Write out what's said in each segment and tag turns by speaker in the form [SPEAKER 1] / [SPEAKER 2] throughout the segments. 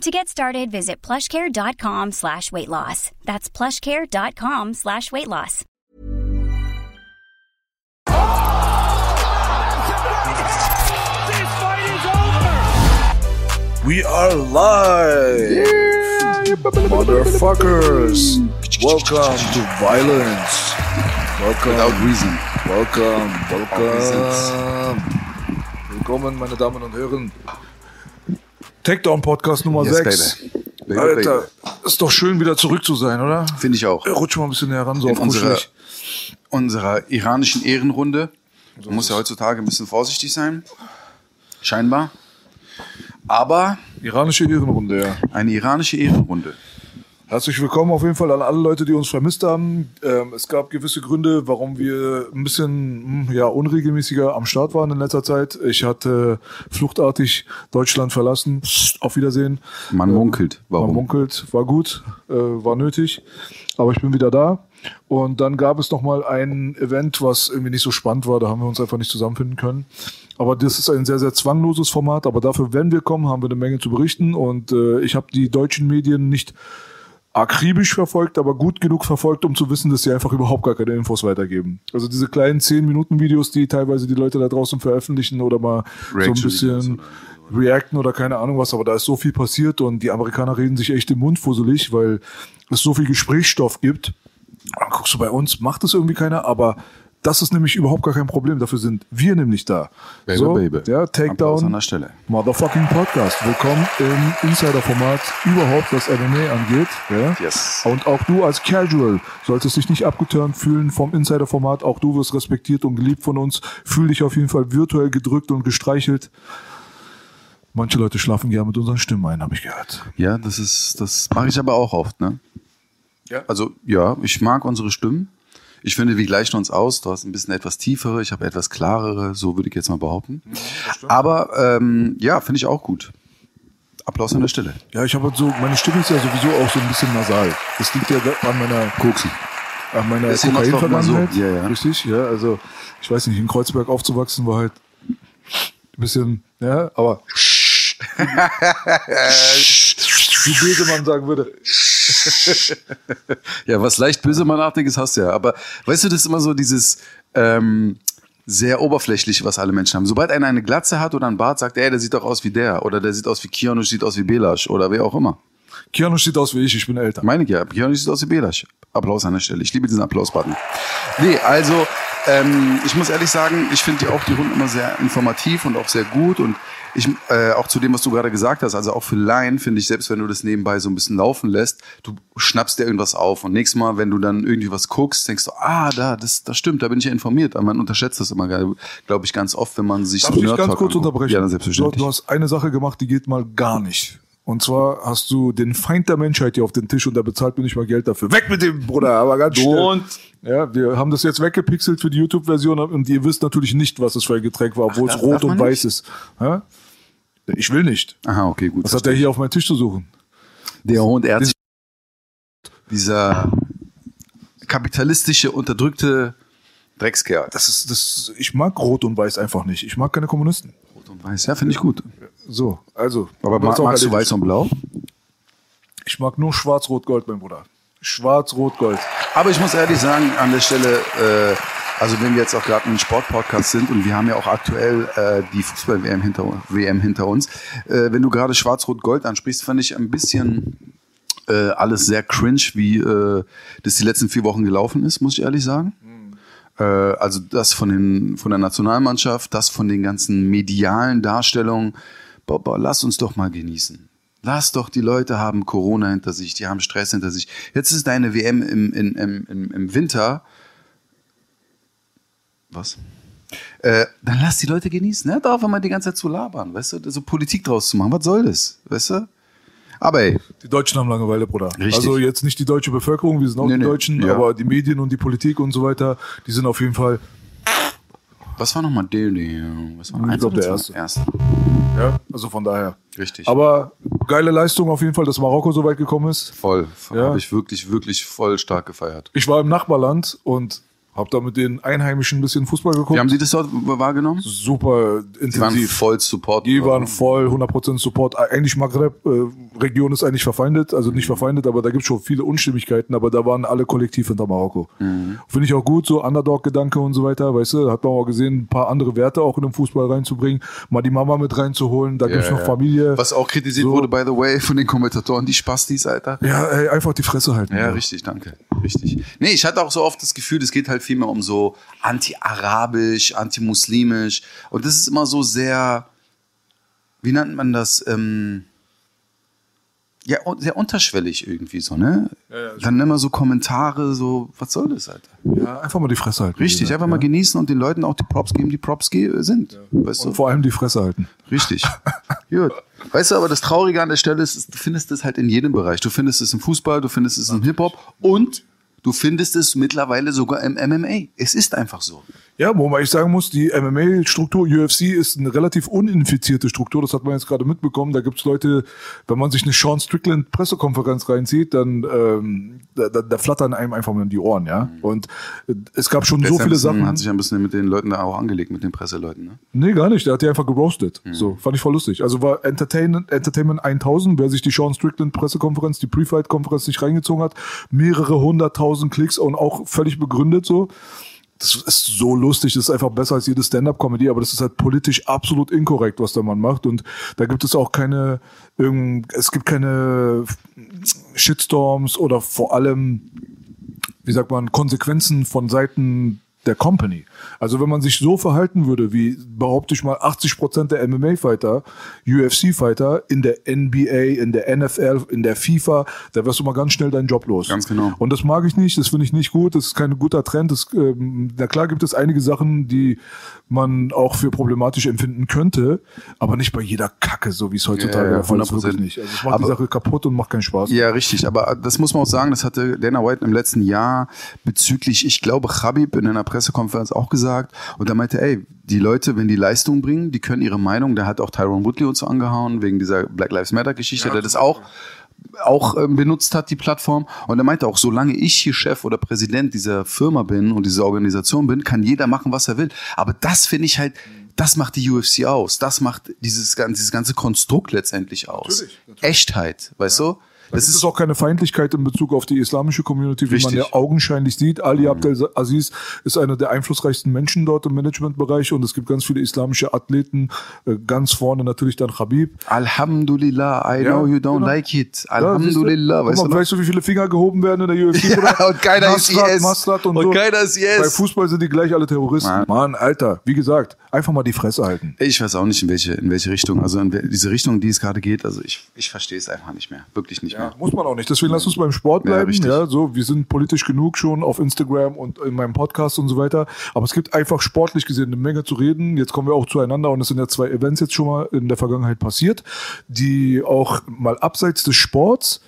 [SPEAKER 1] To get started, visit plushcare.com slash weight loss. That's plushcare.com slash weight loss.
[SPEAKER 2] This fight is over!
[SPEAKER 3] We are live! Motherfuckers! Welcome to violence! Welcome,
[SPEAKER 4] Without reason.
[SPEAKER 3] welcome, welcome! Willkommen, meine Damen und Herren. Takedown Podcast Nummer
[SPEAKER 4] Yes,
[SPEAKER 3] 6.
[SPEAKER 4] baby. Baby,
[SPEAKER 3] Alter,
[SPEAKER 4] baby.
[SPEAKER 3] ist doch schön, wieder zurück zu sein, oder?
[SPEAKER 4] Finde ich auch.
[SPEAKER 3] Rutsch mal ein bisschen näher ran, so
[SPEAKER 4] In
[SPEAKER 3] auf
[SPEAKER 4] unserer, unserer iranischen Ehrenrunde. Man muss ja heutzutage ein bisschen vorsichtig sein. Scheinbar. Aber
[SPEAKER 3] Iranische Ehrenrunde, ja.
[SPEAKER 4] eine iranische Ehrenrunde.
[SPEAKER 3] Herzlich willkommen auf jeden Fall an alle Leute, die uns vermisst haben. Ähm, es gab gewisse Gründe, warum wir ein bisschen hm, ja, unregelmäßiger am Start waren in letzter Zeit. Ich hatte fluchtartig Deutschland verlassen. Auf Wiedersehen.
[SPEAKER 4] Man munkelt.
[SPEAKER 3] Man
[SPEAKER 4] Warum?
[SPEAKER 3] munkelt, war gut, äh, war nötig. Aber ich bin wieder da. Und dann gab es noch mal ein Event, was irgendwie nicht so spannend war. Da haben wir uns einfach nicht zusammenfinden können. Aber das ist ein sehr, sehr zwangloses Format. Aber dafür, wenn wir kommen, haben wir eine Menge zu berichten. Und äh, ich habe die deutschen Medien nicht akribisch verfolgt, aber gut genug verfolgt, um zu wissen, dass sie einfach überhaupt gar keine Infos weitergeben. Also diese kleinen 10-Minuten-Videos, die teilweise die Leute da draußen veröffentlichen oder mal so ein bisschen reacten oder keine Ahnung was, aber da ist so viel passiert und die Amerikaner reden sich echt im Mund fusselig, weil es so viel Gesprächsstoff gibt. Dann guckst du bei uns, macht das irgendwie keiner, aber das ist nämlich überhaupt gar kein Problem. Dafür sind wir nämlich da.
[SPEAKER 4] Baby,
[SPEAKER 3] so,
[SPEAKER 4] baby.
[SPEAKER 3] Ja, Takedown.
[SPEAKER 4] an der Stelle.
[SPEAKER 3] Motherfucking Podcast. Willkommen im Insider-Format überhaupt, was MMA angeht. Ja?
[SPEAKER 4] Yes.
[SPEAKER 3] Und auch du als Casual solltest dich nicht abgeturnt fühlen vom Insider-Format. Auch du wirst respektiert und geliebt von uns. Fühl dich auf jeden Fall virtuell gedrückt und gestreichelt. Manche Leute schlafen gerne mit unseren Stimmen ein, habe ich gehört.
[SPEAKER 4] Ja, das ist, das mache ich aber auch oft, ne?
[SPEAKER 3] Ja.
[SPEAKER 4] Also, ja, ich mag unsere Stimmen. Ich finde, wir gleichen uns aus. Du hast ein bisschen etwas tiefere, ich habe etwas klarere, so würde ich jetzt mal behaupten. Aber ähm, ja, finde ich auch gut. Applaus an der Stelle.
[SPEAKER 3] Ja, ich habe halt so, meine Stimme ist ja sowieso auch so ein bisschen nasal. Das liegt ja an meiner
[SPEAKER 4] Koksen.
[SPEAKER 3] an meiner
[SPEAKER 4] immer so.
[SPEAKER 3] Kokain-Vergangenheit.
[SPEAKER 4] Ja, ja.
[SPEAKER 3] Richtig, ja. Also, ich weiß nicht, in Kreuzberg aufzuwachsen war halt ein bisschen, ja, aber wie Besemann sagen würde.
[SPEAKER 4] Ja, was leicht bösemanartiges hast du ja. Aber weißt du, das ist immer so dieses ähm, sehr oberflächliche, was alle Menschen haben. Sobald einer eine Glatze hat oder einen Bart, sagt er, der sieht doch aus wie der. Oder der sieht aus wie Keanu, sieht aus wie Belasch. Oder wer auch immer.
[SPEAKER 3] Keanu sieht aus wie ich, ich bin älter.
[SPEAKER 4] Meine ich ja. Keanu sieht aus wie Belasch. Applaus an der Stelle. Ich liebe diesen Applaus-Button. Nee, also, ähm, ich muss ehrlich sagen, ich finde die auch die Runden immer sehr informativ und auch sehr gut. Und ich, äh, auch zu dem, was du gerade gesagt hast, also auch für Laien finde ich, selbst wenn du das nebenbei so ein bisschen laufen lässt, du schnappst dir irgendwas auf. Und nächstes Mal, wenn du dann irgendwie was guckst, denkst du, ah, da, das, das stimmt, da bin ich ja informiert. Aber man unterschätzt das immer, glaube ich, ganz oft, wenn man sich
[SPEAKER 3] Darf
[SPEAKER 4] so
[SPEAKER 3] ich ganz kurz
[SPEAKER 4] anguckt.
[SPEAKER 3] unterbrechen?
[SPEAKER 4] Ja, selbstverständlich.
[SPEAKER 3] du hast eine Sache gemacht, die geht mal gar nicht. Und zwar hast du den Feind der Menschheit hier auf den Tisch und der bezahlt mir nicht mal Geld dafür. Weg mit dem, Bruder, aber ganz schnell.
[SPEAKER 4] Und?
[SPEAKER 3] Ja, wir haben das jetzt weggepixelt für die YouTube-Version und ihr wisst natürlich nicht, was das für ein Getränk war, obwohl es
[SPEAKER 4] darf-
[SPEAKER 3] rot
[SPEAKER 4] man
[SPEAKER 3] und weiß ist. Ja? Ich will nicht.
[SPEAKER 4] Aha, okay, gut.
[SPEAKER 3] Was hat der hier auf meinem Tisch zu suchen?
[SPEAKER 4] Der Hund, er sich dieser kapitalistische, unterdrückte Dreckskerl.
[SPEAKER 3] Das ist, das, ich mag rot und weiß einfach nicht. Ich mag keine Kommunisten.
[SPEAKER 4] Rot und Weiß, ja, finde ich gut.
[SPEAKER 3] So, also.
[SPEAKER 4] Aber mag, magst du
[SPEAKER 3] erledigt.
[SPEAKER 4] Weiß und Blau?
[SPEAKER 3] Ich mag nur schwarz-rot-gold, mein Bruder. Schwarz-rot-gold.
[SPEAKER 4] Aber ich muss ehrlich sagen, an der Stelle, äh, also wenn wir jetzt auch gerade ein Sportpodcast sind und wir haben ja auch aktuell äh, die Fußball-WM hinter, WM hinter uns, äh, wenn du gerade Schwarz-Rot-Gold ansprichst, fand ich ein bisschen äh, alles sehr cringe, wie äh, das die letzten vier Wochen gelaufen ist, muss ich ehrlich sagen. Äh, also das von, den, von der Nationalmannschaft, das von den ganzen medialen Darstellungen. Boah, boah, lass uns doch mal genießen. Lass doch, die Leute haben Corona hinter sich, die haben Stress hinter sich. Jetzt ist deine WM im, im, im, im Winter. Was? Äh, dann lass die Leute genießen. Ne? Darauf mal die ganze Zeit zu labern, weißt du? So Politik draus zu machen. Was soll das? Weißt du? Aber ey,
[SPEAKER 3] Die Deutschen haben Langeweile, Bruder.
[SPEAKER 4] Richtig.
[SPEAKER 3] Also jetzt nicht die deutsche Bevölkerung, wir sind auch
[SPEAKER 4] Nee,
[SPEAKER 3] die
[SPEAKER 4] nee,
[SPEAKER 3] Deutschen,
[SPEAKER 4] ja.
[SPEAKER 3] aber die Medien und die Politik und so weiter, die sind auf jeden Fall,
[SPEAKER 4] was war nochmal Daily? Was war
[SPEAKER 3] Ich
[SPEAKER 4] eins
[SPEAKER 3] glaub,
[SPEAKER 4] oder
[SPEAKER 3] der erste.
[SPEAKER 4] erste.
[SPEAKER 3] ja, also von daher.
[SPEAKER 4] Richtig.
[SPEAKER 3] Aber geile Leistung auf jeden Fall, dass Marokko so weit gekommen ist.
[SPEAKER 4] voll.
[SPEAKER 3] Ja.
[SPEAKER 4] Habe ich wirklich, wirklich voll stark gefeiert.
[SPEAKER 3] Ich war im Nachbarland und habe da mit den Einheimischen ein bisschen Fußball geguckt.
[SPEAKER 4] Wie haben Sie das dort wahrgenommen?
[SPEAKER 3] Super
[SPEAKER 4] Die waren
[SPEAKER 3] intensiv.
[SPEAKER 4] voll Support.
[SPEAKER 3] Die waren voll 100% Support. Eigentlich Maghreb-Region ist eigentlich verfeindet, also nicht verfeindet, aber da gibt es schon viele Unstimmigkeiten, aber da waren alle kollektiv hinter Marokko.
[SPEAKER 4] Mhm.
[SPEAKER 3] Finde ich auch gut, so Underdog-Gedanke und so weiter, weißt du, hat man auch gesehen, ein paar andere Werte auch in den Fußball reinzubringen, mal die Mama mit reinzuholen, da gibt's noch Familie.
[SPEAKER 4] Was auch kritisiert
[SPEAKER 3] So.
[SPEAKER 4] wurde, by the way, von den Kommentatoren, die Spastis, Alter.
[SPEAKER 3] Ja, ey, einfach die Fresse halten.
[SPEAKER 4] Ja, richtig, danke. Richtig. Nee, ich hatte auch so oft das Gefühl, es geht halt viel mehr um so anti-arabisch, anti-muslimisch. Und das ist immer so sehr, wie nennt man das? Ähm, ja, sehr unterschwellig irgendwie so, ne? Dann immer so Kommentare, so, was soll das, Alter?
[SPEAKER 3] Ja, einfach mal die Fresse halten.
[SPEAKER 4] Richtig,
[SPEAKER 3] gesagt,
[SPEAKER 4] einfach mal
[SPEAKER 3] ja.
[SPEAKER 4] genießen und den Leuten auch die Props geben, die Props sind. Weißt du?
[SPEAKER 3] Und vor allem die Fresse halten.
[SPEAKER 4] Richtig. Gut. Weißt du, aber das Traurige an der Stelle ist, ist, du findest es halt in jedem Bereich. Du findest es im Fußball, du findest es im Hip-Hop und du findest es mittlerweile sogar im MMA. Es ist einfach so.
[SPEAKER 3] Ja, wo man ich sagen muss, die MMA-Struktur, UFC ist eine relativ uninfizierte Struktur, das hat man jetzt gerade mitbekommen. Da gibt's Leute, wenn man sich eine Sean Strickland Pressekonferenz reinzieht, dann ähm, da, da, da flattern einem einfach mal in die Ohren, ja. Und äh, es gab schon so viele
[SPEAKER 4] bisschen,
[SPEAKER 3] Sachen.
[SPEAKER 4] hat sich ein bisschen mit den Leuten da auch angelegt, mit den Presseleuten. Ne?
[SPEAKER 3] Nee, gar nicht. Der hat die einfach geroastet.
[SPEAKER 4] Mhm.
[SPEAKER 3] So, fand ich voll lustig. Also war Entertainment, Entertainment 1000, wer sich die Sean Strickland Pressekonferenz, die Pre-Fight-Konferenz nicht reingezogen hat, mehrere hunderttausend Klicks und auch völlig begründet so. Das ist so lustig, das ist einfach besser als jede Stand-Up-Comedy, aber das ist halt politisch absolut inkorrekt, was der Mann macht. Und da gibt es auch keine, es gibt keine Shitstorms oder vor allem wie sagt man, Konsequenzen von Seiten der Company. Also wenn man sich so verhalten würde, wie behaupte ich mal 80 Prozent der MMA-Fighter, UFC-Fighter in der NBA, in der NFL, in der FIFA, da wirst du mal ganz schnell deinen Job los.
[SPEAKER 4] Ganz genau.
[SPEAKER 3] Und das mag ich nicht, das finde ich nicht gut, das ist kein guter Trend. Das, ähm, na klar gibt es einige Sachen, die man auch für problematisch empfinden könnte, aber nicht bei jeder Kacke, so wie es heutzutage
[SPEAKER 4] Ja, ja,
[SPEAKER 3] der Fall ist,
[SPEAKER 4] 100%.
[SPEAKER 3] wirklich nicht. Also es macht die
[SPEAKER 4] Aber-
[SPEAKER 3] Sache kaputt und macht keinen Spaß.
[SPEAKER 4] Ja, richtig. Aber das muss man auch sagen, das hatte Dana White im letzten Jahr bezüglich, ich glaube, Khabib in einer Pressekonferenz auch gesagt. Und er meinte, ey, die Leute, wenn die Leistung bringen, die können ihre Meinung, da hat auch Tyrone Woodley uns so angehauen, wegen dieser Black Lives Matter Geschichte, der das auch auch ähm, benutzt hat, die Plattform. Und er meinte auch, solange ich hier Chef oder Präsident dieser Firma bin und dieser Organisation bin, kann jeder machen, was er will. Aber das finde ich halt, das macht die UFC aus. Das macht dieses, dieses ganze Konstrukt letztendlich aus.
[SPEAKER 3] Natürlich, natürlich.
[SPEAKER 4] Echtheit, weißt du?
[SPEAKER 3] Das ist auch keine Feindlichkeit in Bezug auf die islamische Community, wie
[SPEAKER 4] Richtig.
[SPEAKER 3] man ja augenscheinlich sieht. Ali Abdel Aziz ist einer der einflussreichsten Menschen dort im Managementbereich und es gibt ganz viele islamische Athleten. Äh, Ganz vorne natürlich dann Khabib.
[SPEAKER 4] Alhamdulillah, I
[SPEAKER 3] Ja,
[SPEAKER 4] know you don't
[SPEAKER 3] genau.
[SPEAKER 4] like it.
[SPEAKER 3] Ja,
[SPEAKER 4] Alhamdulillah,
[SPEAKER 3] du?
[SPEAKER 4] weißt du
[SPEAKER 3] mal,
[SPEAKER 4] noch?
[SPEAKER 3] weißt du, wie viele Finger gehoben werden in der UFC?
[SPEAKER 4] Ja, und keiner ist
[SPEAKER 3] Nasrat,
[SPEAKER 4] yes.
[SPEAKER 3] Masrat und,
[SPEAKER 4] Und
[SPEAKER 3] so.
[SPEAKER 4] keiner ist yes.
[SPEAKER 3] Bei Fußball sind die gleich alle Terroristen.
[SPEAKER 4] Mann.
[SPEAKER 3] Mann, Alter, wie gesagt, einfach mal die Fresse halten.
[SPEAKER 4] Ich weiß auch nicht, in welche, in welche Richtung. Also in diese Richtung, die es gerade geht, also ich, ich verstehe es einfach nicht mehr. Wirklich nicht mehr.
[SPEAKER 3] Muss man auch nicht. Deswegen lass uns beim Sport
[SPEAKER 4] Ja,
[SPEAKER 3] bleiben.
[SPEAKER 4] richtig.
[SPEAKER 3] Ja, so, wir sind politisch genug schon auf Instagram und in meinem Podcast und so weiter. Aber es gibt einfach sportlich gesehen eine Menge zu reden. Jetzt kommen wir auch zueinander und es sind ja zwei Events jetzt schon mal in der Vergangenheit passiert, die auch mal abseits des Sports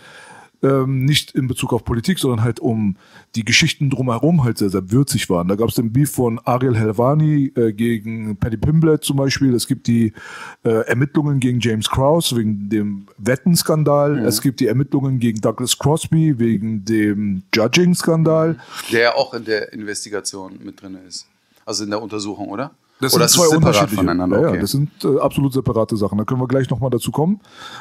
[SPEAKER 3] ähm, nicht in Bezug auf Politik, sondern halt um die Geschichten drumherum halt sehr, sehr würzig waren. Da gab es den Beef von Ariel Helvani äh, gegen Paddy Pimblett zum Beispiel. Es gibt die äh, Ermittlungen gegen James Krause wegen dem Wettenskandal. Es gibt die Ermittlungen gegen Douglas Crosby wegen dem Judging-Skandal.
[SPEAKER 4] Der auch in der Investigation mit drin ist. Also in der Untersuchung, oder?
[SPEAKER 3] Das
[SPEAKER 4] oder
[SPEAKER 3] sind zwei unterschiedliche.
[SPEAKER 4] voneinander?
[SPEAKER 3] Ja,
[SPEAKER 4] Okay.
[SPEAKER 3] das sind äh, absolut separate Sachen. Da können wir gleich nochmal dazu kommen.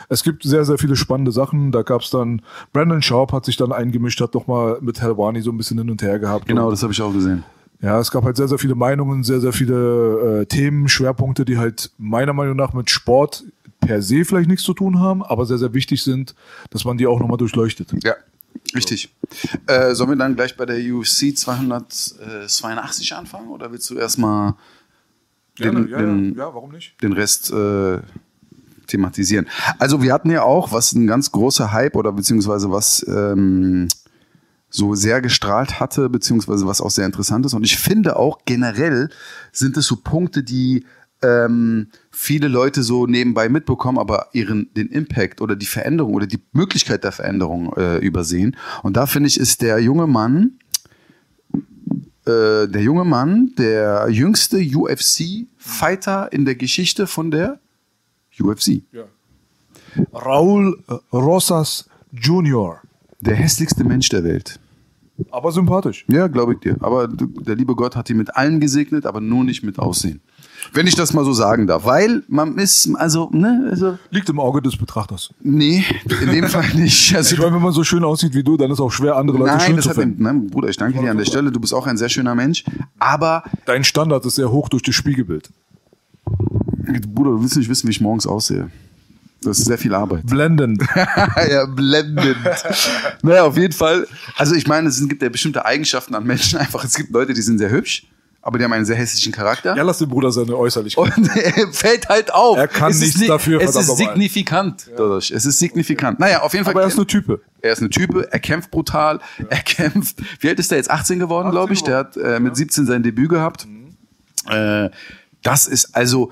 [SPEAKER 3] Es gibt sehr, sehr viele spannende Sachen. Da gab es dann, Brandon Sharp hat sich dann eingemischt, hat nochmal mit Helwani so ein bisschen hin und her gehabt.
[SPEAKER 4] genau, das habe ich auch gesehen.
[SPEAKER 3] ja, es gab halt sehr, sehr viele Meinungen, sehr, sehr viele äh, Themen, Schwerpunkte, die halt meiner Meinung nach mit Sport per se vielleicht nichts zu tun haben, aber sehr, sehr wichtig sind, dass man die auch nochmal durchleuchtet.
[SPEAKER 4] Ja, richtig. Äh, sollen wir dann gleich bei der UFC 282 anfangen oder willst du erstmal den, den,
[SPEAKER 3] warum nicht?
[SPEAKER 4] den Rest äh, thematisieren. Also wir hatten ja auch, was ein ganz großer Hype oder beziehungsweise was ähm, so sehr gestrahlt hatte, beziehungsweise was auch sehr interessant ist. Und ich finde auch generell sind es so Punkte, die ähm, viele Leute so nebenbei mitbekommen, aber ihren den Impact oder die Veränderung oder die Möglichkeit der Veränderung äh, übersehen. Und da finde ich, ist der junge Mann, äh, der junge Mann, der jüngste UFC-Fighter in der Geschichte von der UFC.
[SPEAKER 3] Raul Rosas Jr.
[SPEAKER 4] Der hässlichste Mensch der Welt.
[SPEAKER 3] Aber sympathisch.
[SPEAKER 4] Ja, glaube ich dir. Aber der liebe Gott hat ihn mit allem gesegnet, aber nur nicht mit Aussehen. Wenn ich das mal so sagen darf. Weil man ist, also, ne, also,
[SPEAKER 3] Liegt im Auge des Betrachters.
[SPEAKER 4] nee, in dem Fall nicht. Also,
[SPEAKER 3] Ich meine, wenn man so schön aussieht wie du, dann ist auch schwer, andere Leute
[SPEAKER 4] Nein,
[SPEAKER 3] schön
[SPEAKER 4] das
[SPEAKER 3] zu
[SPEAKER 4] hat
[SPEAKER 3] finden.
[SPEAKER 4] nein, Bruder, ich danke dir an der Stelle. Du bist auch ein sehr schöner Mensch. Aber,
[SPEAKER 3] Dein Standard ist sehr hoch durch das Spiegelbild.
[SPEAKER 4] Bruder, du willst nicht wissen, wie ich morgens aussehe. Das ist sehr viel Arbeit.
[SPEAKER 3] Blendend.
[SPEAKER 4] ja, blendend. naja, auf jeden Fall. Also ich meine, es gibt ja bestimmte Eigenschaften an Menschen einfach. Es gibt Leute, die sind sehr hübsch, aber die haben einen sehr hässlichen Charakter.
[SPEAKER 3] Ja, lass den Bruder seine Äußerlichkeit.
[SPEAKER 4] Und er fällt halt auf.
[SPEAKER 3] Er kann
[SPEAKER 4] es
[SPEAKER 3] nichts
[SPEAKER 4] ist
[SPEAKER 3] dafür,
[SPEAKER 4] Es ist signifikant dadurch. Es ist signifikant. Naja, auf jeden Fall.
[SPEAKER 3] Aber er ist eine Type.
[SPEAKER 4] Er ist eine Type, er kämpft brutal, er kämpft. Wie alt ist der jetzt? 18 geworden, glaube ich. Der hat äh, mit 17 sein Debüt gehabt. Äh, das ist also,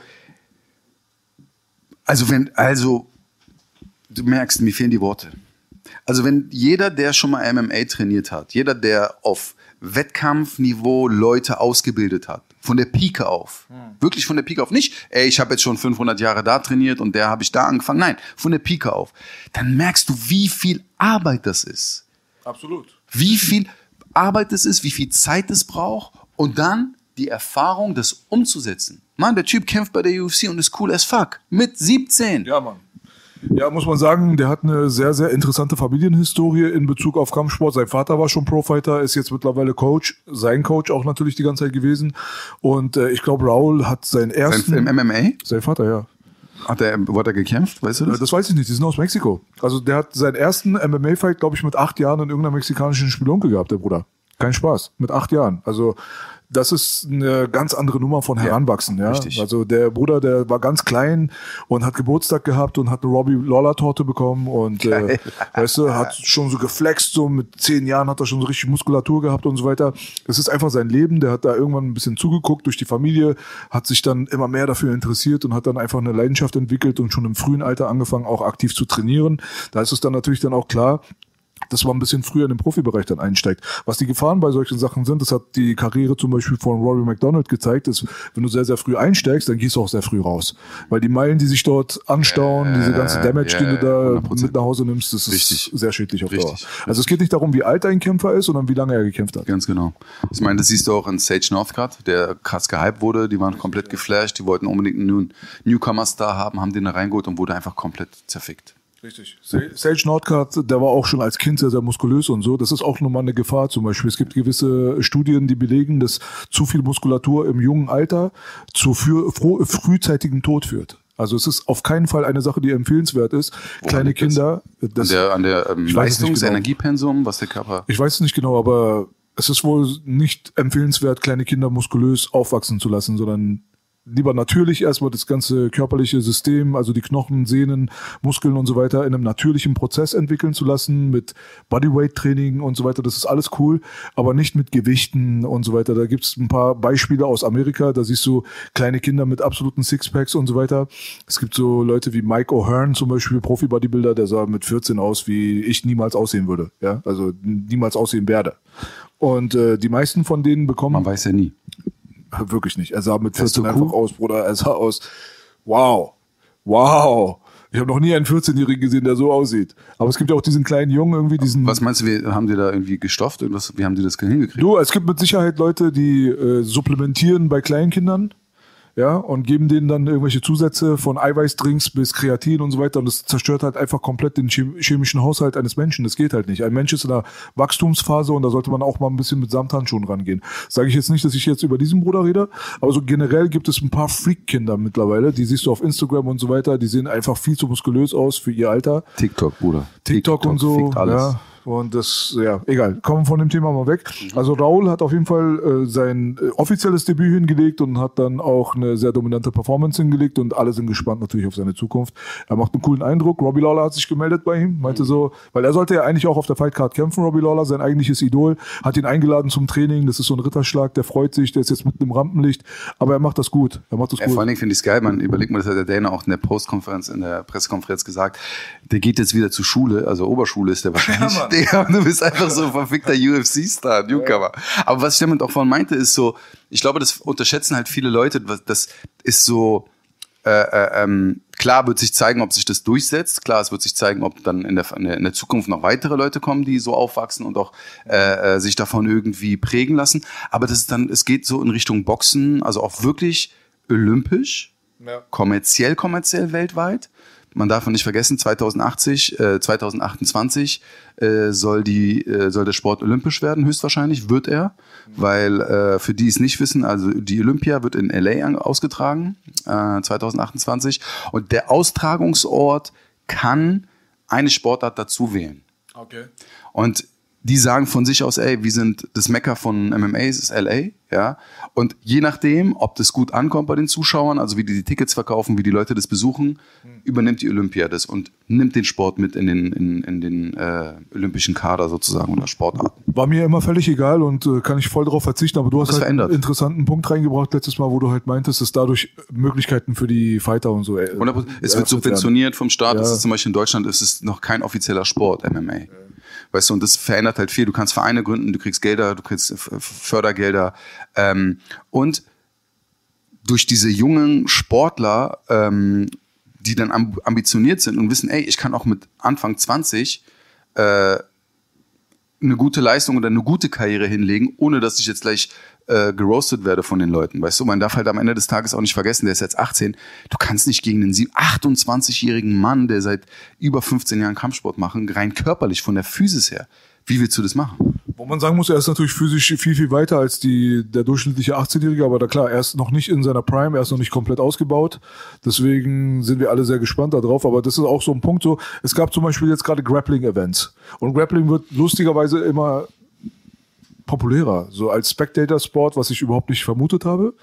[SPEAKER 4] also wenn, also, du merkst, mir fehlen die Worte. Also wenn jeder, der schon mal MMA trainiert hat, jeder, der auf Wettkampfniveau Leute ausgebildet hat, von der Pike auf, wirklich von der Pike auf, nicht, ey, ich habe jetzt schon 500 Jahre da trainiert und der habe ich da angefangen, nein, von der Pike auf, dann merkst du, wie viel Arbeit das ist
[SPEAKER 3] Absolut.
[SPEAKER 4] wie viel Arbeit es ist, wie viel Zeit es braucht und dann die Erfahrung, das umzusetzen. Mann, der Typ kämpft bei der UFC und ist cool as fuck. Mit 17.
[SPEAKER 3] Ja, Mann. Ja, muss man sagen, der hat eine sehr, sehr interessante Familienhistorie in Bezug auf Kampfsport. Sein Vater war schon Profighter, ist jetzt mittlerweile Coach, sein Coach auch natürlich die ganze Zeit gewesen. Und äh, ich glaube, Raul hat seinen ersten...
[SPEAKER 4] Sein, Im MMA?
[SPEAKER 3] sein Vater, ja.
[SPEAKER 4] Hat er, wurde er gekämpft? Weißt du
[SPEAKER 3] Äh,
[SPEAKER 4] das?
[SPEAKER 3] Das weiß ich nicht, die sind aus Mexiko. Also der hat seinen ersten MMA-Fight, glaube ich, mit acht Jahren in irgendeiner mexikanischen Spielunke gehabt, der Bruder. Kein Spaß, mit acht Jahren. Also das ist eine ganz andere Nummer von Heranwachsen. Ja,
[SPEAKER 4] richtig.
[SPEAKER 3] Also der Bruder, der war ganz klein und hat Geburtstag gehabt und hat eine Robbie Lawler Torte bekommen und äh, weißt du, hat schon so geflext, so mit zehn Jahren hat er schon so richtig Muskulatur gehabt und so weiter. Das ist einfach sein Leben. Der hat da irgendwann ein bisschen zugeguckt durch die Familie, hat sich dann immer mehr dafür interessiert und hat dann einfach eine Leidenschaft entwickelt und schon im frühen Alter angefangen, auch aktiv zu trainieren. Da ist es dann natürlich dann auch klar, dass man ein bisschen früher in den Profibereich dann einsteigt. Was die Gefahren bei solchen Sachen sind, das hat die Karriere zum Beispiel von Rory McDonald gezeigt, ist, wenn du sehr, sehr früh einsteigst, dann gehst du auch sehr früh raus. Weil die Meilen, die sich dort anstauen, diese ganze Damage, den du da
[SPEAKER 4] 100%.
[SPEAKER 3] mit nach Hause nimmst, das ist
[SPEAKER 4] Richtig.
[SPEAKER 3] sehr schädlich auf
[SPEAKER 4] Richtig.
[SPEAKER 3] Dauer. Also es geht nicht darum, wie alt ein Kämpfer ist, sondern wie lange er gekämpft hat.
[SPEAKER 4] Ganz genau. Ich meine, das siehst du auch in Sage Northcutt, der krass gehypt wurde. Die waren komplett geflasht. Die wollten unbedingt einen Newcomer-Star haben, haben den da reingeholt und wurde einfach komplett zerfickt.
[SPEAKER 3] Richtig. Sage Nordcard, der war auch schon als Kind sehr, sehr muskulös und so. Das ist auch nochmal eine Gefahr zum Beispiel. Es gibt gewisse Studien, die belegen, dass zu viel Muskulatur im jungen Alter zu frühzeitigen Tod führt. Also es ist auf keinen Fall eine Sache, die empfehlenswert ist. Kleine
[SPEAKER 4] liegt das?
[SPEAKER 3] Kinder,
[SPEAKER 4] An
[SPEAKER 3] das,
[SPEAKER 4] der, an der ähm,
[SPEAKER 3] Ich weiß es nicht
[SPEAKER 4] Leistungs-,
[SPEAKER 3] genau.
[SPEAKER 4] Was der Körper.
[SPEAKER 3] ich weiß es nicht genau, aber es ist wohl nicht empfehlenswert, kleine Kinder muskulös aufwachsen zu lassen, sondern lieber natürlich erstmal das ganze körperliche System, also die Knochen, Sehnen, Muskeln und so weiter in einem natürlichen Prozess entwickeln zu lassen mit Bodyweight-Training und so weiter. Das ist alles cool, aber nicht mit Gewichten und so weiter. Da gibt's ein paar Beispiele aus Amerika. Da siehst du kleine Kinder mit absoluten Sixpacks und so weiter. Es gibt so Leute wie Mike O'Hearn zum Beispiel, Profi-Bodybuilder, der sah mit 14 aus, wie ich niemals aussehen würde. Ja, also niemals aussehen werde. Und äh, die meisten von denen bekommen
[SPEAKER 4] Man weiß ja nie.
[SPEAKER 3] Wirklich nicht. Er sah mit
[SPEAKER 4] Fährst
[SPEAKER 3] 14
[SPEAKER 4] du
[SPEAKER 3] einfach
[SPEAKER 4] Kuh?
[SPEAKER 3] aus, Bruder. Er sah aus. Wow. Wow. Ich habe noch nie einen 14-Jährigen gesehen, der so aussieht. Aber es gibt ja auch diesen kleinen Jungen irgendwie, diesen.
[SPEAKER 4] Was meinst du, wir, haben die da irgendwie gestofft? Irgendwas, wie haben die das hingekriegt?
[SPEAKER 3] Du, es gibt mit Sicherheit Leute, die äh, supplementieren bei Kleinkindern. Ja, und geben denen dann irgendwelche Zusätze von Eiweißdrinks bis Kreatin und so weiter. Und das zerstört halt einfach komplett den chem- chemischen Haushalt eines Menschen. Das geht halt nicht. Ein Mensch ist in einer Wachstumsphase und da sollte man auch mal ein bisschen mit Samthandschuhen rangehen. Sage ich jetzt nicht, dass ich jetzt über diesen Bruder rede, aber so generell gibt es ein paar Freak-Kinder mittlerweile. Die siehst du auf Instagram und so weiter. Die sehen einfach viel zu muskulös aus für ihr Alter.
[SPEAKER 4] TikTok, Bruder.
[SPEAKER 3] TikTok, und so.
[SPEAKER 4] alles.
[SPEAKER 3] Ja, Und das, ja, egal. Kommen wir von dem Thema mal weg. Also Raul hat auf jeden Fall äh, sein äh, offizielles Debüt hingelegt und hat dann auch eine sehr dominante Performance hingelegt und alle sind gespannt natürlich auf seine Zukunft. Er macht einen coolen Eindruck. Robbie Lawler hat sich gemeldet bei ihm, meinte so, weil er sollte ja eigentlich auch auf der Fightcard kämpfen, Robbie Lawler, sein eigentliches Idol, hat ihn eingeladen zum Training. Das ist so ein Ritterschlag, der freut sich, der ist jetzt mit einem Rampenlicht, aber er macht das gut. Er macht das
[SPEAKER 4] Ja,
[SPEAKER 3] gut.
[SPEAKER 4] vor allen Dingen finde ich es geil, man überlegt mal, das hat der Dana auch in der Postkonferenz, in der Pressekonferenz gesagt, der geht jetzt wieder zur Schule, also Oberschule ist der wahrscheinlich.
[SPEAKER 3] Mann.
[SPEAKER 4] Digga, du bist einfach so ein verfickter UFC-Star, Newcomer. Aber was ich damit auch von meinte, ist so, ich glaube, das unterschätzen halt viele Leute, das ist so, äh, äh, ähm, klar wird sich zeigen, ob sich das durchsetzt. Klar, es wird sich zeigen, ob dann in der, in der, in der Zukunft noch weitere Leute kommen, die so aufwachsen und auch äh, äh, sich davon irgendwie prägen lassen. Aber das ist dann, es geht so in Richtung Boxen, also auch wirklich olympisch,
[SPEAKER 3] Ja.
[SPEAKER 4] kommerziell, kommerziell weltweit. Man darf nicht vergessen, 2080, äh, 2028 äh, soll die äh, soll der Sport olympisch werden, höchstwahrscheinlich wird er, weil äh, für die es nicht wissen, also die Olympia wird in LA ausgetragen äh, 2028 und der Austragungsort kann eine Sportart dazu wählen.
[SPEAKER 3] Okay.
[SPEAKER 4] Und die sagen von sich aus, ey, wir sind das Mecker von MMAs, ist LA, ja. Und je nachdem, ob das gut ankommt bei den Zuschauern, also wie die die Tickets verkaufen, wie die Leute das besuchen, übernimmt die Olympia das und nimmt den Sport mit in den, in, in den äh, olympischen Kader sozusagen oder Sportarten.
[SPEAKER 3] War mir immer völlig egal und äh, kann ich voll darauf verzichten, aber du hast halt
[SPEAKER 4] verändert?
[SPEAKER 3] einen interessanten Punkt reingebracht letztes Mal, wo du halt meintest, dass dadurch Möglichkeiten für die Fighter und so. Äh,
[SPEAKER 4] 100%. Es wird
[SPEAKER 3] werden.
[SPEAKER 4] subventioniert vom Staat. Das
[SPEAKER 3] Ja.
[SPEAKER 4] ist zum Beispiel in Deutschland ist es noch kein offizieller Sport, MMA. Weißt du, und das verändert halt viel. Du kannst Vereine gründen, du kriegst Gelder, du kriegst Fördergelder. Ähm, und durch diese jungen Sportler, ähm, die dann amb ambitioniert sind und wissen, ey, ich kann auch mit Anfang 20 äh, eine gute Leistung oder eine gute Karriere hinlegen, ohne dass ich jetzt gleich äh, geroastet werde von den Leuten. Weißt du, man darf halt am Ende des Tages auch nicht vergessen, der ist jetzt 18. Du kannst nicht gegen einen sie- 28-jährigen Mann, der seit über 15 Jahren Kampfsport machen, rein körperlich von der Physis her. Wie willst du das machen?
[SPEAKER 3] Wo man sagen muss, er ist natürlich physisch viel, viel weiter als die, der durchschnittliche 18-Jährige, aber da klar, er ist noch nicht in seiner Prime, er ist noch nicht komplett ausgebaut. Deswegen sind wir alle sehr gespannt darauf. Aber das ist auch so ein Punkt so. Es gab zum Beispiel jetzt gerade Grappling-Events. Und Grappling wird lustigerweise immer populärer, so als Spectator-Sport, was ich überhaupt nicht vermutet habe.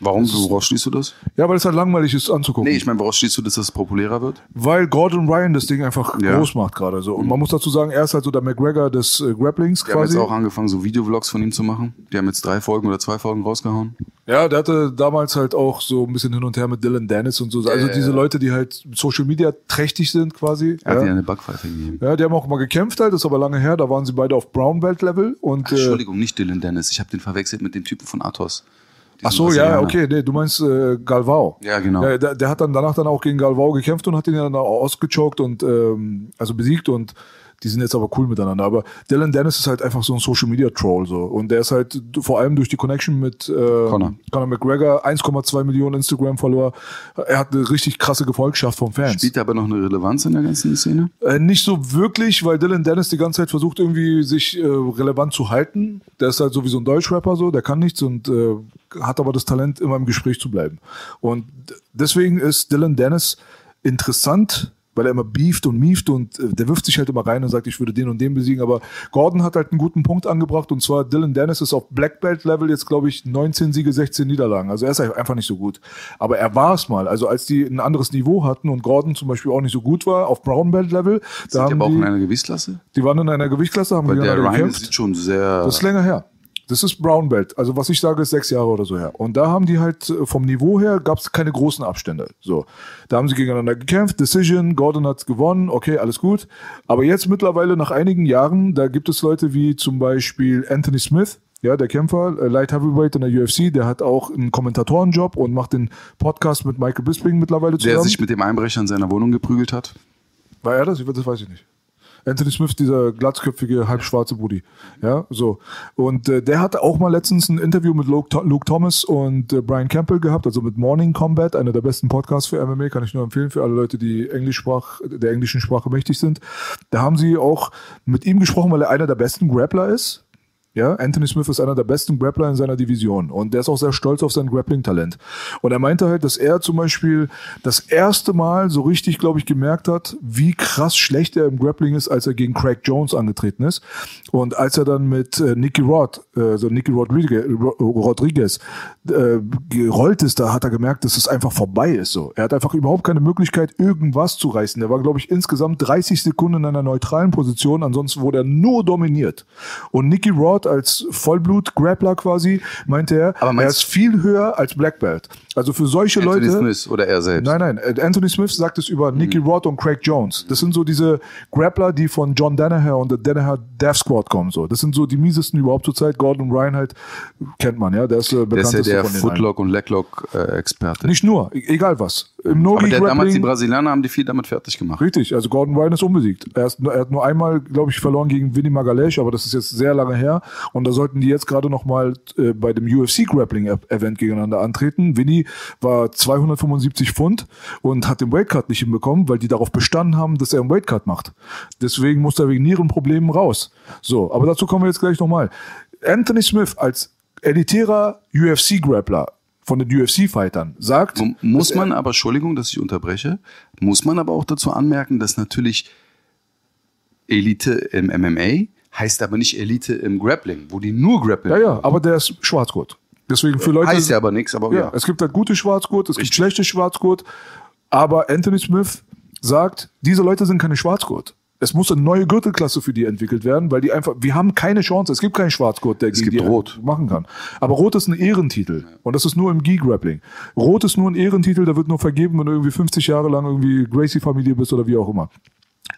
[SPEAKER 4] Warum? Woraus schließt du das?
[SPEAKER 3] Ja, weil es halt langweilig ist anzugucken.
[SPEAKER 4] Nee, ich meine, woraus schließt du, dass das populärer wird?
[SPEAKER 3] Weil Gordon Ryan das Ding einfach
[SPEAKER 4] Ja.
[SPEAKER 3] groß macht gerade. So. Und man muss dazu sagen, er ist halt so der McGregor des äh, Grapplings
[SPEAKER 4] Wir haben jetzt
[SPEAKER 3] quasi.
[SPEAKER 4] auch angefangen, so Videovlogs von ihm zu machen. Die haben jetzt drei Folgen oder zwei Folgen rausgehauen.
[SPEAKER 3] Ja, der hatte damals halt auch so ein bisschen hin und her mit Dylan Dennis und so. Also diese Leute, die halt Social Media trächtig sind quasi.
[SPEAKER 4] Er hat
[SPEAKER 3] ja.
[SPEAKER 4] eine Backpfeife gegeben.
[SPEAKER 3] ja, die haben auch mal gekämpft halt, das ist aber lange her. Da waren sie beide auf Brown Belt Level und äh,
[SPEAKER 4] Entschuldigung, nicht Dylan Dennis. Ich habe den verwechselt mit dem Typen von Athos.
[SPEAKER 3] ach so, ja, okay, nee, du meinst äh, Galvao.
[SPEAKER 4] Ja, genau.
[SPEAKER 3] Ja, der, der hat dann danach dann auch gegen Galvao gekämpft und hat ihn dann auch ausgechoked und ähm, also besiegt und die sind jetzt aber cool miteinander. Aber Dylan Dennis ist halt einfach so ein Social Media Troll so und der ist halt vor allem durch die Connection mit äh,
[SPEAKER 4] Conor.
[SPEAKER 3] Conor McGregor 1,2 Millionen Instagram Follower. Er hat eine richtig krasse Gefolgschaft von Fans.
[SPEAKER 4] Spielt er aber noch eine Relevanz in der ganzen Szene?
[SPEAKER 3] Äh, nicht so wirklich, weil Dylan Dennis die ganze Zeit versucht, irgendwie sich äh, relevant zu halten. Der ist halt so wie so ein Deutschrapper so, der kann nichts und äh, hat aber das Talent, immer im Gespräch zu bleiben. Und deswegen ist Dylan Dennis interessant, weil er immer beeft und mieft und äh, der wirft sich halt immer rein und sagt, ich würde den und den besiegen. Aber Gordon hat halt einen guten Punkt angebracht und zwar Dylan Dennis ist auf Black Belt Level jetzt, glaube ich, 19 Siege, 16 Niederlagen. Also er ist einfach nicht so gut. Aber er war es mal. Also als die ein anderes Niveau hatten und Gordon zum Beispiel auch nicht so gut war auf Brown Belt Level, da
[SPEAKER 4] Sind die
[SPEAKER 3] haben
[SPEAKER 4] aber auch
[SPEAKER 3] die,
[SPEAKER 4] in einer Gewichtsklasse?
[SPEAKER 3] die waren in einer Gewichtsklasse, haben
[SPEAKER 4] Weil der Ryan
[SPEAKER 3] gekämpft.
[SPEAKER 4] sieht schon sehr.
[SPEAKER 3] Das ist länger her. Das ist Brown Belt. Also was ich sage, ist sechs Jahre oder so her. Und da haben die halt äh, vom Niveau her gab es keine großen Abstände. So, da haben sie gegeneinander gekämpft. Decision, Gordon hat gewonnen. Okay, alles gut. Aber jetzt mittlerweile nach einigen Jahren, da gibt es Leute wie zum Beispiel Anthony Smith. Ja, der Kämpfer, äh, Light Heavyweight in der UFC, der hat auch einen Kommentatorenjob und macht den Podcast mit Michael Bisping mittlerweile zusammen.
[SPEAKER 4] der sich mit dem Einbrecher in seiner Wohnung geprügelt hat.
[SPEAKER 3] War er das? Das weiß ich nicht. Anthony Smith, dieser glatzköpfige, halbschwarze Buddy. Ja, so. Und äh, der hatte auch mal letztens ein Interview mit Luke, Luke Thomas und äh, Brian Campbell gehabt, also mit Morning Combat, einer der besten Podcasts für MMA, kann ich nur empfehlen für alle Leute, die Englischsprach, der englischen Sprache mächtig sind. Da haben sie auch mit ihm gesprochen, weil er einer der besten Grappler ist. Ja, Anthony Smith ist einer der besten Grappler in seiner Division und der ist auch sehr stolz auf sein Grappling-Talent. Und er meinte halt, dass er zum Beispiel das erste Mal so richtig, glaube ich, gemerkt hat, wie krass schlecht er im Grappling ist, als er gegen Craig Jones angetreten ist. Und als er dann mit äh, Nicky Rod, äh, also Nicky Rodriguez, Rodriguez äh, gerollt ist, da hat er gemerkt, dass es einfach vorbei ist. So, er hat einfach überhaupt keine Möglichkeit, irgendwas zu reißen. Er war, glaube ich, insgesamt 30 Sekunden in einer neutralen Position. Ansonsten wurde er nur dominiert. Und Nicky Rod als Vollblut-Grappler quasi, meinte er,
[SPEAKER 4] Aber
[SPEAKER 3] er ist viel höher als Black Belt. Also für solche
[SPEAKER 4] Anthony
[SPEAKER 3] Leute.
[SPEAKER 4] Smith oder er selbst.
[SPEAKER 3] Nein, nein. äh, Anthony Smith sagt es über Nicky
[SPEAKER 4] Mhm.
[SPEAKER 3] Rod und Craig Jones. Das sind so diese Grappler, die von John Danaher und der Danaher Death Squad kommen. So, das sind so die miesesten überhaupt zur Zeit. Gordon Ryan halt kennt man, ja. Der ist äh,
[SPEAKER 4] Der ist ja der. Footlock und Leglock-Experte.
[SPEAKER 3] Nicht nur, e- egal was. Im
[SPEAKER 4] Aber
[SPEAKER 3] Nogi
[SPEAKER 4] der, damals die. Brasilianer haben die viel damit fertig gemacht.
[SPEAKER 3] Richtig, also Gordon Ryan ist unbesiegt. Er, ist, er hat nur einmal, glaube ich, verloren gegen Vinny Magalesh, aber das ist jetzt sehr lange her. Und da sollten die jetzt gerade noch mal äh, bei dem UFC Grappling Event gegeneinander antreten. Vinny war 275 Pfund und hat den Weightcut nicht hinbekommen, weil die darauf bestanden haben, dass er einen Weightcut macht. Deswegen musste er wegen Nierenproblemen raus. So, aber dazu kommen wir jetzt gleich nochmal. Anthony Smith als elitärer UFC Grappler von den UFC-Fightern sagt,
[SPEAKER 4] Muss man aber, Entschuldigung, dass ich unterbreche, muss man aber auch dazu anmerken, dass natürlich Elite im MMA heißt aber nicht Elite im Grappling, wo die nur grappeln.
[SPEAKER 3] Ja, ja, aber der ist Schwarzgurt. Deswegen für Leute.
[SPEAKER 4] Heißt ja aber nichts, aber
[SPEAKER 3] ja,
[SPEAKER 4] ja.
[SPEAKER 3] es gibt halt gute Schwarzgurt, es gibt schlechte Schwarzgurt. Aber Anthony Smith sagt, diese Leute sind keine Schwarzgurt. Es muss eine neue Gürtelklasse für die entwickelt werden, weil die einfach, wir haben keine Chance. Es gibt keinen Schwarzgurt, der gegen
[SPEAKER 4] gibt
[SPEAKER 3] die
[SPEAKER 4] Rot.
[SPEAKER 3] machen kann. Aber Rot ist ein Ehrentitel. Und das ist nur im Gi-Grappling. Rot ist nur ein Ehrentitel, der wird nur vergeben, wenn du irgendwie 50 Jahre lang irgendwie Gracie-Familie bist oder wie auch immer.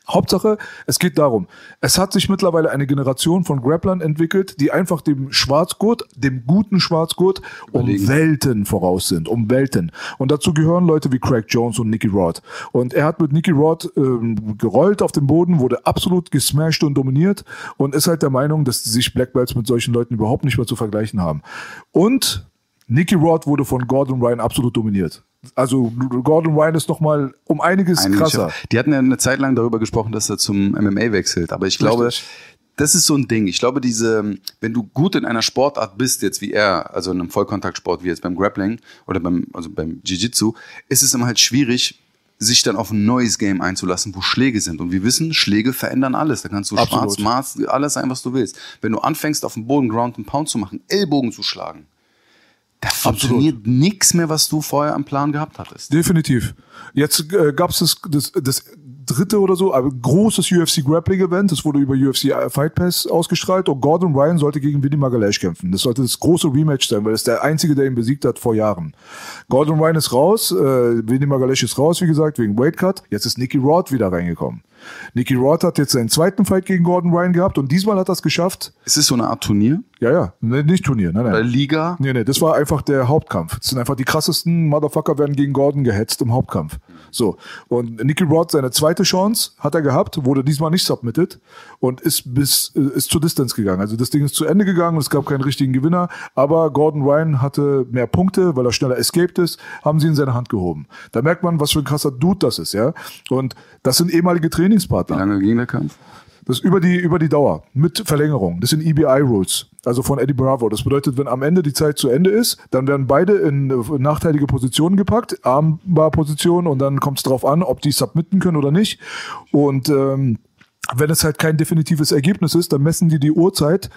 [SPEAKER 3] Hauptsache, es geht darum, es hat sich mittlerweile eine Generation von Grapplern entwickelt, die einfach dem Schwarzgurt, dem guten Schwarzgurt, um. Welten voraus sind, um Welten. Und dazu gehören Leute wie Craig Jones und Nicky Rod. Und er hat mit Nicky Rod ähm, gerollt auf dem Boden, wurde absolut gesmashed und dominiert und ist halt der Meinung, dass sich Black Belts mit solchen Leuten überhaupt nicht mehr zu vergleichen haben. Und Nicky Rod wurde von Gordon Ryan absolut dominiert. Also Gordon Ryan ist noch mal um einiges
[SPEAKER 4] Eigentlich
[SPEAKER 3] krasser.
[SPEAKER 4] auch. Die hatten ja eine Zeit lang darüber gesprochen, dass er zum MMA wechselt. Aber ich glaube,
[SPEAKER 3] Richtig.
[SPEAKER 4] das ist so ein Ding. Ich glaube, diese, wenn du gut in einer Sportart bist, jetzt wie er, also in einem Vollkontaktsport wie jetzt beim Grappling oder beim, also beim Jiu-Jitsu, ist es immer halt schwierig, sich dann auf ein neues Game einzulassen, wo Schläge sind. Und wir wissen, Schläge verändern alles. Da kannst du
[SPEAKER 3] Absolut.
[SPEAKER 4] schwarz, Maß, alles sein, was du willst. Wenn du anfängst, auf dem Boden Ground and Pound zu machen, Ellbogen zu schlagen, da funktioniert nichts mehr, was du vorher am Plan gehabt hattest.
[SPEAKER 3] Definitiv. Jetzt äh, gab es das, das, das dritte oder so, aber großes UFC Grappling Event. Das wurde über UFC Fight Pass ausgestrahlt und Gordon Ryan sollte gegen Vinny Magalesh kämpfen. Das sollte das große Rematch sein, weil er ist der einzige, der ihn besiegt hat vor Jahren. Gordon Ryan ist raus, äh, Vinny Magalesh ist raus, wie gesagt, wegen Weight Cut. Jetzt ist Nicky Rod wieder reingekommen. Nicky Rod hat jetzt seinen zweiten Fight gegen Gordon Ryan gehabt und diesmal hat er es geschafft.
[SPEAKER 4] Es ist so eine Art Turnier,
[SPEAKER 3] Ja, ja, nee, nicht Turnier, nein, nein.
[SPEAKER 4] oder Liga.
[SPEAKER 3] Nee, nee, das war einfach der Hauptkampf. Das sind einfach die krassesten Motherfucker werden gegen Gordon gehetzt im Hauptkampf. So. Und Nicky Rod, seine zweite Chance hat er gehabt, wurde diesmal nicht submitted und ist bis, äh, ist zur Distance gegangen. Also das Ding ist zu Ende gegangen und es gab keinen richtigen Gewinner. Aber Gordon Ryan hatte mehr Punkte, weil er schneller escaped ist, haben sie in seine Hand gehoben. Da merkt man, was für ein krasser Dude das ist, ja. Und das sind ehemalige
[SPEAKER 4] Wie
[SPEAKER 3] Trainingspartner.
[SPEAKER 4] lange ging der Kampf?
[SPEAKER 3] Das ist über die, über die Dauer. Mit Verlängerung. Das sind EBI-Rules. Also von Eddie Bravo. Das bedeutet, wenn am Ende die Zeit zu Ende ist, dann werden beide in äh, nachteilige Positionen gepackt. Armbar-Position und dann kommt es drauf an, ob die submitten können oder nicht. Und, ähm, wenn es halt kein definitives Ergebnis ist, dann messen die die Uhrzeit,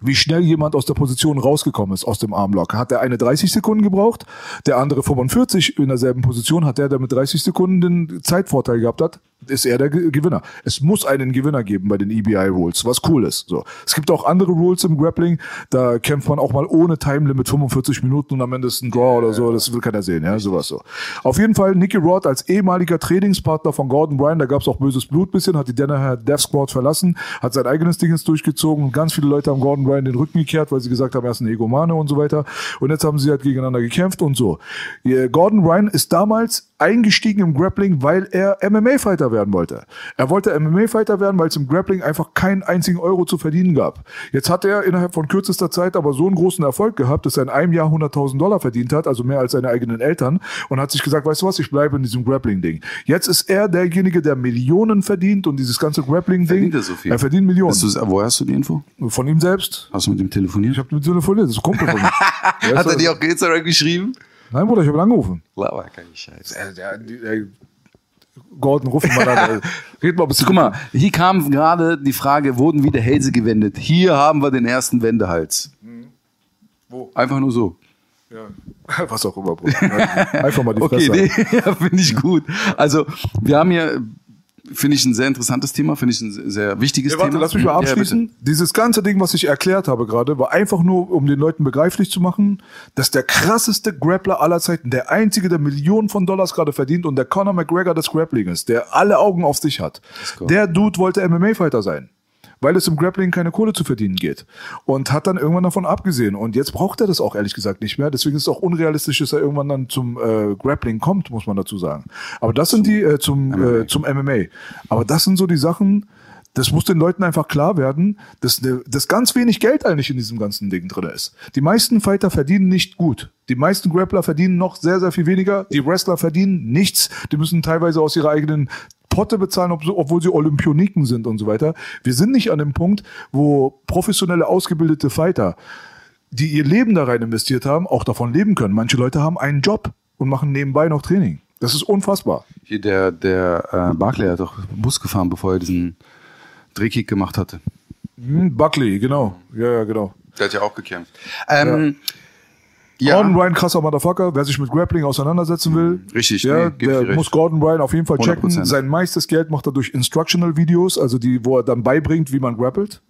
[SPEAKER 3] wie schnell jemand aus der Position rausgekommen ist, aus dem Armlock. Hat der eine 30 Sekunden gebraucht, der andere 45 in derselben Position, hat der, der mit 30 Sekunden den Zeitvorteil gehabt hat, ist er der Ge- Gewinner. Es muss einen Gewinner geben bei den EBI Rules, was cool ist. So. Es gibt auch andere Rules im Grappling, da kämpft man auch mal ohne Time Limit 45 Minuten und am Ende ist ein Draw oder so, das will keiner sehen, ja, sowas so. Auf jeden Fall Nicky Rod als ehemaliger Trainingspartner von Gordon Bryan, da gab es auch böses Blut bisschen, hat die Danaher Death Squad verlassen, hat sein eigenes Ding jetzt durchgezogen und ganz viele Leute haben Gordon Bryan den Rücken gekehrt, weil sie gesagt haben, er ist ein Egomane und so weiter. Und jetzt haben sie halt gegeneinander gekämpft und so. Ihr- Gordon Ryan ist damals eingestiegen im Grappling, weil er MMA-Fighter MMA-Fighter werden wollte. Er wollte MMA-Fighter werden, weil es im Grappling einfach keinen einzigen Euro zu verdienen gab. Jetzt hat er innerhalb von kürzester Zeit aber so einen großen Erfolg gehabt, dass er in einem Jahr 100.000 Dollar verdient hat, also mehr als seine eigenen Eltern, und hat sich gesagt, weißt du was, ich bleibe in diesem Grappling-Ding. Jetzt ist er derjenige, der Millionen verdient und dieses ganze Grappling-Ding.
[SPEAKER 4] Verdient er so viel?
[SPEAKER 3] Er verdient Millionen.
[SPEAKER 4] Du, woher hast du die Info?
[SPEAKER 3] Von ihm selbst.
[SPEAKER 4] Hast du mit ihm telefoniert?
[SPEAKER 3] Ich habe mit telefoniert, das ist ein Kumpel von mir.
[SPEAKER 4] Hat er dir auch auf Instagram geschrieben?
[SPEAKER 3] Nein, Bruder, ich habe ihn angerufen.
[SPEAKER 4] Laber, kein Scheiß.
[SPEAKER 3] Der, der, der, Gordon, ruf mal an. ey. Red mal ein bisschen.
[SPEAKER 4] Guck mal, hier kam gerade die Frage, wurden wieder Hälse gewendet? Hier haben wir den ersten Wendehals.
[SPEAKER 3] Wo?
[SPEAKER 4] Einfach nur so.
[SPEAKER 3] Ja. Was auch immer, Bruder. Einfach mal die
[SPEAKER 4] Okay,
[SPEAKER 3] Fresse.
[SPEAKER 4] nee, ja, finde ich gut. Also, wir haben hier, finde ich, ein sehr interessantes Thema, finde ich ein sehr wichtiges
[SPEAKER 3] Ja, warte,
[SPEAKER 4] Thema.
[SPEAKER 3] lass mich mal
[SPEAKER 4] Ja,
[SPEAKER 3] abschließen. Dieses ganze Ding, was ich erklärt habe gerade, war einfach nur, um den Leuten begreiflich zu machen, dass der krasseste Grappler aller Zeiten, der einzige, der Millionen von Dollars gerade verdient und der Conor McGregor des Grappling ist, der alle Augen auf sich hat. Der Dude wollte MMA-Fighter sein. Weil es im Grappling keine Kohle zu verdienen geht. Und hat dann irgendwann davon abgesehen. Und jetzt braucht er das auch ehrlich gesagt nicht mehr. Deswegen ist es auch unrealistisch, dass er irgendwann dann zum äh, Grappling kommt, muss man dazu sagen. Aber das sind die äh, zum, äh, zum MMA. Aber das sind so die Sachen, das muss den Leuten einfach klar werden, dass, ne, dass ganz wenig Geld eigentlich in diesem ganzen Ding drin ist. Die meisten Fighter verdienen nicht gut. Die meisten Grappler verdienen noch sehr, sehr viel weniger. Die Wrestler verdienen nichts. Die müssen teilweise aus ihrer eigenen Potte bezahlen, ob- obwohl sie Olympioniken sind und so weiter. Wir sind nicht an dem Punkt, wo professionelle, ausgebildete Fighter, die ihr Leben da rein investiert haben, auch davon leben können. Manche Leute haben einen Job und machen nebenbei noch Training. Das ist unfassbar.
[SPEAKER 4] Hier der, der äh, Barclay hat doch Bus gefahren, bevor er diesen Drehkick gemacht hatte.
[SPEAKER 3] Hm, Buckley, genau. Ja, ja, genau.
[SPEAKER 4] Der hat ja auch gekämpft. Ähm, ja.
[SPEAKER 3] Gordon Ryan, krasser Motherfucker. Wer sich mit Grappling auseinandersetzen will,
[SPEAKER 4] Richtig,
[SPEAKER 3] ja,
[SPEAKER 4] nee,
[SPEAKER 3] der muss Gordon Ryan auf jeden Fall checken.
[SPEAKER 4] 100%.
[SPEAKER 3] Sein meistes Geld macht er durch Instructional Videos, also die, wo er dann beibringt, wie man grappelt.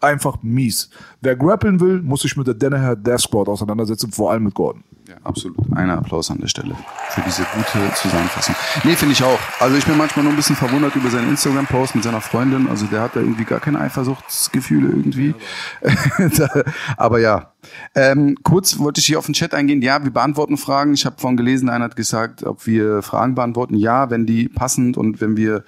[SPEAKER 3] Einfach mies. Wer grappeln will, muss sich mit der Danaher Death Squad auseinandersetzen, vor allem mit Gordon.
[SPEAKER 4] Ja, absolut. Einer Applaus an der Stelle für diese gute Zusammenfassung. Nee, finde ich auch. Also ich bin manchmal nur ein bisschen verwundert über seinen Instagram-Post mit seiner Freundin. Also der hat da irgendwie gar keine Eifersuchtsgefühle irgendwie. Da- Aber ja. Ähm, kurz wollte ich hier auf den Chat eingehen. Ja, wir beantworten Fragen. Ich habe vorhin gelesen, einer hat gesagt, ob wir Fragen beantworten. Ja, wenn die passend und wenn wir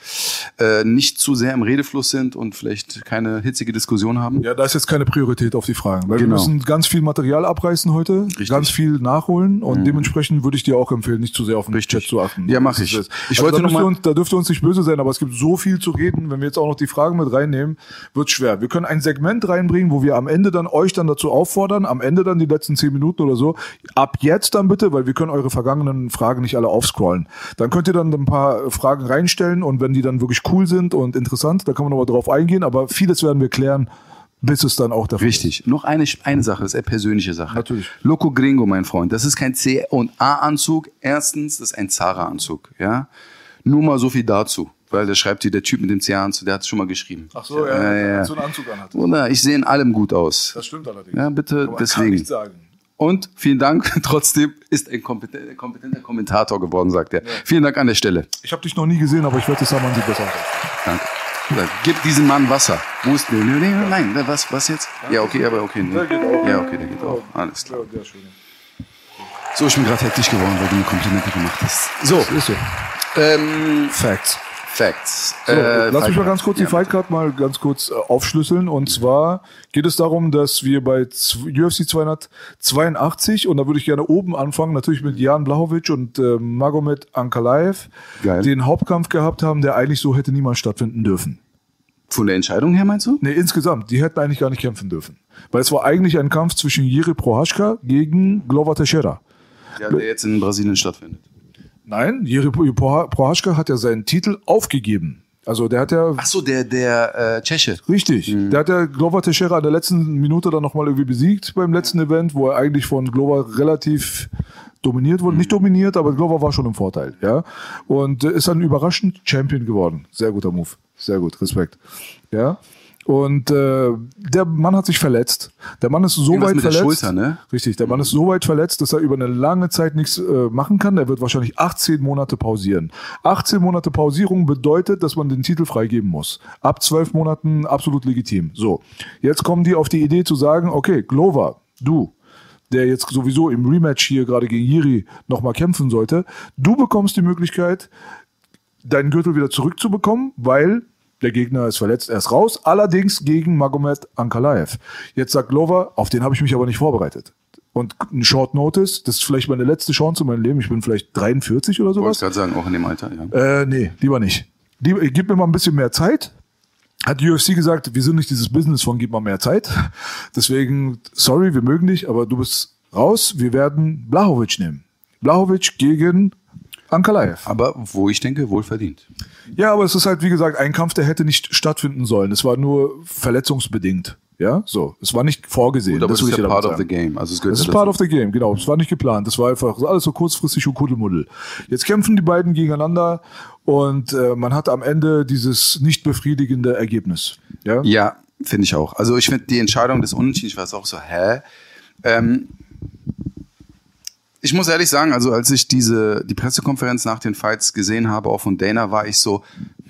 [SPEAKER 4] äh, nicht zu sehr im Redefluss sind und vielleicht keine hitzige Diskussion haben.
[SPEAKER 3] Ja, da ist jetzt keine Priorität auf die Fragen, weil
[SPEAKER 4] Genau.
[SPEAKER 3] wir müssen ganz viel Material abreißen heute, ganz viel nachholen und dementsprechend würde ich dir auch empfehlen, nicht zu sehr auf den Chat zu achten.
[SPEAKER 4] Ja, mach ich.
[SPEAKER 3] also
[SPEAKER 4] wollte
[SPEAKER 3] da,
[SPEAKER 4] noch mal-
[SPEAKER 3] uns, da dürft ihr uns nicht böse sein, aber es gibt so viel zu reden, wenn wir jetzt auch noch die Fragen mit reinnehmen, wird schwer. Wir können ein Segment reinbringen, wo wir am Ende dann euch dann dazu auffordern, am Ende dann die letzten zehn Minuten oder so, ab jetzt dann bitte, weil wir können eure vergangenen Fragen nicht alle aufscrollen. Dann könnt ihr dann ein paar Fragen reinstellen und wenn die dann wirklich cool sind und interessant, da kann man nochmal drauf eingehen, aber vieles werden wir klären, bis es dann auch der Fall ist.
[SPEAKER 4] Richtig. Noch eine, eine Sache, das ist eine persönliche Sache.
[SPEAKER 3] Natürlich.
[SPEAKER 4] Loco Gringo, mein Freund, das ist kein C und A-Anzug. Erstens, das ist ein Zara-Anzug, ja. Nur mal so viel dazu. Weil der schreibt hier, der Typ mit dem C-Anzug, der hat es schon mal geschrieben.
[SPEAKER 3] Ach so, ja,
[SPEAKER 4] ja, ja.
[SPEAKER 3] so einen Anzug anhat.
[SPEAKER 4] Oder ich sehe in allem gut aus.
[SPEAKER 3] Das stimmt allerdings.
[SPEAKER 4] Ja, bitte,
[SPEAKER 3] Kann man gar
[SPEAKER 4] deswegen.
[SPEAKER 3] nicht sagen.
[SPEAKER 4] Und vielen Dank, trotzdem ist ein kompetenter, kompetenter Kommentator geworden, sagt er. Vielen Dank an der Stelle.
[SPEAKER 3] Ich habe dich noch nie gesehen, aber ich wette, Saman sieht besser aus.
[SPEAKER 4] Danke. Gib diesem Mann Wasser. Wo ist der? Nein, was, was jetzt? Ja, okay, aber okay. Nee.
[SPEAKER 3] Der geht auch.
[SPEAKER 4] Ja, okay, der geht auch. Alles klar. So, ich bin gerade hektisch geworden, weil du mir Komplimente gemacht hast. So. ähm,
[SPEAKER 3] Facts.
[SPEAKER 4] Facts.
[SPEAKER 3] So,
[SPEAKER 4] Äh,
[SPEAKER 3] lass mich mal
[SPEAKER 4] Fight-
[SPEAKER 3] ganz kurz
[SPEAKER 4] ja,
[SPEAKER 3] die Fightcard mal ganz kurz äh, aufschlüsseln. Und zwar geht es darum, dass wir bei UFC 282 und da würde ich gerne oben anfangen, natürlich mit Jan Blachowicz und äh, Magomed Ankalaev,
[SPEAKER 4] Geil.
[SPEAKER 3] den Hauptkampf gehabt haben, der eigentlich so hätte niemals stattfinden dürfen.
[SPEAKER 4] Von der Entscheidung her meinst du?
[SPEAKER 3] Nee, insgesamt, die hätten eigentlich gar nicht kämpfen dürfen. Weil es war eigentlich ein Kampf zwischen Jiri Prohaska gegen Glover Teixeira.
[SPEAKER 4] Ja, der jetzt in Brasilien stattfindet.
[SPEAKER 3] Nein, Jiri Proha- Prohaska hat ja seinen Titel aufgegeben. Also der hat ja
[SPEAKER 4] Ach so, der, der äh, Tscheche.
[SPEAKER 3] Richtig. Der hat ja Glover Teixeira in der letzten Minute dann nochmal irgendwie besiegt beim letzten Event, wo er eigentlich von Glover relativ dominiert wurde. Nicht dominiert, aber Glover war schon im Vorteil, ja. Und äh, ist dann überraschend Champion geworden. Sehr guter Move. Sehr gut. Respekt. Ja. Und äh, der Mann hat sich verletzt. Der Mann ist so
[SPEAKER 4] Irgendwas
[SPEAKER 3] weit
[SPEAKER 4] mit der
[SPEAKER 3] verletzt.
[SPEAKER 4] Schulter, ne?
[SPEAKER 3] Richtig, der Mann ist so weit verletzt, dass er über eine lange Zeit nichts äh, machen kann. Er wird wahrscheinlich 18 Monate pausieren. 18 Monate Pausierung bedeutet, dass man den Titel freigeben muss. Ab 12 Monaten absolut legitim. So, jetzt kommen die auf die Idee zu sagen, okay, Glover, du, der jetzt sowieso im Rematch hier gerade gegen Jiri nochmal kämpfen sollte, du bekommst die Möglichkeit, deinen Gürtel wieder zurückzubekommen, weil der Gegner ist verletzt, er ist raus. Allerdings gegen Magomed Ankalaev. Jetzt sagt Glover, auf den habe ich mich aber nicht vorbereitet. Und ein Short Notice, das ist vielleicht meine letzte Chance in meinem Leben. Ich bin vielleicht 43 oder
[SPEAKER 4] Wollte
[SPEAKER 3] sowas.
[SPEAKER 4] ich gerade sagen, auch in dem Alter, ja.
[SPEAKER 3] Äh, nee, lieber nicht. Lieber, gib mir mal ein bisschen mehr Zeit. Hat die UFC gesagt, wir sind nicht dieses Business von gib mal mehr Zeit. Deswegen, sorry, wir mögen dich, aber du bist raus. Wir werden Blahovic nehmen. Blahovic gegen Ankalaev.
[SPEAKER 4] Aber wo ich denke, wohlverdient.
[SPEAKER 3] Ja, aber es ist halt, wie gesagt, ein Kampf, der hätte nicht stattfinden sollen. Es war nur verletzungsbedingt. Ja, so. Es war nicht vorgesehen.
[SPEAKER 4] Gut, aber das
[SPEAKER 3] will
[SPEAKER 4] ist ja part of the game. Also es gehört
[SPEAKER 3] Das ist part of the game, genau. Es war nicht geplant. Das war einfach alles so kurzfristig und Kuddelmuddel. Jetzt kämpfen die beiden gegeneinander und äh, man hat am Ende dieses nicht befriedigende Ergebnis. Ja?
[SPEAKER 4] Ja, finde ich auch. Also ich finde die Entscheidung des Unentschieden, ich war auch so, hä? Ähm, ich muss ehrlich sagen, also als ich diese die Pressekonferenz nach den Fights gesehen habe, auch von Dana, war ich so,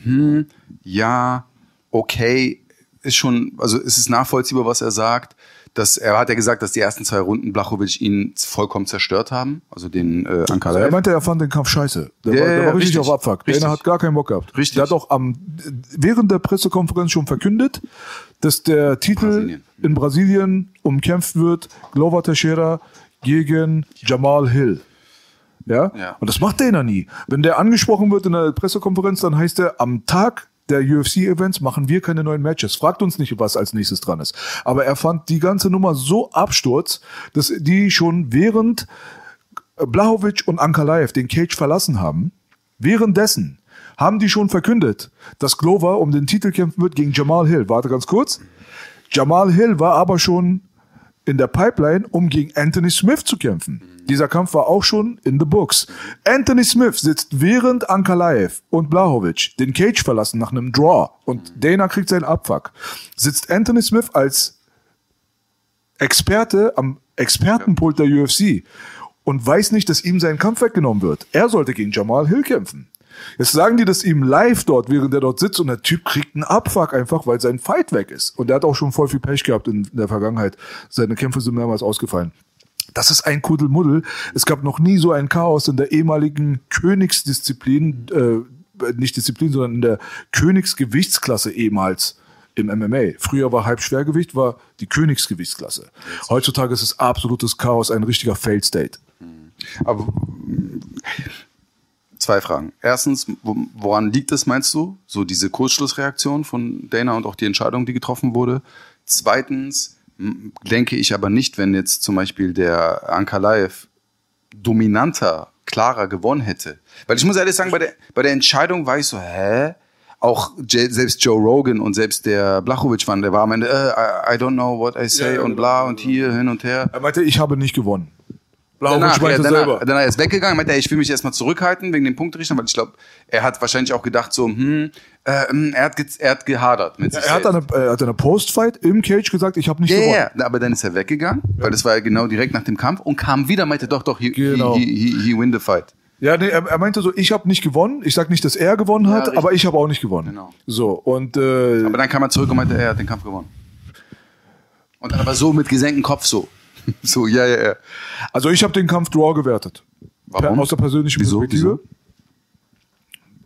[SPEAKER 4] hm, ja, okay, ist schon, also es ist nachvollziehbar, was er sagt. Dass, er hat ja gesagt, dass die ersten zwei Runden Blachowicz ihn vollkommen zerstört haben, also den äh,
[SPEAKER 3] Er
[SPEAKER 4] Ankalaev.
[SPEAKER 3] meinte, er fand den Kampf scheiße. Der,
[SPEAKER 4] Ja,
[SPEAKER 3] war, der
[SPEAKER 4] ja,
[SPEAKER 3] war richtig,
[SPEAKER 4] richtig.
[SPEAKER 3] auf Abfuck.
[SPEAKER 4] Richtig.
[SPEAKER 3] Dana hat gar keinen Bock gehabt.
[SPEAKER 4] Richtig.
[SPEAKER 3] Der hat auch am, während der Pressekonferenz schon verkündet, dass der Titel
[SPEAKER 4] Brasilien.
[SPEAKER 3] in Brasilien umkämpft wird, Glover Teixeira gegen Jamal Hill. Ja?
[SPEAKER 4] Ja.
[SPEAKER 3] Und das macht Dana nie. Wenn der angesprochen wird in der Pressekonferenz, dann heißt er, am Tag der UFC-Events machen wir keine neuen Matches. Fragt uns nicht, was als nächstes dran ist. Aber er fand die ganze Nummer so Absturz, dass die schon während Blahovic und Ankalaev den Cage verlassen haben, währenddessen haben die schon verkündet, dass Glover um den Titel kämpfen wird gegen Jamal Hill. Warte ganz kurz. Jamal Hill war aber schon in der Pipeline, um gegen Anthony Smith zu kämpfen. Dieser Kampf war auch schon in the books. Anthony Smith sitzt während Ankalaev und Blahovic den Cage verlassen nach einem Draw und Dana kriegt seinen Abfuck. Sitzt Anthony Smith als Experte am Expertenpult der UFC und weiß nicht, dass ihm sein Kampf weggenommen wird. Er sollte gegen Jamal Hill kämpfen. Jetzt sagen die das ihm live dort, während er dort sitzt und der Typ kriegt einen Abfuck einfach, weil sein Fight weg ist. Und er hat auch schon voll viel Pech gehabt in der Vergangenheit. Seine Kämpfe sind mehrmals ausgefallen. Das ist ein Kuddelmuddel. Es gab noch nie so ein Chaos in der ehemaligen Königsdisziplin, äh, nicht Disziplin, sondern in der Königsgewichtsklasse ehemals im MMA. Früher war Halbschwergewicht, war die Königsgewichtsklasse. Heutzutage ist es absolutes Chaos, ein richtiger Failed State.
[SPEAKER 4] Aber zwei Fragen. Erstens, wo- woran liegt es, meinst du? So diese Kurzschlussreaktion von Dana und auch die Entscheidung, die getroffen wurde. Zweitens, denke ich aber nicht, wenn jetzt zum Beispiel der Ankalaev dominanter, klarer gewonnen hätte. Weil ich muss ehrlich sagen, bei der, bei der Entscheidung war ich so, hä? Auch selbst Joe Rogan und selbst der Blachowicz waren, der war am Ende, äh, I, I don't know what I say
[SPEAKER 3] Ja,
[SPEAKER 4] und
[SPEAKER 3] genau,
[SPEAKER 4] bla und hier hin und her.
[SPEAKER 3] Er meinte, ich habe nicht gewonnen. Blauwitsch
[SPEAKER 4] Danach, ja,
[SPEAKER 3] meinte
[SPEAKER 4] danach,
[SPEAKER 3] selber.
[SPEAKER 4] danach er ist weggegangen, meinte er, ich will mich erstmal zurückhalten wegen dem Punktrichter, weil ich glaube, er hat wahrscheinlich auch gedacht so, hm, äh, hm, er, hat er hat gehadert mit sich
[SPEAKER 3] Er hat eine, er hat eine Postfight im Cage gesagt, ich habe nicht
[SPEAKER 4] ja,
[SPEAKER 3] gewonnen.
[SPEAKER 4] ja, ja, aber dann ist er weggegangen, weil das war ja genau direkt nach dem Kampf und kam wieder, meinte doch, doch, he,
[SPEAKER 3] Genau.
[SPEAKER 4] he, he, he, he win the fight.
[SPEAKER 3] Ja, nee, er, er meinte so, ich habe nicht gewonnen. Ich sag nicht, dass er gewonnen hat,
[SPEAKER 4] richtig.
[SPEAKER 3] aber ich habe auch nicht gewonnen.
[SPEAKER 4] Genau.
[SPEAKER 3] So, und äh,
[SPEAKER 4] Aber dann kam er zurück und meinte, er hat den Kampf gewonnen. Und dann aber so mit gesenktem Kopf so. So, ja, ja, ja.
[SPEAKER 3] also ich habe den Kampf Draw gewertet.
[SPEAKER 4] Warum?
[SPEAKER 3] Per, aus der persönlichen
[SPEAKER 4] Wieso?
[SPEAKER 3] Perspektive.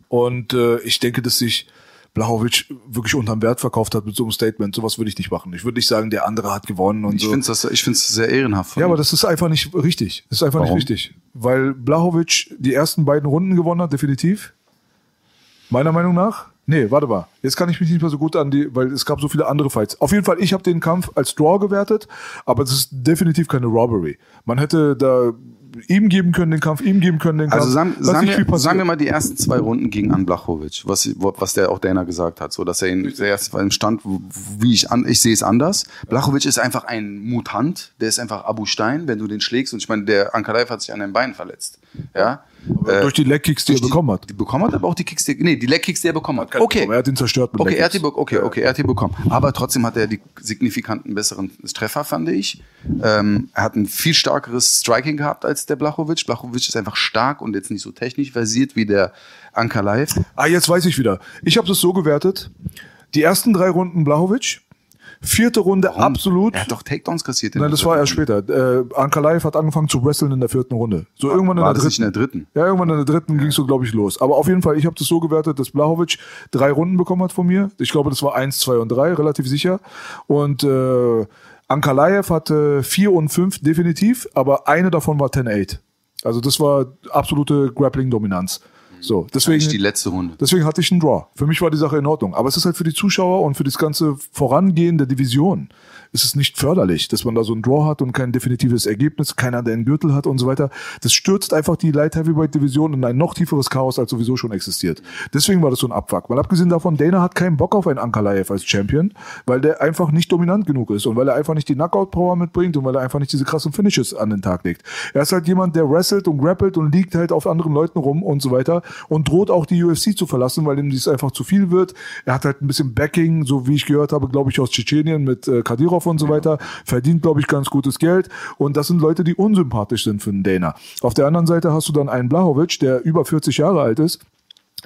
[SPEAKER 3] Und äh, ich denke, dass sich Blachowicz wirklich unterm Wert verkauft hat mit so einem Statement. Sowas würde ich nicht machen. Ich würde nicht sagen, der andere hat gewonnen und
[SPEAKER 4] Ich
[SPEAKER 3] so.
[SPEAKER 4] finde es ich find's sehr ehrenhaft.
[SPEAKER 3] Ja, aber das ist einfach nicht richtig. Das ist einfach
[SPEAKER 4] Warum?
[SPEAKER 3] nicht richtig. Weil Blachowicz die ersten beiden Runden gewonnen hat, definitiv. Meiner Meinung nach. Nee, warte mal. Jetzt kann ich mich nicht mehr so gut an die, weil es gab so viele andere Fights. Auf jeden Fall, ich habe den Kampf als Draw gewertet, aber es ist definitiv keine Robbery. Man hätte da ihm geben können den Kampf, ihm geben können den Kampf.
[SPEAKER 4] Also sagen, sagen, wir, sagen wir mal die ersten zwei Runden gegen An Blachowicz, was, was der auch Dana gesagt hat, so dass er ihn der erste im Stand, wie ich an, ich sehe es anders. Blachowicz ist einfach ein Mutant, der ist einfach Abu Stein, wenn du den schlägst und ich meine, der Ankalaev hat sich an den Beinen verletzt, ja. Äh,
[SPEAKER 3] durch die Legkicks, die er bekommen hat.
[SPEAKER 4] Die bekommen hat, aber auch die Kicks, die, nee, die Leg-Kicks, die er bekommen hat. Okay.
[SPEAKER 3] Aber er hat ihn zerstört mit
[SPEAKER 4] Okay, er hat die, okay, okay, er hat die bekommen. Aber trotzdem hat er die signifikanten besseren Treffer, fand ich. Ähm, er hat ein viel stärkeres Striking gehabt als der Blachowicz. Blachowicz ist einfach stark und jetzt nicht so technisch versiert wie der Ankalaev.
[SPEAKER 3] Ah, jetzt weiß ich wieder. Ich habe das so gewertet. Die ersten drei Runden Blachowicz, Vierte Runde,
[SPEAKER 4] Warum?
[SPEAKER 3] absolut.
[SPEAKER 4] Er hat doch Takedowns kassiert. in
[SPEAKER 3] Nein, das war erst später. Äh, Ankalaev hat angefangen zu wresteln in der vierten Runde. So irgendwann in
[SPEAKER 4] War
[SPEAKER 3] der
[SPEAKER 4] das nicht
[SPEAKER 3] dritten.
[SPEAKER 4] in der dritten?
[SPEAKER 3] Ja, irgendwann in der dritten ging es so, glaube ich, los. Aber auf jeden Fall, ich habe das so gewertet, dass Blahovic drei Runden bekommen hat von mir. Ich glaube, das war eins, zwei und drei, relativ sicher. Und äh, Ankalaev hatte vier und fünf definitiv, aber eine davon war 10-8. Also das war absolute Grappling-Dominanz. So, deswegen,
[SPEAKER 4] Eigentlich die letzte Runde.
[SPEAKER 3] deswegen hatte ich einen Draw. Für mich war die Sache in Ordnung. Aber es ist halt für die Zuschauer und für das ganze Vorangehen der Division ist es nicht förderlich, dass man da so einen Draw hat und kein definitives Ergebnis, keiner, der einen Gürtel hat und so weiter. Das stürzt einfach die Light Heavyweight Division in ein noch tieferes Chaos, als sowieso schon existiert. Deswegen war das so ein Abfuck. Mal abgesehen davon, Dana hat keinen Bock auf einen Ankalaev als Champion, weil der einfach nicht dominant genug ist und weil er einfach nicht die Knockout-Power mitbringt und weil er einfach nicht diese krassen Finishes an den Tag legt. Er ist halt jemand, der wrestelt und grappelt und liegt halt auf anderen Leuten rum und so weiter und droht auch die UFC zu verlassen, weil ihm dies einfach zu viel wird. Er hat halt ein bisschen Backing, so wie ich gehört habe, glaube ich, aus Tschetschenien mit äh, Kadyrov und so weiter, verdient, glaube ich, ganz gutes Geld und das sind Leute, die unsympathisch sind für einen Dana. Auf der anderen Seite hast du dann einen Blahovic, der über 40 Jahre alt ist,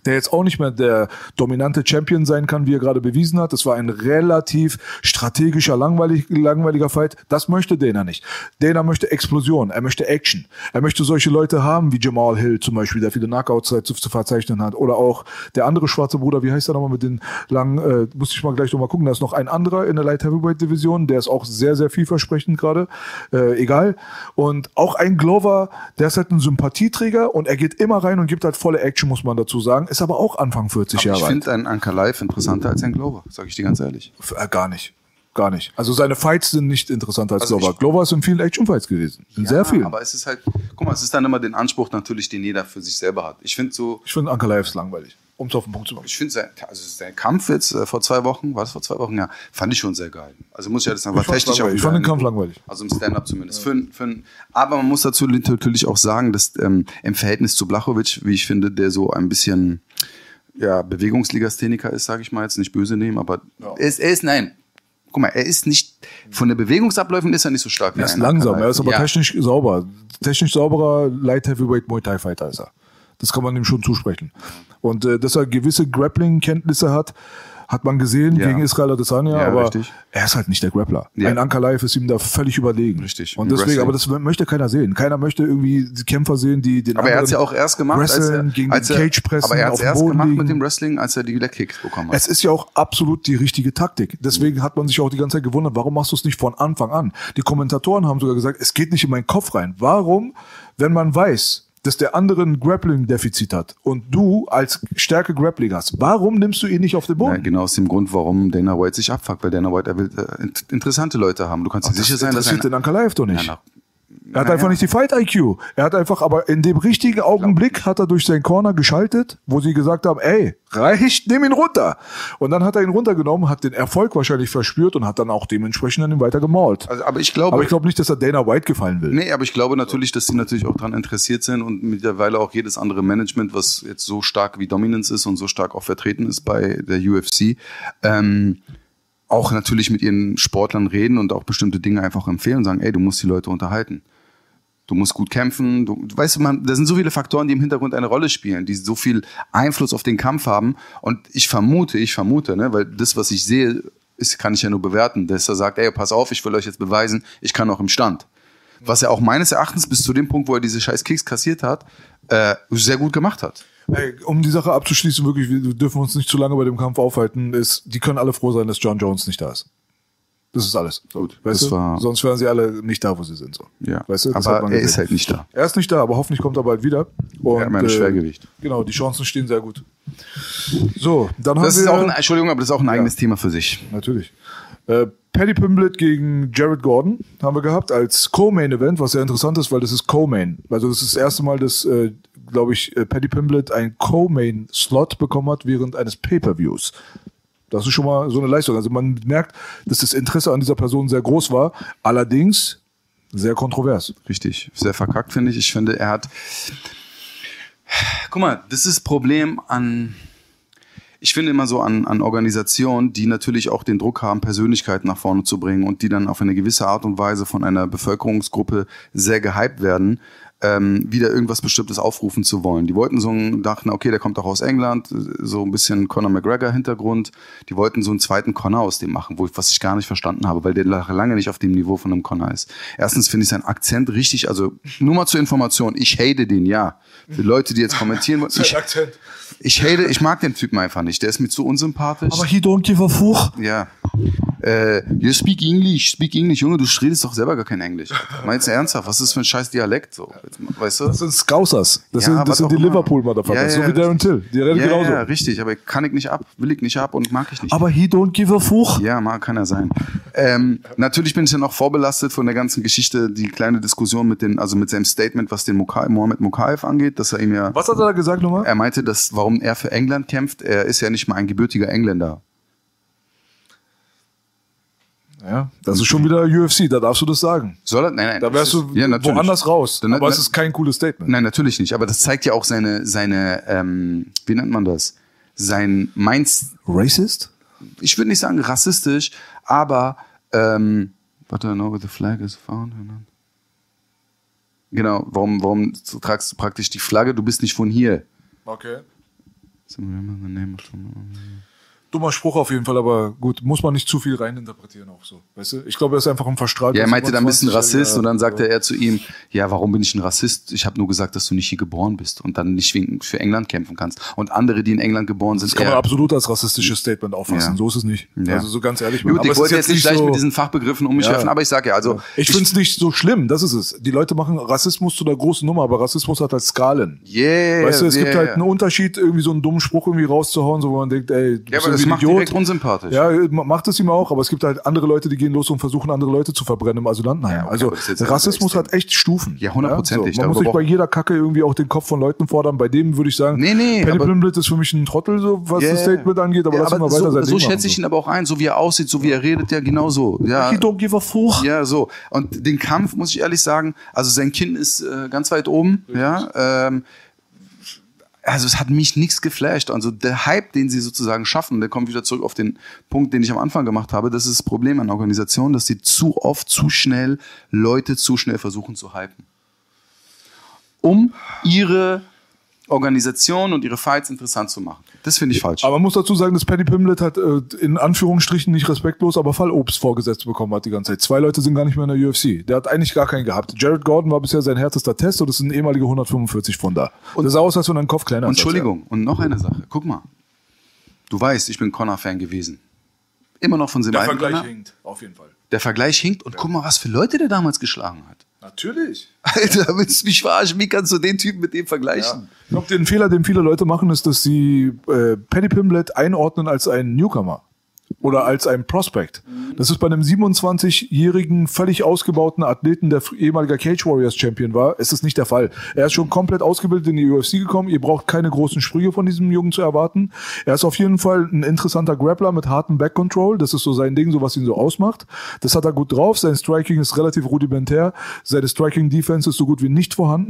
[SPEAKER 3] der jetzt auch nicht mehr der dominante Champion sein kann, wie er gerade bewiesen hat. Das war ein relativ strategischer, langweilig, langweiliger Fight. Das möchte Dana nicht. Dana möchte Explosion, er möchte Action. Er möchte solche Leute haben wie Jamal Hill zum Beispiel, der viele Knockouts zu, zu verzeichnen hat. Oder auch der andere schwarze Bruder, wie heißt er nochmal mit den langen, äh, muss ich mal gleich nochmal gucken. Da ist noch ein anderer in der Light Heavyweight Division, der ist auch sehr, sehr vielversprechend gerade. Äh, egal. Und auch ein Glover, der ist halt ein Sympathieträger und er geht immer rein und gibt halt volle Action, muss man dazu sagen. Ist aber auch Anfang 40
[SPEAKER 4] Aber
[SPEAKER 3] Jahre
[SPEAKER 4] ich
[SPEAKER 3] alt.
[SPEAKER 4] finde einen Anker Live interessanter als ein Glover, sage ich dir ganz ehrlich.
[SPEAKER 3] Äh, gar nicht. Gar nicht. Also seine Fights sind nicht interessanter als
[SPEAKER 4] Also
[SPEAKER 3] Glover.
[SPEAKER 4] ich-
[SPEAKER 3] Glover ist in vielen Actionfights gewesen. In sehr vielen.
[SPEAKER 4] Aber es ist halt, guck mal, es ist dann immer den Anspruch natürlich, den jeder für sich selber hat. Ich finde so,
[SPEAKER 3] Ich finde Ankalaev ist langweilig. Um es auf den Punkt zu machen.
[SPEAKER 4] ich finde sein, also sein Kampf jetzt äh, vor zwei Wochen, war das vor zwei Wochen? Ja, fand ich schon sehr geil. Also muss ich ja das sagen, war technisch auch.
[SPEAKER 3] Ich fand den Kampf langweilig.
[SPEAKER 4] Also im Stand-up zumindest. Für, ein- für, ein- aber man muss dazu natürlich auch sagen, dass ähm, im Verhältnis zu Blachowicz, wie ich finde, der so ein bisschen ja, Bewegungsligastheniker ist, sage ich mal jetzt, nicht böse nehmen, aber er, ist, er ist, nein, guck mal, er ist nicht, von der Bewegungsabläufen ist er nicht so stark
[SPEAKER 3] Er ist langsam, er ist aber
[SPEAKER 4] ja.
[SPEAKER 3] technisch sauber. Technisch sauberer Light Heavyweight Muay Thai Fighter ist er. Das kann man ihm schon zusprechen. Und äh, dass er gewisse Grappling-Kenntnisse hat, hat man gesehen
[SPEAKER 4] Ja.
[SPEAKER 3] gegen Israel Adesanya,
[SPEAKER 4] Ja,
[SPEAKER 3] aber
[SPEAKER 4] richtig.
[SPEAKER 3] er ist halt nicht der Grappler.
[SPEAKER 4] Ja.
[SPEAKER 3] Ein Ankalaev ist ihm da völlig überlegen.
[SPEAKER 4] Richtig.
[SPEAKER 3] Und deswegen,
[SPEAKER 4] Wrestling.
[SPEAKER 3] aber das möchte keiner sehen. Keiner möchte irgendwie die Kämpfer sehen, die den
[SPEAKER 4] Aber er hat es ja auch erst gemacht, als er,
[SPEAKER 3] gegen
[SPEAKER 4] als er,
[SPEAKER 3] Cage pressen,
[SPEAKER 4] aber er hat es erst
[SPEAKER 3] Boden
[SPEAKER 4] gemacht
[SPEAKER 3] liegen.
[SPEAKER 4] mit dem Wrestling, als er die Leg Kicks bekommen hat.
[SPEAKER 3] Es ist ja auch absolut die richtige Taktik. Deswegen hat man sich auch die ganze Zeit gewundert, warum machst du es nicht von Anfang an? Die Kommentatoren haben sogar gesagt, es geht nicht in meinen Kopf rein. Warum, wenn man weiß, dass der andere ein Grappling-Defizit hat und du als Stärke Grappling hast, warum nimmst du ihn nicht auf den Boden?
[SPEAKER 4] Ja, genau aus dem Grund, warum Dana White sich abfuckt, weil Dana White er will äh, int- interessante Leute haben. Du kannst dir sicher sein, dass
[SPEAKER 3] interessiert den
[SPEAKER 4] er
[SPEAKER 3] Ankalaev doch nicht.
[SPEAKER 4] Ja,
[SPEAKER 3] er hat
[SPEAKER 4] na
[SPEAKER 3] einfach nicht die Fight-IQ. Er hat einfach, aber in dem richtigen Augenblick hat er durch seinen Corner geschaltet, wo sie gesagt haben, ey, reicht, nimm ihn runter. Und dann hat er ihn runtergenommen, hat den Erfolg wahrscheinlich verspürt und hat dann auch dementsprechend an ihm weiter gemalt.
[SPEAKER 4] Also, aber ich glaube,
[SPEAKER 3] Aber ich glaube nicht, dass er Dana White gefallen will.
[SPEAKER 4] Nee, aber ich glaube natürlich, dass sie natürlich auch daran interessiert sind und mittlerweile auch jedes andere Management, was jetzt so stark wie Dominance ist und so stark auch vertreten ist bei der UFC, ähm, auch natürlich mit ihren Sportlern reden und auch bestimmte Dinge einfach empfehlen und sagen, ey, du musst die Leute unterhalten. Du musst gut kämpfen. Du, du weißt, man, da sind so viele Faktoren, die im Hintergrund eine Rolle spielen, die so viel Einfluss auf den Kampf haben. Und ich vermute, ich vermute, ne, weil das, was ich sehe, ist, kann ich ja nur bewerten, dass er sagt, ey, pass auf, ich will euch jetzt beweisen, ich kann auch im Stand. Was er auch meines Erachtens bis zu dem Punkt, wo er diese scheiß Kicks kassiert hat, äh, sehr gut gemacht hat.
[SPEAKER 3] Ey, um die Sache abzuschließen, wirklich, wir dürfen uns nicht zu lange bei dem Kampf aufhalten, ist, die können alle froh sein, dass John Jones nicht da ist. Das ist alles. So,
[SPEAKER 4] Gut,
[SPEAKER 3] weißt
[SPEAKER 4] das
[SPEAKER 3] du?
[SPEAKER 4] war-
[SPEAKER 3] Sonst wären sie alle nicht da, wo sie sind. So.
[SPEAKER 4] Ja.
[SPEAKER 3] Weißt du? Das
[SPEAKER 4] aber er
[SPEAKER 3] gesehen.
[SPEAKER 4] ist halt nicht da.
[SPEAKER 3] Er ist nicht da, aber hoffentlich kommt er bald wieder. Und,
[SPEAKER 4] Er hat mein Schwergewicht.
[SPEAKER 3] Genau, die Chancen stehen sehr gut. So, dann haben
[SPEAKER 4] Das
[SPEAKER 3] wir...
[SPEAKER 4] ist auch ein, Entschuldigung, aber das ist auch ein eigenes Thema für sich.
[SPEAKER 3] Natürlich. Äh, Paddy Pimblett gegen Jared Gordon haben wir gehabt als Co-Main-Event, was sehr interessant ist, weil das ist Co-Main. Also das ist das erste Mal, dass, äh, glaube ich, äh, Paddy Pimblett ein Co-Main-Slot bekommen hat während eines Pay-Per-Views. Das ist schon mal so eine Leistung. Also man merkt, dass das Interesse an dieser Person sehr groß war. Allerdings sehr kontrovers.
[SPEAKER 4] Richtig. Sehr verkackt, finde ich. Ich finde, er hat. Guck mal, das ist Problem an. Ich finde immer so an, an Organisationen, die natürlich auch den Druck haben, Persönlichkeiten nach vorne zu bringen und die dann auf eine gewisse Art und Weise von einer Bevölkerungsgruppe sehr gehypt werden. Ähm, wieder irgendwas Bestimmtes aufrufen zu wollen. Die wollten so einen, dachten, okay, der kommt doch aus England, so ein bisschen Conor McGregor Hintergrund. Die wollten so einen zweiten Conor aus dem machen, wo ich, was ich gar nicht verstanden habe, weil der lange nicht auf dem Niveau von einem Conor ist. Erstens finde ich seinen Akzent richtig, also nur mal zur Information, ich hate den, ja. Für Leute, die jetzt kommentieren wollen. Ich,
[SPEAKER 3] Akzent.
[SPEAKER 4] Ich hate, ich mag den Typen einfach nicht. Der ist mir zu unsympathisch.
[SPEAKER 3] Aber he don't give a fuck.
[SPEAKER 4] Ja. Äh, you speak English, speak English. Junge, du redest doch selber gar kein Englisch. Meinst du ernsthaft? Was ist das für ein scheiß Dialekt so? Weißt du?
[SPEAKER 3] Das sind Scousers. Das
[SPEAKER 4] Ja,
[SPEAKER 3] sind, das sind die
[SPEAKER 4] immer.
[SPEAKER 3] Liverpool-Motherfuckers.
[SPEAKER 4] Ja, ja,
[SPEAKER 3] so wie Darren Till. Die reden
[SPEAKER 4] Ja,
[SPEAKER 3] genauso.
[SPEAKER 4] ja, richtig, aber kann ich nicht ab, will ich nicht ab und mag ich nicht.
[SPEAKER 3] Aber he don't give a fuck.
[SPEAKER 4] Ja, mal kann er sein. Ähm, natürlich bin ich dann auch vorbelastet von der ganzen Geschichte, die kleine Diskussion mit den, also mit seinem Statement, was den Mokai, Mohamed Mokaev angeht, dass er ihm ja,
[SPEAKER 3] Was hat er da gesagt nochmal?
[SPEAKER 4] er meinte, dass, warum er für England kämpft, er ist ja nicht mal ein gebürtiger Engländer.
[SPEAKER 3] Ja, das ist schon wieder UFC, da darfst du das sagen.
[SPEAKER 4] Soll er? Nein, nein.
[SPEAKER 3] Da wärst du
[SPEAKER 4] ja,
[SPEAKER 3] woanders raus.
[SPEAKER 4] Dann-
[SPEAKER 3] aber
[SPEAKER 4] dann-
[SPEAKER 3] es ist kein cooles Statement.
[SPEAKER 4] Nein, natürlich nicht. Aber das zeigt ja auch seine, seine, ähm, wie nennt man das? Sein Mainz,
[SPEAKER 3] Racist?
[SPEAKER 4] ich würde nicht sagen rassistisch, aber ähm, do I know where the flag is found? Genau, warum, warum tragst du praktisch die Flagge? Du bist nicht von hier.
[SPEAKER 3] Okay.
[SPEAKER 4] Some remember the name of someone.
[SPEAKER 3] Dummer Spruch auf jeden Fall, aber gut, muss man nicht zu viel reininterpretieren auch so. Weißt du? Ich glaube, er ist einfach ein verstrahlt.
[SPEAKER 4] Ja, er meinte dann ein bisschen Rassist und dann sagte
[SPEAKER 3] er.
[SPEAKER 4] zu ihm, ja, warum bin ich ein Rassist? Ich habe nur gesagt, dass du nicht hier geboren bist und dann nicht für England kämpfen kannst. Und andere, die in England geboren sind,
[SPEAKER 3] Das kann man absolut als rassistisches Statement auffassen.
[SPEAKER 4] Ja.
[SPEAKER 3] So ist es nicht.
[SPEAKER 4] Ja.
[SPEAKER 3] Also so ganz ehrlich.
[SPEAKER 4] Gut,
[SPEAKER 3] aber
[SPEAKER 4] ich wollte jetzt nicht gleich
[SPEAKER 3] so,
[SPEAKER 4] mit diesen Fachbegriffen um mich
[SPEAKER 3] Ja.
[SPEAKER 4] werfen, aber ich sage ja, also
[SPEAKER 3] Ich finde es nicht so schlimm, das ist es. Die Leute machen Rassismus zu der großen Nummer, aber Rassismus hat halt Skalen.
[SPEAKER 4] Yeah,
[SPEAKER 3] weißt du, es gibt
[SPEAKER 4] yeah.
[SPEAKER 3] halt einen Unterschied, irgendwie so einen dummen Spruch irgendwie rauszuhauen, so wo man denkt, ey, du
[SPEAKER 4] Ja,
[SPEAKER 3] bist
[SPEAKER 4] das macht
[SPEAKER 3] ein
[SPEAKER 4] direkt unsympathisch.
[SPEAKER 3] Ja, ma- macht es ihm auch, aber es gibt halt andere Leute, die gehen los und versuchen, andere Leute zu verbrennen im Asylantenheim.
[SPEAKER 4] Ja, okay,
[SPEAKER 3] also
[SPEAKER 4] aber
[SPEAKER 3] Rassismus hat echt Stufen.
[SPEAKER 4] Ja, hundertprozentig.
[SPEAKER 3] So, man muss nicht bei jeder Kacke irgendwie auch den Kopf von Leuten fordern. Bei dem würde ich sagen,
[SPEAKER 4] Nee, nee,
[SPEAKER 3] Penny
[SPEAKER 4] aber-
[SPEAKER 3] Pimblett ist für mich ein Trottel, so was
[SPEAKER 4] Yeah.
[SPEAKER 3] das Statement angeht, aber
[SPEAKER 4] ja,
[SPEAKER 3] lass ihn mal
[SPEAKER 4] aber
[SPEAKER 3] weiter
[SPEAKER 4] so,
[SPEAKER 3] sein
[SPEAKER 4] so schätze ich ihn aber auch ein, so wie er aussieht, so wie er redet, ja genauso. Ja,
[SPEAKER 3] He don't give a fuck.
[SPEAKER 4] ja, so. Und den Kampf muss ich ehrlich sagen, also sein Kinn ist äh, ganz weit oben, ja. Ähm, also es hat mich nichts geflasht. Also der Hype, den sie sozusagen schaffen, der kommt wieder zurück auf den Punkt, den ich am Anfang gemacht habe. Das ist das Problem an Organisationen, dass sie zu oft, zu schnell Leute zu schnell versuchen zu hypen. Um ihre Organisation und ihre Fights interessant zu machen. Das finde ich falsch.
[SPEAKER 3] Aber man muss dazu sagen, dass Penny Pimblett hat äh, in Anführungsstrichen nicht respektlos, aber Fallobst vorgesetzt bekommen hat die ganze Zeit. Zwei Leute sind gar nicht mehr in der UFC. Der hat eigentlich gar keinen gehabt. Jared Gordon war bisher sein härtester Test und das ist ein ehemaliger 145 von da. Und das sah aus, als wenn er einen Kopf kleiner ist
[SPEAKER 4] Entschuldigung, und noch eine Sache. Guck mal. Du weißt, ich bin Connor-Fan gewesen. Immer noch von dem
[SPEAKER 3] Der Vergleich
[SPEAKER 4] Connor.
[SPEAKER 3] hinkt, auf jeden Fall.
[SPEAKER 4] Der Vergleich hinkt und guck mal, was für Leute der damals geschlagen hat.
[SPEAKER 3] Natürlich.
[SPEAKER 4] Alter, willst du mich verarschen? Wie kannst du den Typen mit dem vergleichen?
[SPEAKER 3] Ich glaube, den Fehler, den viele Leute machen, ist, dass sie äh, Penny Pimblett einordnen als einen Newcomer oder als einen Prospect. Das ist bei einem 27-jährigen, völlig ausgebauten Athleten, der ehemaliger Cage Warriors Champion war, ist das nicht der Fall. Er ist schon komplett ausgebildet in die UFC gekommen. Ihr braucht keine großen Sprünge von diesem Jungen zu erwarten. Er ist auf jeden Fall ein interessanter Grappler mit hartem Back Control. Das ist so sein Ding, so was ihn so ausmacht. Das hat er gut drauf. Sein Striking ist relativ rudimentär. Seine Striking Defense ist so gut wie nicht vorhanden.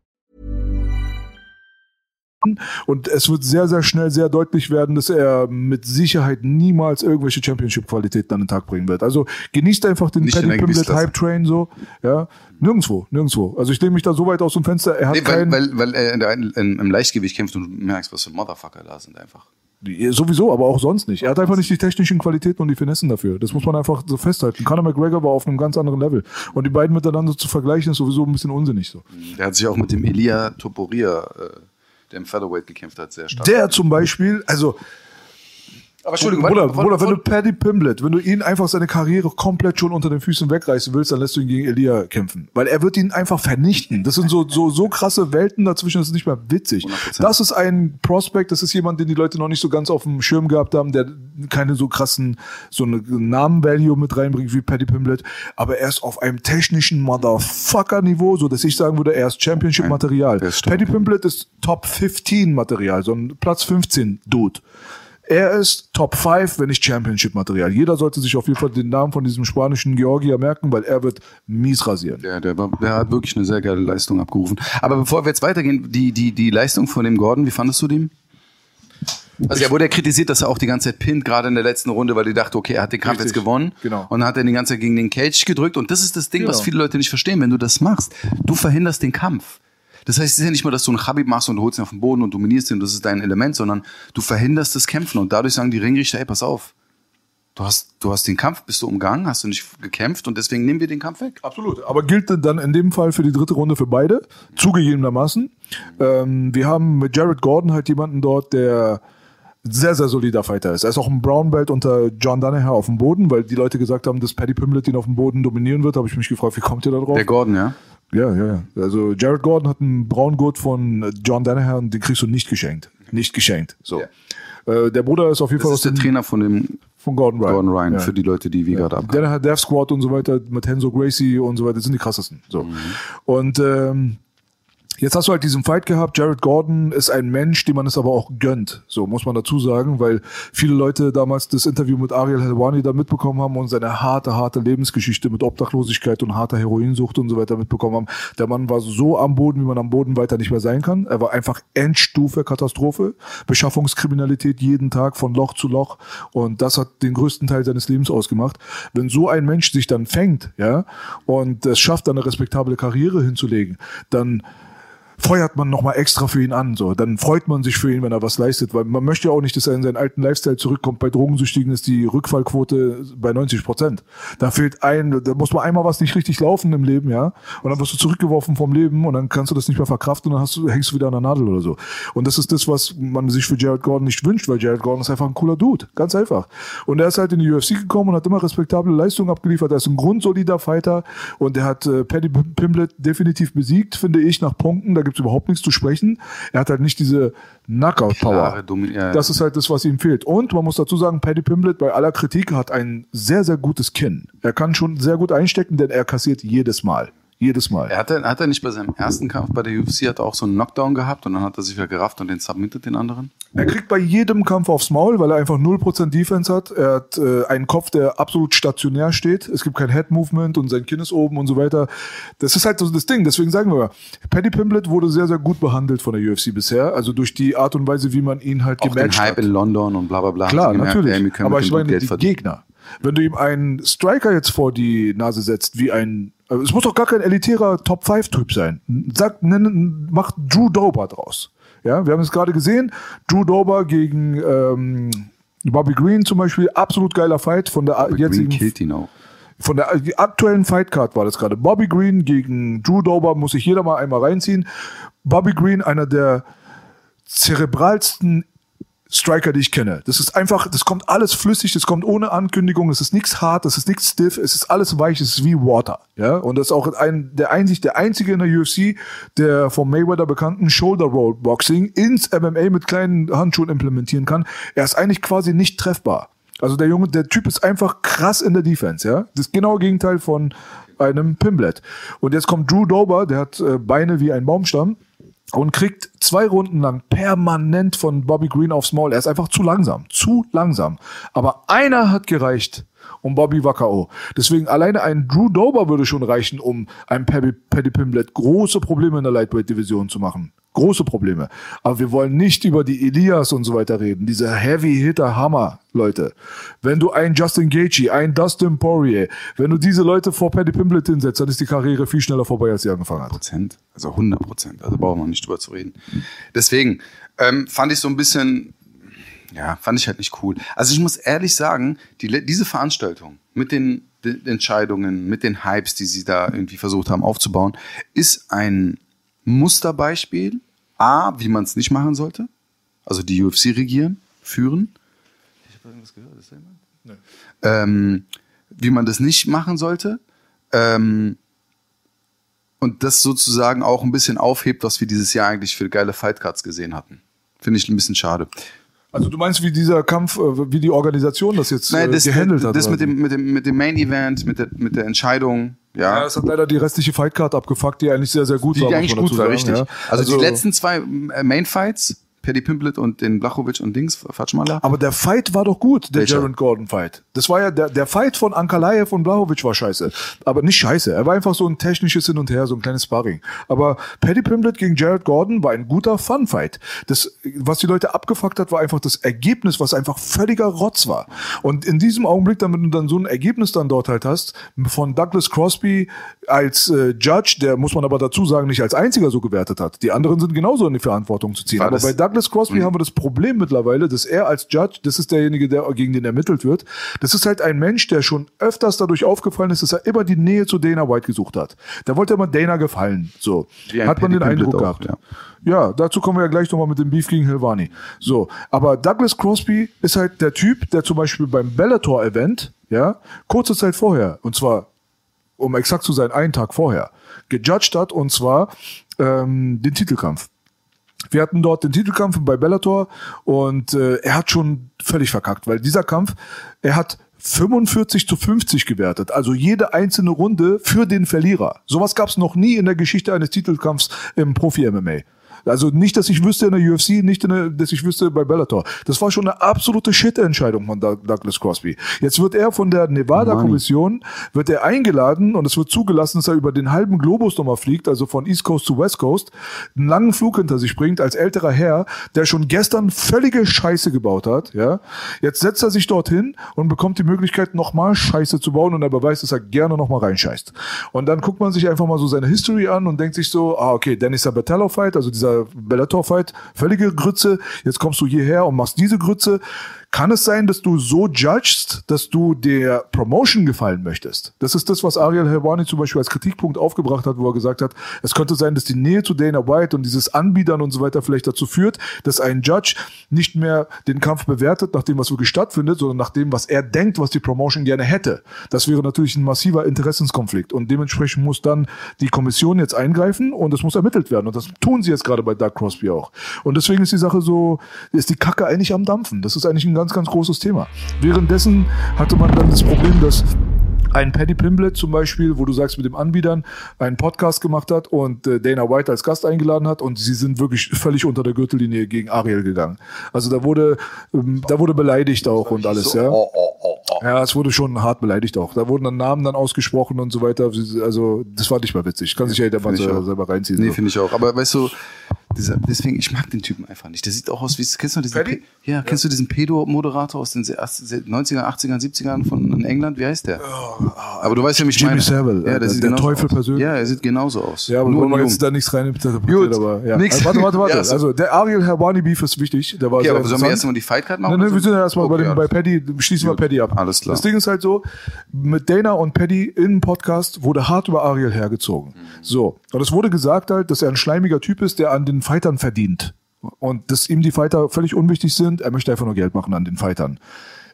[SPEAKER 3] Und es wird sehr, sehr schnell sehr deutlich werden, dass er mit Sicherheit niemals irgendwelche Championship-Qualitäten an den Tag bringen wird. Also genießt einfach den
[SPEAKER 4] Nicht der
[SPEAKER 3] Pimblett
[SPEAKER 4] Gewichtsklasse.
[SPEAKER 3] Hype-Train so. Ja, nirgendwo, nirgendwo. Also ich lehne mich da so weit aus dem Fenster. Er hat
[SPEAKER 4] Nee, weil, weil, weil er in der, in, im Leichtgewicht kämpft und du merkst, was für Motherfucker da sind einfach.
[SPEAKER 3] sowieso, aber auch sonst nicht. Er hat einfach nicht die technischen Qualitäten und die Finessen dafür. Das muss man einfach so festhalten. Conor McGregor war auf einem ganz anderen Level. Und die beiden miteinander zu vergleichen, ist sowieso ein bisschen unsinnig so.
[SPEAKER 4] Der hat sich auch mit dem Elia Topuria, äh, der im Featherweight gekämpft hat, sehr stark.
[SPEAKER 3] Der zum Beispiel, also
[SPEAKER 4] Aber Entschuldigung,
[SPEAKER 3] Bruder,
[SPEAKER 4] warte,
[SPEAKER 3] Bruder, wenn du Paddy Pimblett, wenn du ihn einfach seine Karriere komplett schon unter den Füßen wegreißen willst, dann lässt du ihn gegen Elia kämpfen. Weil er wird ihn einfach vernichten. Das sind so, so, so krasse Welten dazwischen, das ist nicht mehr witzig.
[SPEAKER 4] 100%.
[SPEAKER 3] Das ist ein Prospect, das ist jemand, den die Leute noch nicht so ganz auf dem Schirm gehabt haben, der keine so krassen, so eine Namen-Value mit reinbringt wie Paddy Pimblett. Aber er ist auf einem technischen Motherfucker-Niveau, so dass ich sagen würde, er ist Championship-Material. Paddy Pimblett ist Top 15 Material, so ein Platz 15 Dude. Er ist Top 5, wenn nicht Championship-Material. Jeder sollte sich auf jeden Fall den Namen von diesem spanischen Georgier merken, weil er wird mies rasieren.
[SPEAKER 4] Der, der, der hat wirklich eine sehr geile Leistung abgerufen. Aber bevor wir jetzt weitergehen, die, die, die Leistung von dem Gordon, wie fandest du den? Also er wurde ja kritisiert, dass er auch die ganze Zeit pinnt, gerade in der letzten Runde, weil die dachte, okay, er hat den Kampf
[SPEAKER 3] Richtig,
[SPEAKER 4] jetzt gewonnen.
[SPEAKER 3] genau.
[SPEAKER 4] Und dann hat er die ganze Zeit gegen den Cage gedrückt. Und das ist das Ding, was
[SPEAKER 3] Genau.
[SPEAKER 4] viele Leute nicht verstehen. Wenn du das machst, du verhinderst den Kampf. Das heißt, es ist ja nicht mal, dass du einen Habib machst und du holst ihn auf den Boden und dominierst ihn und das ist dein Element, sondern du verhinderst das Kämpfen. Und dadurch sagen die Ringrichter, ey, pass auf. Du hast, du hast den Kampf, bist du umgangen, hast du nicht gekämpft und deswegen nehmen wir den Kampf weg.
[SPEAKER 3] Absolut. Aber gilt dann in dem Fall für die dritte Runde für beide, zugegebenermaßen. Ähm, wir haben mit Jared Gordon halt jemanden dort, der sehr, sehr solider Fighter ist. Er ist auch ein Brown Belt unter John Danaher auf dem Boden, weil die Leute gesagt haben, dass Paddy Pimblett ihn auf dem Boden dominieren wird. Habe ich mich gefragt, wie kommt ihr da drauf?
[SPEAKER 4] Der Gordon, ja?
[SPEAKER 3] Ja, ja, ja. Also Jared Gordon hat einen Braungurt von John Danaher und den kriegst du nicht geschenkt. Nicht geschenkt. So. Äh, der Bruder ist auf jeden Fall
[SPEAKER 4] Das ist der Trainer von dem
[SPEAKER 3] von Gordon Ryan.
[SPEAKER 4] Gordon Ryan,
[SPEAKER 3] Ja.
[SPEAKER 4] für die Leute, die wir gerade abhaben.
[SPEAKER 3] Danaher Death Squad und so weiter mit Henzo Gracie und so weiter das sind die krassesten. So.
[SPEAKER 4] Mhm.
[SPEAKER 3] Und ähm, Jetzt hast du halt diesen Fight gehabt. Jared Gordon ist ein Mensch, dem man es aber auch gönnt. So muss man dazu sagen, weil viele Leute damals das Interview mit Ariel Helwani da mitbekommen haben und seine harte, harte Lebensgeschichte mit Obdachlosigkeit und harter Heroinsucht und so weiter mitbekommen haben. Der Mann war so am Boden, wie man am Boden weiter nicht mehr sein kann. Er war einfach Endstufe Katastrophe. Beschaffungskriminalität jeden Tag von Loch zu Loch. Und das hat den größten Teil seines Lebens ausgemacht. Wenn so ein Mensch sich dann fängt, ja, und es schafft, eine respektable Karriere hinzulegen, dann feuert man nochmal extra für ihn an. So. Dann freut man sich für ihn, wenn er was leistet, weil man möchte ja auch nicht, dass er in seinen alten Lifestyle zurückkommt. Bei Drogensüchtigen ist die Rückfallquote bei 90 Prozent. Da fehlt ein, da muss mal einmal was nicht richtig laufen im Leben, ja. Und dann wirst du zurückgeworfen vom Leben und dann kannst du das nicht mehr verkraften und dann hast du, hängst du wieder an der Nadel oder so. Und das ist das, was man sich für Jared Gordon nicht wünscht, weil Jared Gordon ist einfach ein cooler Dude. Ganz einfach. Und er ist halt in die UFC gekommen und hat immer respektable Leistungen abgeliefert. Er ist ein grundsolider Fighter und er hat äh, Paddy Pimblett definitiv besiegt, finde ich, nach Punkten. Da gibt's überhaupt nichts zu sprechen. Er hat halt nicht diese Knockout-Power.
[SPEAKER 4] Ja.
[SPEAKER 3] Das ist halt das, was ihm fehlt. Und man muss dazu sagen, Paddy Pimblett bei aller Kritik hat ein sehr, sehr gutes Kinn. Er kann schon sehr gut einstecken, denn er kassiert jedes Mal. Jedes Mal.
[SPEAKER 4] Er hatte, hat er nicht bei seinem ersten Kampf bei der UFC hat er auch so einen Knockdown gehabt und dann hat er sich wieder gerafft und den submitted den anderen?
[SPEAKER 3] Er kriegt bei jedem Kampf aufs Maul, weil er einfach 0% Defense hat. Er hat äh, einen Kopf, der absolut stationär steht. Es gibt kein Head-Movement und sein Kinn ist oben und so weiter. Das ist halt so das Ding. Deswegen sagen wir mal, Paddy Pimblett wurde sehr, sehr gut behandelt von der UFC bisher. Also durch die Art und Weise, wie man ihn halt
[SPEAKER 4] Auch den
[SPEAKER 3] gematcht
[SPEAKER 4] Hype
[SPEAKER 3] hat.
[SPEAKER 4] in London und bla bla bla.
[SPEAKER 3] Klar,
[SPEAKER 4] gemerkt,
[SPEAKER 3] natürlich. Aber ich meine, die
[SPEAKER 4] verdienen.
[SPEAKER 3] Gegner. Wenn du ihm einen Striker jetzt vor die Nase setzt, wie ein, es muss doch gar kein elitärer Top-5-Typ sein. Sag, nenn, mach Drew Dober draus. Ja, wir haben es gerade gesehen. Drew Dober gegen ähm, Bobby Green zum Beispiel, absolut geiler Fight von der
[SPEAKER 4] Green
[SPEAKER 3] jetzigen
[SPEAKER 4] killt ihn auch.
[SPEAKER 3] von der die aktuellen Fightcard war das gerade. Bobby Green gegen Drew Dober muss sich jeder mal einmal reinziehen. Bobby Green, einer der zerebralsten Striker, die ich kenne. Das ist einfach, das kommt alles flüssig, das kommt ohne Ankündigung, es ist nichts hart, es ist nichts stiff, es ist alles weich, es ist wie Water. Ja, und das ist auch ein, der einzig, der einzige in der UFC, der vom Mayweather bekannten Shoulder Roll Boxing ins MMA mit kleinen Handschuhen implementieren kann. Er ist eigentlich quasi nicht treffbar. Also der Junge, der Typ ist einfach krass in der Defense, ja. Das genaue Gegenteil von einem Pimblet. Und jetzt kommt Drew Dober, der hat äh, Beine wie ein Baumstamm und kriegt zwei Runden lang permanent von Bobby Green aufs Maul. Er ist einfach zu langsam, zu langsam. Aber einer hat gereicht, um Bobby war K.O. Deswegen alleine ein Drew Dober würde schon reichen, um einem Paddy, Paddy Pimblett große Probleme in der Lightweight-Division zu machen. Große Probleme. Aber wir wollen nicht über die Elias und so weiter reden. Diese Heavy-Hitter-Hammer, Leute. Wenn du einen Justin Gaethje, einen Dustin Poirier, wenn du diese Leute vor Paddy Pimblett hinsetzt, dann ist die Karriere viel schneller vorbei, als sie angefangen hat.
[SPEAKER 4] Prozent, also 100 Prozent. Also brauchen wir nicht drüber zu reden. Deswegen ähm, fand ich so ein bisschen, ja, fand ich halt nicht cool. Also ich muss ehrlich sagen, die, diese Veranstaltung mit den, den Entscheidungen, mit den Hypes, die sie da irgendwie versucht haben aufzubauen, ist ein Musterbeispiel. A, wie man es nicht machen sollte. Also die UFC regieren, führen. habe irgendwas gehört. Ist da jemand? Nee. Ähm, wie man das nicht machen sollte. Ähm, und das sozusagen auch ein bisschen aufhebt, was wir dieses Jahr eigentlich für geile Fightcards gesehen hatten. Finde ich ein bisschen schade.
[SPEAKER 3] Also du meinst, wie dieser Kampf, äh, wie die Organisation das jetzt
[SPEAKER 4] Nein, das,
[SPEAKER 3] äh, gehandelt hat?
[SPEAKER 4] Das mit dem, mit, dem, mit dem Main Event, mit der, mit der Entscheidung. Ja,
[SPEAKER 3] Ja, das hat leider die restliche Fightcard abgefuckt, die eigentlich sehr, sehr gut
[SPEAKER 4] die
[SPEAKER 3] war. muss
[SPEAKER 4] eigentlich gut war, richtig.
[SPEAKER 3] ja.
[SPEAKER 4] Also, die letzten zwei äh, Main Fights, Paddy Pimblet und den Blachowicz und Dings, Fatschmala.
[SPEAKER 3] Aber der Fight war doch gut, der? Jaron Gordon Fight. Das war ja der, der Fight von Ankalaev und Blahovic war scheiße. Aber nicht scheiße. Er war einfach so ein technisches Hin und Her, so ein kleines Sparring. Aber Paddy Pimblett gegen Jared Gordon war ein guter Fun-Fight. Das, was die Leute abgefuckt hat, war einfach das Ergebnis, was einfach völliger Rotz war. Und in diesem Augenblick, damit du dann so ein Ergebnis dann dort halt hast, von Douglas Crosby als äh, Judge, der muss man aber dazu sagen, nicht als einziger so gewertet hat. Die anderen sind genauso in die Verantwortung zu ziehen.
[SPEAKER 4] War
[SPEAKER 3] aber bei Douglas Crosby haben wir das Problem mittlerweile, dass er als Judge, das ist derjenige, der gegen den ermittelt wird, das ist halt ein Mensch, der schon öfters dadurch aufgefallen ist, dass er immer die Nähe zu Dana White gesucht hat. Da wollte immer Dana gefallen. So.
[SPEAKER 4] Ein
[SPEAKER 3] Hat man den Eindruck
[SPEAKER 4] auch,
[SPEAKER 3] gehabt. Ja. dazu kommen wir ja gleich nochmal mit dem Beef gegen Hilvani. So, aber Douglas Crosby ist halt der Typ, der zum Beispiel beim Bellator-Event, ja, kurze Zeit vorher, und zwar um exakt zu sein, einen Tag vorher, gejudged hat, und zwar ähm, den Titelkampf. Wir hatten dort den Titelkampf bei Bellator und äh, er hat schon völlig verkackt, weil dieser Kampf, er hat 45 zu 50 gewertet, also jede einzelne Runde für den Verlierer. Sowas gab es noch nie in der Geschichte eines Titelkampfs im Profi-MMA. Also nicht, dass ich wüsste in der UFC, nicht, der, dass ich wüsste bei Bellator. Das war schon eine absolute Shit-Entscheidung von Doug- Douglas Crosby. Jetzt wird er von der Nevada-Kommission, wird er eingeladen und es wird zugelassen, dass er über den halben Globus nochmal fliegt, also von East Coast zu West Coast, einen langen Flug hinter sich bringt als älterer Herr, der schon gestern völlige Scheiße gebaut hat. Ja, Jetzt setzt er sich dorthin und bekommt die Möglichkeit, nochmal Scheiße zu bauen und er beweist, dass er gerne nochmal reinscheißt. Und dann guckt man sich einfach mal so seine History an und denkt sich so, ah, okay, Dennis Sabatello-Fight, also dieser Bellator-Fight, völlige Grütze, jetzt kommst du hierher und machst diese Grütze. Kann es sein, dass du so judgst, dass du der Promotion gefallen möchtest? Das ist das, was Ariel Helwani zum Beispiel als Kritikpunkt aufgebracht hat, wo er gesagt hat, es könnte sein, dass die Nähe zu Dana White und dieses Anbiedern und so weiter vielleicht dazu führt, dass ein Judge nicht mehr den Kampf bewertet nach dem, was wirklich stattfindet, sondern nach dem, was er denkt, was die Promotion gerne hätte. Das wäre natürlich ein massiver Interessenskonflikt und dementsprechend muss dann die Kommission jetzt eingreifen und es muss ermittelt werden und das tun sie jetzt gerade bei Doug Crosby auch. Und deswegen ist die Sache so, ist die Kacke eigentlich am Dampfen. Das ist eigentlich ein ganz, ganz großes Thema. Währenddessen hatte man dann das Problem, dass ein Paddy Pimblett zum Beispiel, wo du sagst, mit dem Anbietern einen Podcast gemacht hat und äh, Dana White als Gast eingeladen hat und sie sind wirklich völlig unter der Gürtellinie gegen Ariel gegangen. Also da wurde, ähm, da wurde beleidigt auch und alles, ja.
[SPEAKER 4] Oh, oh, oh.
[SPEAKER 3] Ja, es wurde schon hart beleidigt auch. Da wurden dann Namen dann ausgesprochen und so weiter. Also das war nicht mal witzig. Kann sich ja jeder mal selber, reinziehen.
[SPEAKER 4] Nee, finde ich auch. Aber weißt du, dieser, deswegen, ich mag den Typen einfach nicht. Der sieht auch aus wie, kennst du diesen? Pe ja, kennst du diesen Pedo-Moderator aus den 90er, 80er, 70ern von in England? Wie heißt der? aber du weißt ja, mich
[SPEAKER 3] Jimmy
[SPEAKER 4] meine.
[SPEAKER 3] Savile,
[SPEAKER 4] ja,
[SPEAKER 3] äh,
[SPEAKER 4] der, sieht
[SPEAKER 3] der Teufel
[SPEAKER 4] aus.
[SPEAKER 3] persönlich.
[SPEAKER 4] Ja, er sieht genauso aus.
[SPEAKER 3] Ja, aber
[SPEAKER 4] Nur
[SPEAKER 3] wollen wir
[SPEAKER 4] jung.
[SPEAKER 3] jetzt da nichts rein interpretieren,
[SPEAKER 4] Gut,
[SPEAKER 3] aber ja.
[SPEAKER 4] nix.
[SPEAKER 3] Also, warte, warte, warte.
[SPEAKER 4] Ja, so.
[SPEAKER 3] Also der Ariel Herbani Beef ist wichtig. Der war
[SPEAKER 4] Okay,
[SPEAKER 3] sehr
[SPEAKER 4] aber sollen wir erstmal die Fightcard machen?
[SPEAKER 3] Nein, nein, wir sind ja erstmal bei,
[SPEAKER 4] Okay,
[SPEAKER 3] dem, bei
[SPEAKER 4] klar.
[SPEAKER 3] Paddy, schließen wir Paddy ab.
[SPEAKER 4] alles klar.
[SPEAKER 3] Das Ding ist halt so, mit Dana und Paddy im Podcast wurde hart über Ariel hergezogen. So. Und es wurde gesagt halt, dass er ein schleimiger Typ ist, der an den Fightern verdient. Und dass ihm die Fighter völlig unwichtig sind. Er möchte einfach nur Geld machen an den Fightern.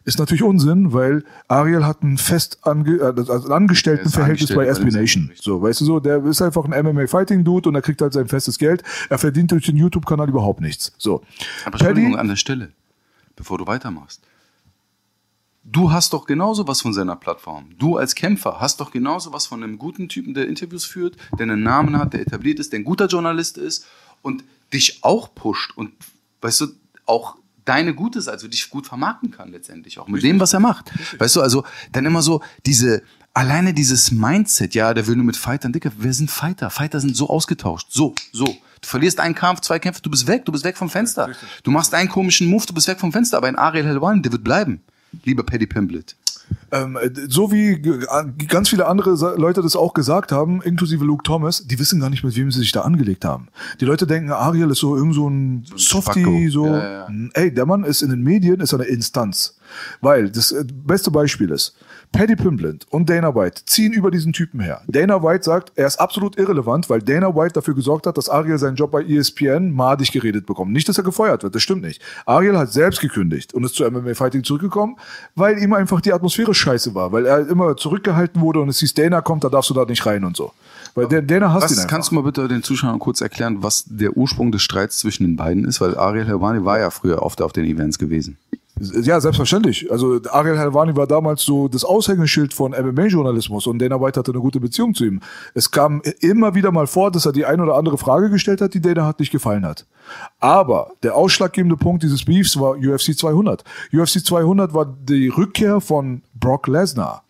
[SPEAKER 3] Ist natürlich Unsinn, weil Ariel hat ein fest ange äh, also Angestelltenverhältnis
[SPEAKER 4] Er
[SPEAKER 3] bei SB Nation.
[SPEAKER 4] den
[SPEAKER 3] So, weißt du so, der ist einfach ein MMA Fighting Dude und er kriegt halt sein festes Geld. Er verdient durch den YouTube-Kanal überhaupt nichts. So.
[SPEAKER 4] Aber Entschuldigung an der Stelle, bevor du weitermachst. Du hast doch genauso was von seiner Plattform. Du als Kämpfer hast doch genauso was von einem guten Typen, der Interviews führt, der einen Namen hat, der etabliert ist, der ein guter Journalist ist und dich auch pusht und, weißt du, auch deine Gutes, also dich gut vermarkten kann letztendlich auch mit dem, was er macht. Weißt du, also dann immer so diese, alleine dieses Mindset, ja, der will nur mit Fightern, Dicker, wer sind Fighter? Fighter sind so ausgetauscht, so, so. Du verlierst einen Kampf, zwei Kämpfe, du bist weg, du bist weg vom Fenster. Du machst einen komischen Move, du bist weg vom Fenster, aber ein Ariel Helwan, der wird bleiben. Lieber Paddy Pimblett.
[SPEAKER 3] Ähm, so wie ganz viele andere Leute das auch gesagt haben, inklusive Luke Thomas, die wissen gar nicht, mit wem sie sich da angelegt haben. Die Leute denken, Ariel ist so irgend so ein Softie, so.
[SPEAKER 4] Ja, ja.
[SPEAKER 3] Ey, der Mann ist in den Medien, ist eine Instanz. Weil, das äh, beste Beispiel ist, Paddy Pimblett und Dana White ziehen über diesen Typen her. Dana White sagt, er ist absolut irrelevant, weil Dana White dafür gesorgt hat, dass Ariel seinen Job bei ESPN madig geredet bekommt. Nicht, dass er gefeuert wird, das stimmt nicht. Ariel hat selbst gekündigt und ist zu MMA Fighting zurückgekommen, weil ihm einfach die Atmosphäre scheiße war, weil er immer zurückgehalten wurde und es hieß, Dana kommt, da darfst du da nicht rein und so. Weil Dana hasst ihn
[SPEAKER 4] Was,
[SPEAKER 3] einfach.
[SPEAKER 4] kannst du mal bitte den Zuschauern kurz erklären, was der Ursprung des Streits zwischen den beiden ist? Weil Ariel Helwani war ja früher oft auf den Events gewesen.
[SPEAKER 3] Ja, selbstverständlich. Also Ariel Helwani war damals so das Aushängeschild von MMA-Journalismus und Dana White hatte eine gute Beziehung zu ihm. Es kam immer wieder mal vor, dass er die ein oder andere Frage gestellt hat, die Dana hat nicht gefallen hat. Aber der ausschlaggebende Punkt dieses Beefs war UFC 200. UFC 200 war die Rückkehr von Brock Lesnar.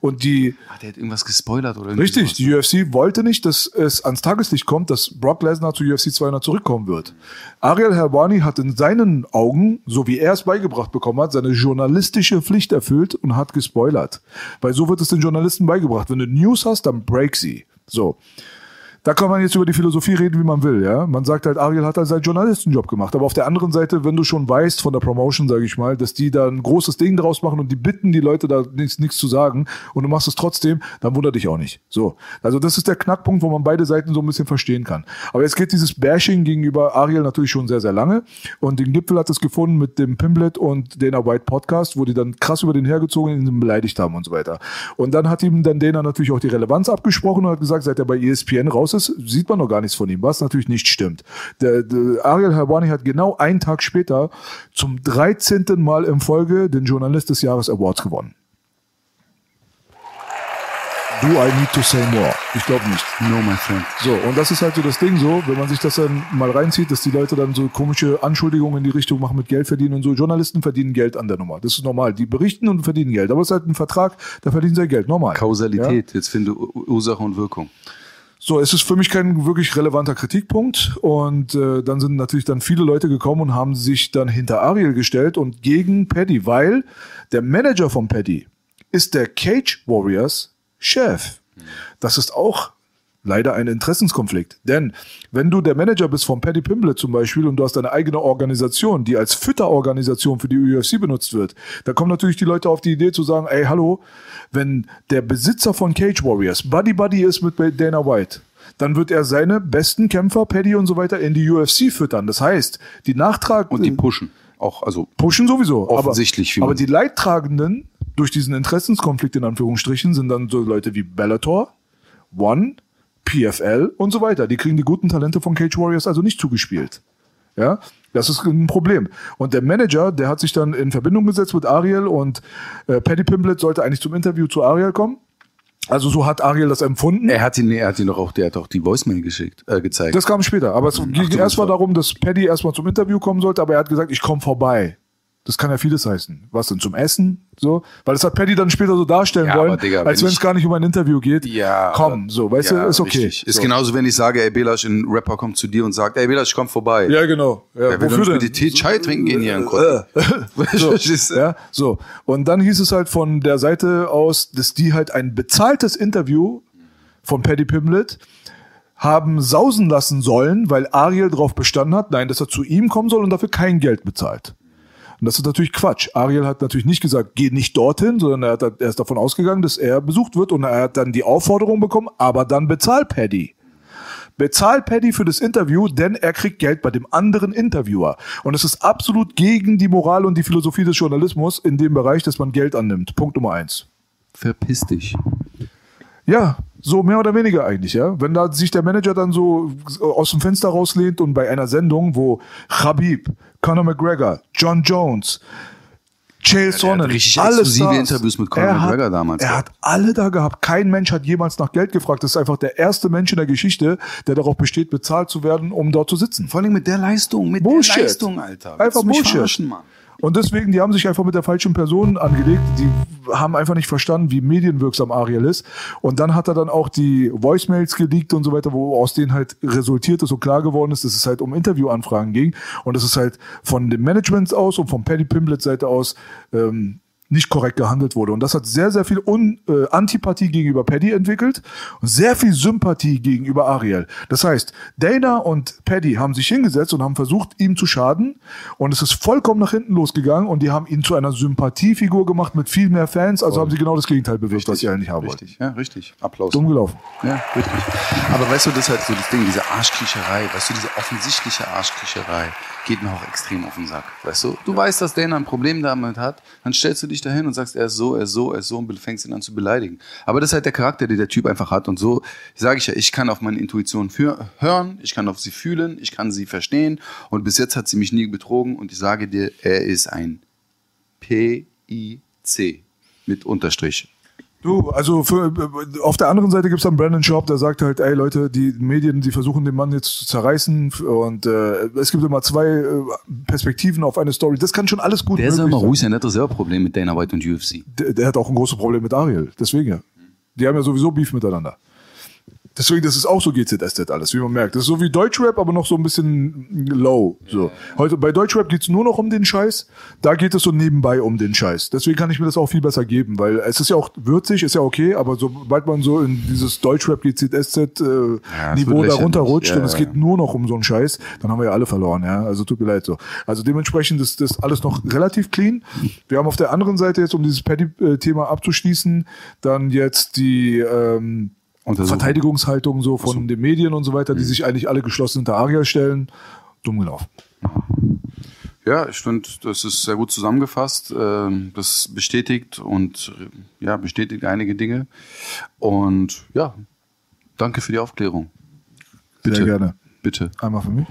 [SPEAKER 3] Und die,
[SPEAKER 4] Ach, der hat irgendwas gespoilert oder
[SPEAKER 3] Richtig, die UFC wollte nicht, dass es ans Tageslicht kommt, dass Brock Lesnar zu UFC 200 zurückkommen wird. Ariel Helwani hat in seinen Augen, so wie er es beigebracht bekommen hat, seine journalistische Pflicht erfüllt und hat gespoilert. Weil so wird es den Journalisten beigebracht. Wenn du News hast, dann break sie. So. Da kann man jetzt über die Philosophie reden, wie man will, ja. Man sagt halt, Ariel hat halt seinen Journalistenjob gemacht. Aber auf der anderen Seite, wenn du schon weißt von der Promotion, sage ich mal, dass die da ein großes Ding draus machen und die bitten die Leute da nichts, nichts zu sagen und du machst es trotzdem, dann wundert dich auch nicht. So. Also das ist der Knackpunkt, wo man beide Seiten so ein bisschen verstehen kann. Aber jetzt geht dieses Bashing gegenüber Ariel natürlich schon sehr, sehr lange. Und den Gipfel hat es gefunden mit dem Pimblet und Dana White Podcast, wo die dann krass über den hergezogen und ihn beleidigt haben und so weiter. Und dann hat ihm dann Dana natürlich auch die Relevanz abgesprochen und hat gesagt, seit er bei ESPN raus ist, sieht man noch gar nichts von ihm, was natürlich nicht stimmt. Der, der Ariel Helwani hat genau einen Tag später zum 13. Mal in Folge den Journalist des Jahres Awards gewonnen. Do I need to say more? Ich glaube nicht.
[SPEAKER 4] No, my friend.
[SPEAKER 3] So, und das ist halt so das Ding so, wenn man sich das dann mal reinzieht, dass die Leute dann so komische Anschuldigungen in die Richtung machen mit Geld verdienen und so. Journalisten verdienen Geld an der Nummer. Das ist normal. Die berichten und verdienen Geld. Aber es ist halt ein Vertrag, da verdienen sie Geld. Normal. Ja?
[SPEAKER 4] Kausalität, jetzt finde Ursache und Wirkung.
[SPEAKER 3] So, es ist für mich kein wirklich relevanter Kritikpunkt. Und äh, dann sind natürlich dann viele Leute gekommen und haben sich dann hinter Ariel gestellt und gegen Paddy, weil der Manager von Paddy ist der Cage Warriors Chef. Das ist auch leider ein Interessenskonflikt. Denn wenn du der Manager bist von Paddy Pimblett zum Beispiel und du hast deine eigene Organisation, die als Fütterorganisation für die UFC benutzt wird, da kommen natürlich die Leute auf die Idee zu sagen, ey, hallo, wenn der Besitzer von Cage Warriors Buddy Buddy ist mit Dana White, dann wird er seine besten Kämpfer, Paddy und so weiter, in die UFC füttern. Das heißt, die Nachtrag
[SPEAKER 4] Und die pushen. Auch, also,
[SPEAKER 3] pushen sowieso.
[SPEAKER 4] Offensichtlich,
[SPEAKER 3] Aber, aber die Leidtragenden durch diesen Interessenskonflikt in Anführungsstrichen sind dann so Leute wie Bellator, One, PFL und so weiter. Die kriegen die guten Talente von Cage Warriors also nicht zugespielt. Ja, das ist ein Problem. Und der Manager, der hat sich dann in Verbindung gesetzt mit Ariel und äh, Paddy Pimblett sollte eigentlich zum Interview zu Ariel kommen. Also so hat Ariel das empfunden.
[SPEAKER 4] er hat ihn, er hat ihn doch auch, der hat doch die Voicemail geschickt, äh, gezeigt.
[SPEAKER 3] Das kam später. Aber es ging erstmal darum, dass Paddy erstmal zum Interview kommen sollte, aber er hat gesagt, ich komme vorbei. Das kann ja vieles heißen. Was denn zum Essen? So, weil das hat Paddy dann später so darstellen
[SPEAKER 4] Ja,
[SPEAKER 3] wollen,
[SPEAKER 4] Digga,
[SPEAKER 3] als
[SPEAKER 4] wenn
[SPEAKER 3] es gar nicht um ein Interview geht.
[SPEAKER 4] ja.
[SPEAKER 3] komm, so, weißt
[SPEAKER 4] ja,
[SPEAKER 3] du, ist okay.
[SPEAKER 4] Richtig. Ist
[SPEAKER 3] so.
[SPEAKER 4] genauso, wenn ich sage, ey, Belasch, ein Rapper kommt zu dir und sagt, ey, Belasch, komm vorbei.
[SPEAKER 3] Ja, genau. Ja,
[SPEAKER 4] Ja, wir
[SPEAKER 3] wofür denn?
[SPEAKER 4] mit Tee Chai trinken gehen hier in
[SPEAKER 3] Äh,
[SPEAKER 4] Kotten.
[SPEAKER 3] so,
[SPEAKER 4] Verstehst du?
[SPEAKER 3] ja, so. Und dann hieß es halt von der Seite aus, dass die halt ein bezahltes Interview von Paddy Pimblett haben sausen lassen sollen, weil Ariel darauf bestanden hat, nein, dass er zu ihm kommen soll und dafür kein Geld bezahlt. Und das ist natürlich Quatsch. Ariel hat natürlich nicht gesagt, geh nicht dorthin, sondern er, hat, er ist davon ausgegangen, dass er besucht wird und er hat dann die Aufforderung bekommen, aber dann bezahl Paddy. Bezahl Paddy für das Interview, denn er kriegt Geld bei dem anderen Interviewer. Und es ist absolut gegen die Moral und die Philosophie des Journalismus in dem Bereich, dass man Geld annimmt. Punkt Nummer eins.
[SPEAKER 4] Verpiss dich.
[SPEAKER 3] Ja, so mehr oder weniger eigentlich, ja. Wenn da sich der Manager dann so aus dem Fenster rauslehnt und bei einer Sendung, wo Khabib, Conor McGregor, John Jones, Chael Sonnen,
[SPEAKER 4] richtig
[SPEAKER 3] alle
[SPEAKER 4] exklusive
[SPEAKER 3] Stars,
[SPEAKER 4] Interviews mit Conor
[SPEAKER 3] er
[SPEAKER 4] McGregor
[SPEAKER 3] hat,
[SPEAKER 4] damals
[SPEAKER 3] Er hat alle da gehabt. Kein Mensch hat jemals nach Geld gefragt. Das ist einfach der erste Mensch in der Geschichte, der darauf besteht, bezahlt zu werden, um dort zu sitzen.
[SPEAKER 4] Vor allem mit der Leistung, mit
[SPEAKER 3] Bullshit.
[SPEAKER 4] der Leistung, Alter. Willst
[SPEAKER 3] Einfach Bullshit. Und deswegen, die haben sich einfach mit der falschen Person angelegt. Die haben einfach nicht verstanden, wie medienwirksam Ariel ist. Und dann hat er dann auch die Voicemails geleakt und so weiter, wo aus denen halt resultiert ist und klar geworden ist, dass es halt um Interviewanfragen ging. Und das ist halt von dem Management aus und von Paddy Pimblett Seite aus ähm, nicht korrekt gehandelt wurde. Und das hat sehr, sehr viel Un äh, Antipathie gegenüber Paddy entwickelt und sehr viel Sympathie gegenüber Ariel. Das heißt, Dana und Paddy haben sich hingesetzt und haben versucht, ihm zu schaden. Und es ist vollkommen nach hinten losgegangen und die haben ihn zu einer Sympathiefigur gemacht mit viel mehr Fans. Also haben sie genau das Gegenteil bewirkt, was sie eigentlich haben wollten.
[SPEAKER 4] Richtig, ja, richtig. Applaus.
[SPEAKER 3] Dumm gelaufen.
[SPEAKER 4] Ja, richtig. Aber weißt du, das ist halt so das Ding, diese Arschkriecherei, weißt du, diese offensichtliche Arschkriecherei geht mir auch extrem auf den Sack. Weißt du, du weißt, dass Dana ein Problem damit hat, dann stellst du dich dahin und sagst, er ist so, er ist so, er ist so und fängst ihn an zu beleidigen. Aber das ist halt der Charakter, den der Typ einfach hat und so sage ich ja, ich kann auf meine Intuition für, hören, ich kann auf sie fühlen, ich kann sie verstehen und bis jetzt hat sie mich nie betrogen und ich sage dir, er ist ein P-I-C mit Unterstrich.
[SPEAKER 3] Du, also für, auf der anderen Seite gibt's dann Brandon Schaub, der sagt halt, ey Leute, die Medien, die versuchen den Mann jetzt zu zerreißen und äh, es gibt immer zwei äh, Perspektiven auf eine Story. Das kann schon alles gut
[SPEAKER 4] Der soll mal
[SPEAKER 3] sein.
[SPEAKER 4] ruhig sein, der hat doch selber Probleme mit Dana White und UFC.
[SPEAKER 3] Der, der hat auch ein großes Problem mit Ariel, deswegen ja. Die haben ja sowieso Beef miteinander. Deswegen, das ist auch so GZSZ alles, wie man merkt. Das ist so wie Deutschrap, aber noch so ein bisschen low. So. Heute bei Deutschrap geht's nur noch um den Scheiß. Da geht es so nebenbei um den Scheiß. Deswegen kann ich mir das auch viel besser geben, weil es ist ja auch würzig, ist ja okay, aber sobald man so in dieses Deutschrap GZSZ äh, Niveau
[SPEAKER 4] wird
[SPEAKER 3] darunter
[SPEAKER 4] lächerlich.
[SPEAKER 3] rutscht
[SPEAKER 4] Ja,
[SPEAKER 3] und es geht nur noch um so einen Scheiß, dann haben wir ja alle verloren, ja. Also tut mir leid so. Also dementsprechend ist das alles noch relativ clean. Wir haben auf der anderen Seite jetzt, um dieses Paddy-Thema abzuschließen, dann jetzt die ähm. Verteidigungshaltung so von den Medien und so weiter,
[SPEAKER 4] Mhm.
[SPEAKER 3] die sich eigentlich alle geschlossen hinter Ariel stellen. Dumm gelaufen.
[SPEAKER 4] Ja, ich finde, das ist sehr gut zusammengefasst. Ähm, Das bestätigt und ja, bestätigt einige Dinge. Und ja, danke für die Aufklärung. Bitte.
[SPEAKER 3] Sehr gerne.
[SPEAKER 4] Bitte,
[SPEAKER 3] Einmal für mich.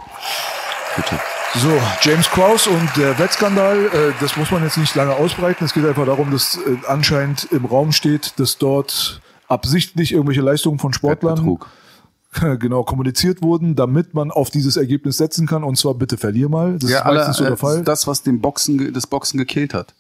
[SPEAKER 4] bitte.
[SPEAKER 3] So, James Krause und der Wettskandal, äh, das muss man jetzt nicht lange ausbreiten. Es geht einfach darum, dass äh, anscheinend im Raum steht, dass dort absichtlich irgendwelche Leistungen von Sportlern genau kommuniziert wurden, damit man auf dieses Ergebnis setzen kann. Und zwar bitte verlier mal. Das
[SPEAKER 4] Ja,
[SPEAKER 3] ist meistens so der
[SPEAKER 4] äh,
[SPEAKER 3] Fall.
[SPEAKER 4] das, was den Boxen, das Boxen gekillt hat.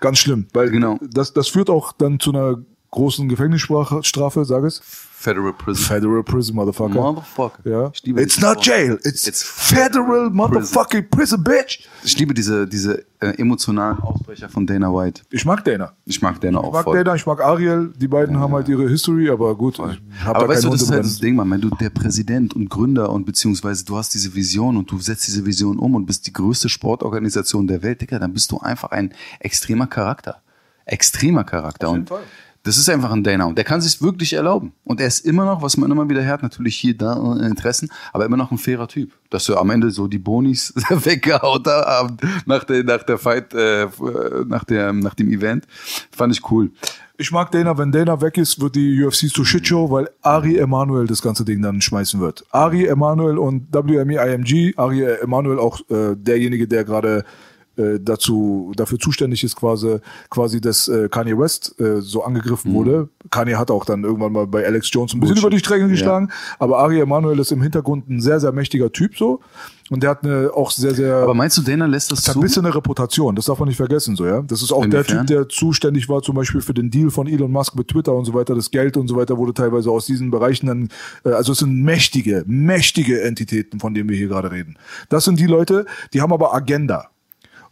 [SPEAKER 3] Ganz schlimm, weil
[SPEAKER 4] Genau.
[SPEAKER 3] das, das führt auch dann zu einer großen Gefängnisstrafe, Strafe, sag es.
[SPEAKER 4] Federal Prison.
[SPEAKER 3] Federal Prison, Motherfucker.
[SPEAKER 4] Motherfucker.
[SPEAKER 3] Ja.
[SPEAKER 4] Ich liebe
[SPEAKER 3] It's not jail, it's,
[SPEAKER 4] It's
[SPEAKER 3] federal motherfucking prison, bitch.
[SPEAKER 4] Ich liebe diese, diese äh, emotionalen Ausbrecher von Dana White.
[SPEAKER 3] Ich mag Dana.
[SPEAKER 4] Ich mag Dana
[SPEAKER 3] Ich
[SPEAKER 4] auch
[SPEAKER 3] mag
[SPEAKER 4] voll.
[SPEAKER 3] Dana, ich mag Ariel. Die beiden haben halt ihre History, aber gut, ich hab
[SPEAKER 4] Aber
[SPEAKER 3] da
[SPEAKER 4] weißt du, das ist halt das Ding, Mann. Wenn du der Präsident und Gründer und beziehungsweise du hast diese Vision und du setzt diese Vision um und bist die größte Sportorganisation der Welt, Digga, dann bist du einfach ein extremer Charakter. Extremer Charakter.
[SPEAKER 3] jeden
[SPEAKER 4] und
[SPEAKER 3] Fall.
[SPEAKER 4] Das ist einfach ein Dana und der kann sich wirklich erlauben. Und er ist immer noch, was man immer wieder hört, natürlich hier da äh, Interessen, aber immer noch ein fairer Typ. Dass er am Ende so die Bonis weggehaut hat nach der, nach der Fight, äh, nach, der, nach dem Event. Fand ich cool.
[SPEAKER 3] Ich mag Dana, wenn Dana weg ist, wird die UFC zu Shitshow, weil Ari Emanuel das ganze Ding dann schmeißen wird. Ari Emanuel und WME IMG, Ari Emanuel auch äh, derjenige, der gerade äh, dazu dafür zuständig ist, quasi, quasi dass äh, Kanye West äh, so angegriffen wurde. Kanye hat auch dann irgendwann mal bei Alex Jones ein bisschen
[SPEAKER 4] Bullshit.
[SPEAKER 3] über die Stränge geschlagen, aber Ari Emanuel ist im Hintergrund ein sehr, sehr mächtiger Typ so und der hat eine auch sehr, sehr
[SPEAKER 4] Aber meinst du, Dana lässt das
[SPEAKER 3] hat
[SPEAKER 4] zu?
[SPEAKER 3] ein bisschen eine Reputation, das darf man nicht vergessen, so, ja. Das ist auch der
[SPEAKER 4] Inwiefern?
[SPEAKER 3] Typ, der zuständig war, zum Beispiel für den Deal von Elon Musk mit Twitter und so weiter. Das Geld und so weiter wurde teilweise aus diesen Bereichen dann, äh, also es sind mächtige, mächtige Entitäten, von denen wir hier gerade reden. Das sind die Leute, die haben aber Agenda.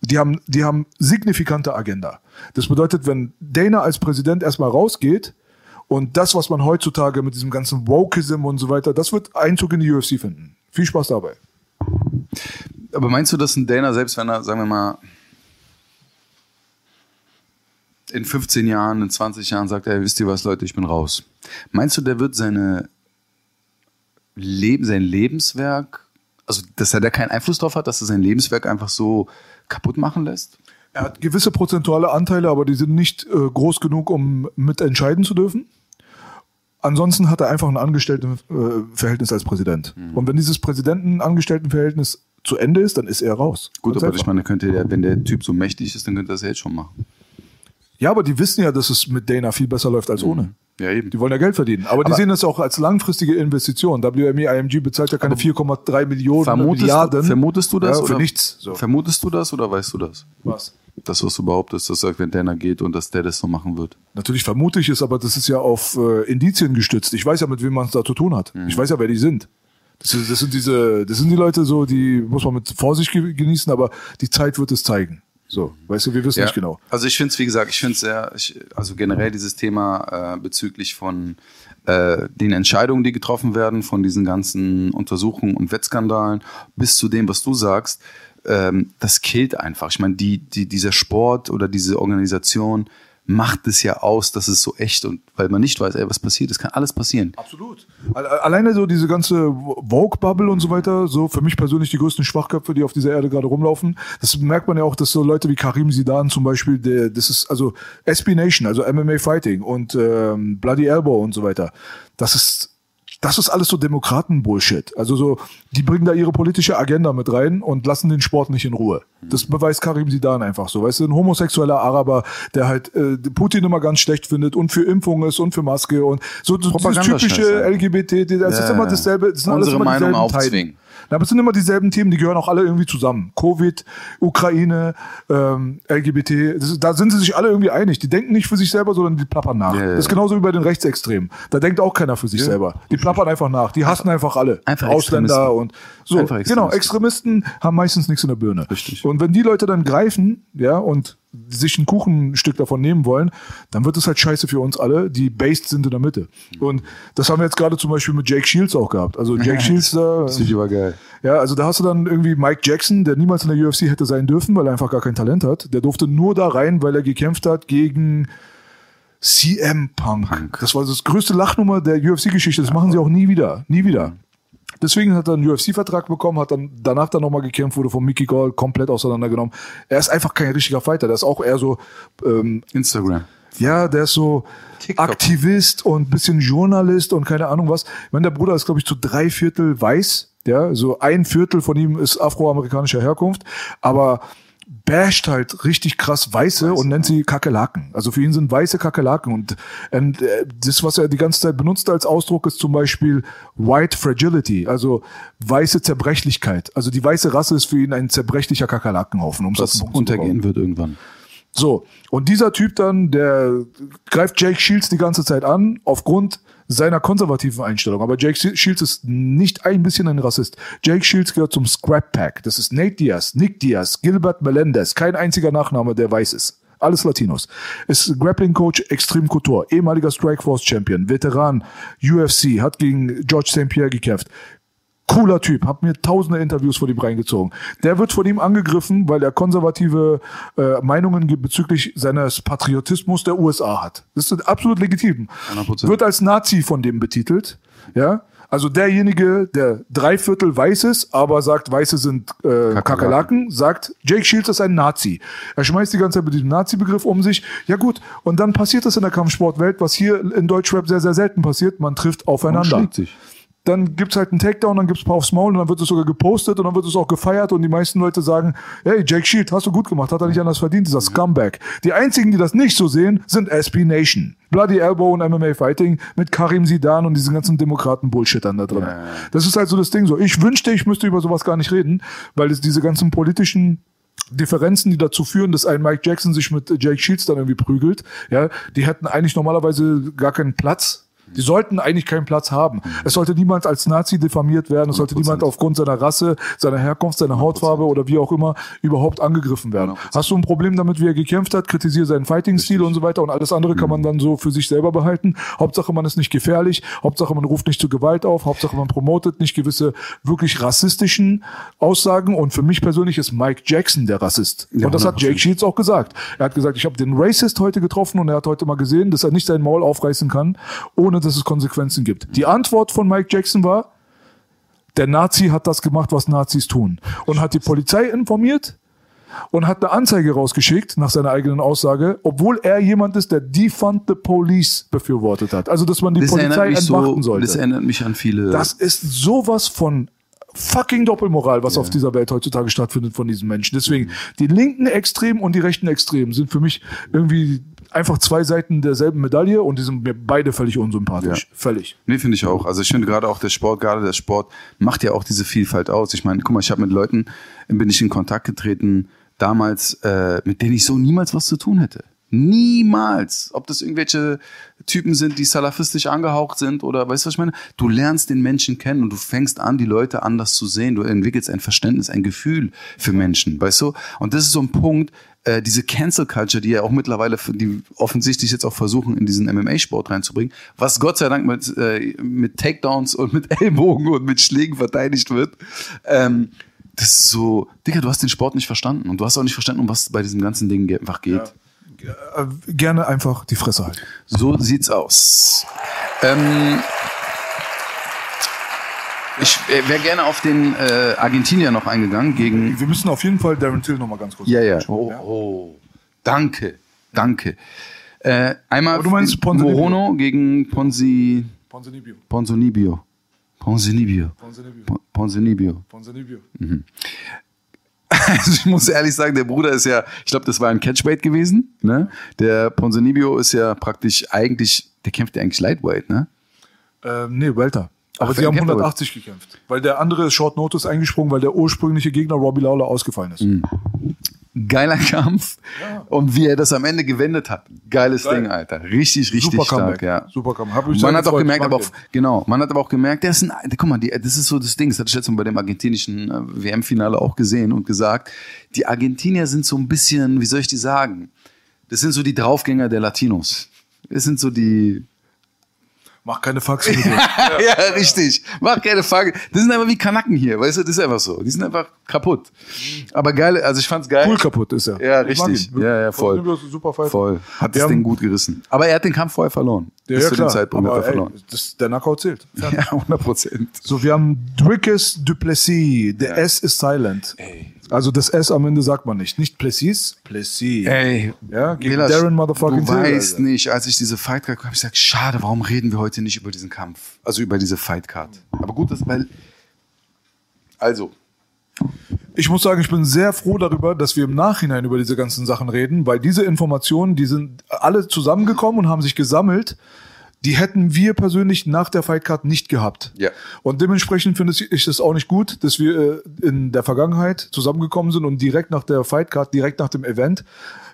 [SPEAKER 3] Die haben, die haben signifikante Agenda. Das bedeutet, wenn Dana als Präsident erstmal rausgeht, und das, was man heutzutage mit diesem ganzen Wokeism und so weiter, das wird Einzug in die UFC finden. Viel Spaß dabei.
[SPEAKER 4] Aber meinst du, dass ein Dana, selbst wenn er, sagen wir mal, in 15 Jahren, in 20 Jahren sagt, ey, wisst ihr was, Leute, ich bin raus. Meinst du, der wird seine Leben, sein Lebenswerk, also dass er da keinen Einfluss drauf hat, dass er sein Lebenswerk einfach so kaputt machen lässt?
[SPEAKER 3] Er hat gewisse prozentuale Anteile, aber die sind nicht äh, groß genug, um mitentscheiden zu dürfen. Ansonsten hat er einfach ein Angestelltenverhältnis als Präsident.
[SPEAKER 4] Mhm.
[SPEAKER 3] Und wenn dieses Präsidenten-Angestelltenverhältnis zu Ende ist, dann ist er raus.
[SPEAKER 4] Gut,
[SPEAKER 3] Ganz
[SPEAKER 4] aber
[SPEAKER 3] einfach.
[SPEAKER 4] ich meine, könnte der, wenn der Typ so mächtig ist, dann könnte er das ja jetzt schon machen.
[SPEAKER 3] Ja, aber die wissen ja, dass es mit Dana viel besser läuft als ohne.
[SPEAKER 4] Ja, eben.
[SPEAKER 3] Die wollen ja Geld verdienen. Aber, die
[SPEAKER 4] Aber-
[SPEAKER 3] sehen das auch als langfristige Investition. WME IMG bezahlt ja keine 4,3 Millionen
[SPEAKER 4] Vermutest,
[SPEAKER 3] Milliarden.
[SPEAKER 4] du, vermutest du das?
[SPEAKER 3] Ja, für
[SPEAKER 4] oder?
[SPEAKER 3] nichts. So.
[SPEAKER 4] Vermutest du das oder weißt du das?
[SPEAKER 3] Was?
[SPEAKER 4] Das, was du behauptest, dass wenn Dana geht und dass der das so machen wird.
[SPEAKER 3] Natürlich vermute ich es, aber das ist ja auf äh, Indizien gestützt. Ich weiß ja, mit wem man es da zu tun hat.
[SPEAKER 4] Mhm.
[SPEAKER 3] Ich weiß ja, wer die sind. Das, ist, das sind diese, das sind die Leute so, die muss man mit Vorsicht ge- genießen, aber die Zeit wird es zeigen. So, weißt du, wir wissen
[SPEAKER 4] Ja.
[SPEAKER 3] nicht genau.
[SPEAKER 4] Also ich finde es, wie gesagt, ich finde es sehr, ich, also generell dieses Thema äh, bezüglich von äh, den Entscheidungen, die getroffen werden, von diesen ganzen Untersuchungen und Wettskandalen, bis zu dem, was du sagst, ähm, das killt einfach. Ich meine, die, die, dieser Sport oder diese Organisation macht es ja aus, dass es so echt und weil man nicht weiß, ey, was passiert, es kann alles passieren.
[SPEAKER 3] Absolut. Alleine so diese ganze Vogue-Bubble und so weiter, so für mich persönlich die größten Schwachköpfe, die auf dieser Erde gerade rumlaufen. Das merkt man ja auch, dass so Leute wie Karim Sidan zum Beispiel, der, das ist also SB Nation, also MMA Fighting und ähm, Bloody Elbow und so weiter. Das ist das ist alles so Demokraten-Bullshit. Also so, die bringen da ihre politische Agenda mit rein und lassen den Sport nicht in Ruhe. Das beweist Karim Sidan einfach so. Weißt du, ein homosexueller Araber, der halt äh, Putin immer ganz schlecht findet und für Impfung ist und für Maske und so
[SPEAKER 4] Propagandascheiß
[SPEAKER 3] typische. LGBT, das ist
[SPEAKER 4] Ja,
[SPEAKER 3] immer
[SPEAKER 4] ja.
[SPEAKER 3] dasselbe. Das sind alles
[SPEAKER 4] Unsere
[SPEAKER 3] immer
[SPEAKER 4] Meinung aufzwingen.
[SPEAKER 3] Themen. Aber es sind immer dieselben Themen, die gehören auch alle irgendwie zusammen. Covid, Ukraine, ähm, LGBT, das da sind sie sich alle irgendwie einig. Die denken nicht für sich selber, sondern die plappern nach.
[SPEAKER 4] Ja,
[SPEAKER 3] Das ist genauso wie bei den Rechtsextremen. Da denkt auch keiner für sich selber. Die plappern einfach nach. Die hassen einfach alle.
[SPEAKER 4] Einfach
[SPEAKER 3] Ausländer und so.
[SPEAKER 4] Einfach
[SPEAKER 3] Genau,
[SPEAKER 4] Extremisten.
[SPEAKER 3] Extremisten haben meistens nichts in der Birne.
[SPEAKER 4] Richtig.
[SPEAKER 3] Und wenn die Leute dann greifen, ja, und sich ein Kuchenstück davon nehmen wollen, dann wird es halt scheiße für uns alle, die based sind in der Mitte. Und das haben wir jetzt gerade zum Beispiel mit Jake Shields auch gehabt. Also Jake Shields, da,
[SPEAKER 4] Das Video war geil.
[SPEAKER 3] ja, also da hast du dann irgendwie Mike Jackson, der niemals in der UFC hätte sein dürfen, weil er einfach gar kein Talent hat. Der durfte nur da rein, weil er gekämpft hat gegen CM Punk. Das war das größte Lachnummer der UFC-Geschichte. Das machen sie auch nie wieder. Nie wieder. Deswegen hat er einen UFC-Vertrag bekommen, hat dann danach dann nochmal gekämpft, wurde von Mickey Gall komplett auseinandergenommen. Er ist einfach kein richtiger Fighter. Der ist auch eher so, ähm,
[SPEAKER 4] Instagram.
[SPEAKER 3] ja, der ist so
[SPEAKER 4] TikTok.
[SPEAKER 3] Aktivist und bisschen Journalist und keine Ahnung was. Ich meine, der Bruder ist, glaube ich, zu drei Viertel weiß. Ja, so ein Viertel von ihm ist afroamerikanischer Herkunft, aber basht halt richtig krass Weiße und nennt sie Kakerlaken. Also für ihn sind weiße Kakerlaken und und, äh, das, was er die ganze Zeit benutzt als Ausdruck, ist zum Beispiel White Fragility, also weiße Zerbrechlichkeit. Also die weiße Rasse ist für ihn ein zerbrechlicher Kakerlakenhaufen, um zu bekommen.
[SPEAKER 4] untergehen wird irgendwann.
[SPEAKER 3] So, und dieser Typ dann, der greift Jake Shields die ganze Zeit an, aufgrund seiner konservativen Einstellung. Aber Jake Shields ist nicht ein bisschen ein Rassist. Jake Shields gehört zum Scrap Pack. Das ist Nate Diaz, Nick Diaz, Gilbert Melendez, kein einziger Nachname, der weiß ist. Alles Latinos. Ist Grappling Coach Extreme Couture, ehemaliger Strikeforce Champion, Veteran, UFC, hat gegen George St. Pierre gekämpft. Cooler Typ, hab mir tausende Interviews von ihm reingezogen. Der wird von ihm angegriffen, weil er konservative äh, Meinungen ge- bezüglich seines Patriotismus der USA hat. Das ist absolut legitim.
[SPEAKER 4] 100%.
[SPEAKER 3] Wird als Nazi von dem betitelt. Ja, also derjenige, der drei Viertel weiß ist, aber sagt, Weiße sind äh, Kakerlaken, sagt, Jake Shields ist ein Nazi. Er schmeißt die ganze Zeit mit diesem Nazi-Begriff um sich. Ja gut, und dann passiert das in der Kampfsportwelt, was hier in Deutschrap sehr, sehr selten passiert. Man trifft aufeinander
[SPEAKER 4] schlägt sich.
[SPEAKER 3] Dann gibt's halt einen Takedown, dann gibt's ein paar aufs Maul und dann wird es sogar gepostet und dann wird es auch gefeiert und die meisten Leute sagen, hey, Jake Shield, hast du gut gemacht, hat er nicht anders verdient, dieser Scumbag. Die einzigen, die das nicht so sehen, sind SB Nation. Bloody Elbow und MMA Fighting mit Karim Sidan und diesen ganzen Demokraten-Bullshittern da drin. Das ist halt so das Ding so. Ich wünschte, ich müsste über sowas gar nicht reden, weil es diese ganzen politischen Differenzen, die dazu führen, dass ein Mike Jackson sich mit Jake Shields dann irgendwie prügelt, ja, die hätten eigentlich normalerweise gar keinen Platz. Die sollten eigentlich keinen Platz haben. Es sollte niemand als Nazi diffamiert werden. Es sollte niemand aufgrund seiner Rasse, seiner Herkunft, seiner Hautfarbe oder wie auch immer überhaupt angegriffen werden. Hast du ein Problem damit, wie er gekämpft hat? Kritisiere seinen Fighting-Stil und so weiter und alles andere kann man dann so für sich selber behalten. Hauptsache, man ist nicht gefährlich. Hauptsache, man ruft nicht zu Gewalt auf. Hauptsache, man promotet nicht gewisse wirklich rassistischen Aussagen. Und für mich persönlich ist Mike Jackson der Rassist.
[SPEAKER 4] Ja,
[SPEAKER 3] und das hat
[SPEAKER 4] 100%.
[SPEAKER 3] Jake Shields auch gesagt. Er hat gesagt, ich habe den Racist heute getroffen und er hat heute mal gesehen, dass er nicht sein Maul aufreißen kann, ohne dass es Konsequenzen gibt. Die Antwort von Mike Jackson war, der Nazi hat das gemacht, was Nazis tun. Und hat die Polizei informiert und hat eine Anzeige rausgeschickt, nach seiner eigenen Aussage, obwohl er jemand ist, der Defund the Police befürwortet hat. Also, dass man die
[SPEAKER 4] Das
[SPEAKER 3] Polizei entmachten
[SPEAKER 4] so,
[SPEAKER 3] sollte.
[SPEAKER 4] das erinnert mich an viele.
[SPEAKER 3] Das ist sowas von fucking Doppelmoral, was auf dieser Welt heutzutage stattfindet von diesen Menschen. Deswegen, die linken Extremen und die rechten Extremen sind für mich irgendwie einfach zwei Seiten derselben Medaille und die sind mir beide völlig unsympathisch.
[SPEAKER 4] Ja.
[SPEAKER 3] Völlig.
[SPEAKER 4] Nee, finde ich auch. Also ich finde gerade auch der Sport, gerade der Sport macht ja auch diese Vielfalt aus. Ich meine, guck mal, ich habe mit Leuten, bin ich in Kontakt getreten, damals, äh, mit denen ich so niemals was zu tun hätte. Niemals. Ob das irgendwelche Typen sind, die salafistisch angehaucht sind oder weißt du, was ich meine? Du lernst den Menschen kennen und du fängst an, die Leute anders zu sehen. Du entwickelst ein Verständnis, ein Gefühl für Menschen, weißt du? Und das ist so ein Punkt, äh, diese Cancel Culture, die ja auch mittlerweile, die offensichtlich jetzt auch versuchen, in diesen MMA-Sport reinzubringen, was Gott sei Dank mit, äh, mit Takedowns und mit Ellbogen und mit Schlägen verteidigt wird. Ähm, das ist so, Digga, du hast den Sport nicht verstanden und du hast auch nicht verstanden, um was bei diesem ganzen Ding einfach geht.
[SPEAKER 3] Äh, Gerne einfach die Fresse halten.
[SPEAKER 4] So sieht's aus. Ähm, ich äh, wäre gerne auf den äh, Argentinier noch eingegangen gegen.
[SPEAKER 3] Wir müssen auf jeden Fall Darren Till noch mal ganz kurz
[SPEAKER 4] Ja, ja. Oh, oh. Danke, danke. Äh, einmal? Morono gegen Ponzi,
[SPEAKER 3] Ponzinibbio.
[SPEAKER 4] Ponzinibbio. Ponzinibbio.
[SPEAKER 3] Ponzinibbio.
[SPEAKER 4] Pon- Ponzinibbio.
[SPEAKER 3] Ponzinibbio.
[SPEAKER 4] Also ich muss ehrlich sagen, der Bruder ist ja, ich glaube, das war ein Catchweight gewesen. Ne? Der Ponzinibbio ist ja praktisch eigentlich, der kämpft ja eigentlich Lightweight, ne?
[SPEAKER 3] Ähm, nee, Welter. Aber
[SPEAKER 4] Ach,
[SPEAKER 3] sie haben
[SPEAKER 4] kämpft aber-
[SPEAKER 3] 180 gekämpft. Weil der andere ist Short Notice eingesprungen, weil der ursprüngliche Gegner Robbie Lawler ausgefallen ist.
[SPEAKER 4] Mhm. Geiler Kampf. Und wie er das am Ende gewendet hat. Geiles
[SPEAKER 3] Geil.
[SPEAKER 4] Ding, Alter. Richtig, richtig
[SPEAKER 3] Super
[SPEAKER 4] stark,
[SPEAKER 3] Comeback.
[SPEAKER 4] ja.
[SPEAKER 3] Super Comeback. Sehr
[SPEAKER 4] Man hat auch gemerkt, aber auch, genau, man hat aber auch gemerkt, der ist ein, guck mal, die, das ist so das Ding, das hatte ich jetzt bei dem argentinischen äh, WM-Finale auch gesehen und gesagt, die Argentinier sind so ein bisschen, wie soll ich die sagen? Das sind so die Draufgänger der Latinos. Das sind so die,
[SPEAKER 3] Mach keine Faxen mit dir.
[SPEAKER 4] ja, richtig. Mach keine Frage. Das sind einfach wie Kanaken hier, weißt du, das ist einfach so. Die sind einfach kaputt. Aber geil, also ich fand's geil.
[SPEAKER 3] Cool kaputt ist er.
[SPEAKER 4] Ja, richtig. Ja, ja, voll.
[SPEAKER 3] Super.
[SPEAKER 4] Voll. Hat
[SPEAKER 3] Wir
[SPEAKER 4] das Ding gut gerissen. Aber er hat den Kampf vorher verloren.
[SPEAKER 3] Ja,
[SPEAKER 4] Bis
[SPEAKER 3] ja,
[SPEAKER 4] zu
[SPEAKER 3] klar.
[SPEAKER 4] dem Zeitpunkt
[SPEAKER 3] aber,
[SPEAKER 4] hat er
[SPEAKER 3] ey,
[SPEAKER 4] verloren.
[SPEAKER 3] das, der Knockout zählt.
[SPEAKER 4] Ja, 100 Prozent.
[SPEAKER 3] So, wir haben Drickus Duplessis. Der S ist silent. Also das S am Ende sagt man nicht. Nicht Plessis, Plessis.
[SPEAKER 4] Ey,
[SPEAKER 3] Ja, gegen
[SPEAKER 4] Vilas,
[SPEAKER 3] Darren Motherfucking
[SPEAKER 4] Du weißt
[SPEAKER 3] Alter.
[SPEAKER 4] nicht, als ich diese Fightcard habe, ich gesagt, schade, warum reden wir heute nicht über diesen Kampf? Also über diese Fightcard. Aber gut, das weil also
[SPEAKER 3] Ich muss sagen, ich bin sehr froh darüber, dass wir im Nachhinein über diese ganzen Sachen reden, weil diese Informationen, die sind alle zusammengekommen und haben sich gesammelt. Die hätten wir persönlich nach der Fightcard nicht gehabt.
[SPEAKER 4] Ja.
[SPEAKER 3] Und dementsprechend finde ich es auch nicht gut, dass wir äh, in der Vergangenheit zusammengekommen sind und direkt nach der Fightcard, direkt nach dem Event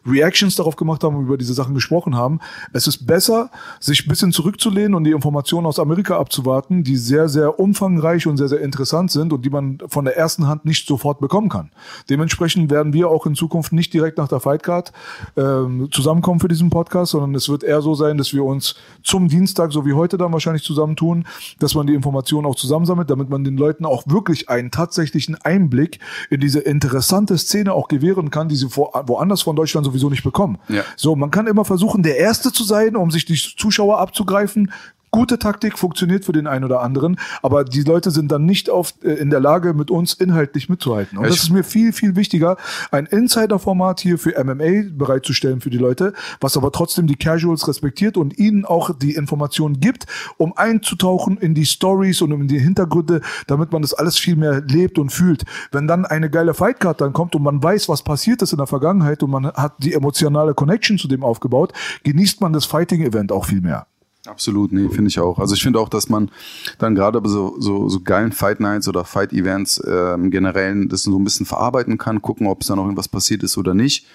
[SPEAKER 3] Reactions darauf gemacht haben und über diese Sachen gesprochen haben. Es ist besser, sich ein bisschen zurückzulehnen und die Informationen aus Amerika abzuwarten, die sehr, sehr umfangreich und sehr, sehr interessant sind und die man von der ersten Hand nicht sofort bekommen kann. Dementsprechend werden wir auch in Zukunft nicht direkt nach der Fightcard ähm, zusammenkommen für diesen Podcast, sondern es wird eher so sein, dass wir uns zum Dienstag, so wie heute dann wahrscheinlich zusammentun, dass man die Informationen auch zusammensammelt, damit man den Leuten auch wirklich einen tatsächlichen Einblick in diese interessante Szene auch gewähren kann, die sie vor, woanders von Deutschland sowieso nicht bekommen.
[SPEAKER 4] Ja.
[SPEAKER 3] So, man kann immer versuchen, der Erste zu sein, um sich die Zuschauer abzugreifen. Gute Taktik funktioniert für den einen oder anderen, aber die Leute sind dann nicht auf, äh, in der Lage, mit uns inhaltlich mitzuhalten. Und
[SPEAKER 4] Ja,
[SPEAKER 3] das
[SPEAKER 4] ich-
[SPEAKER 3] ist mir viel, viel wichtiger, ein Insider-Format hier für MMA bereitzustellen für die Leute, was aber trotzdem die Casuals respektiert und ihnen auch die Informationen gibt, um einzutauchen in die Stories und in die Hintergründe, damit man das alles viel mehr lebt und fühlt. Wenn dann eine geile Fightcard dann kommt und man weiß, was passiert ist in der Vergangenheit und man hat die emotionale Connection zu dem aufgebaut, genießt man das Fighting-Event auch viel mehr.
[SPEAKER 4] Absolut, nee, finde ich auch. Also ich finde auch, dass man dann gerade bei so, so, so geilen Fight Nights oder Fight Events ähm, generell das so ein bisschen verarbeiten kann, gucken, ob es da noch irgendwas passiert ist oder nicht.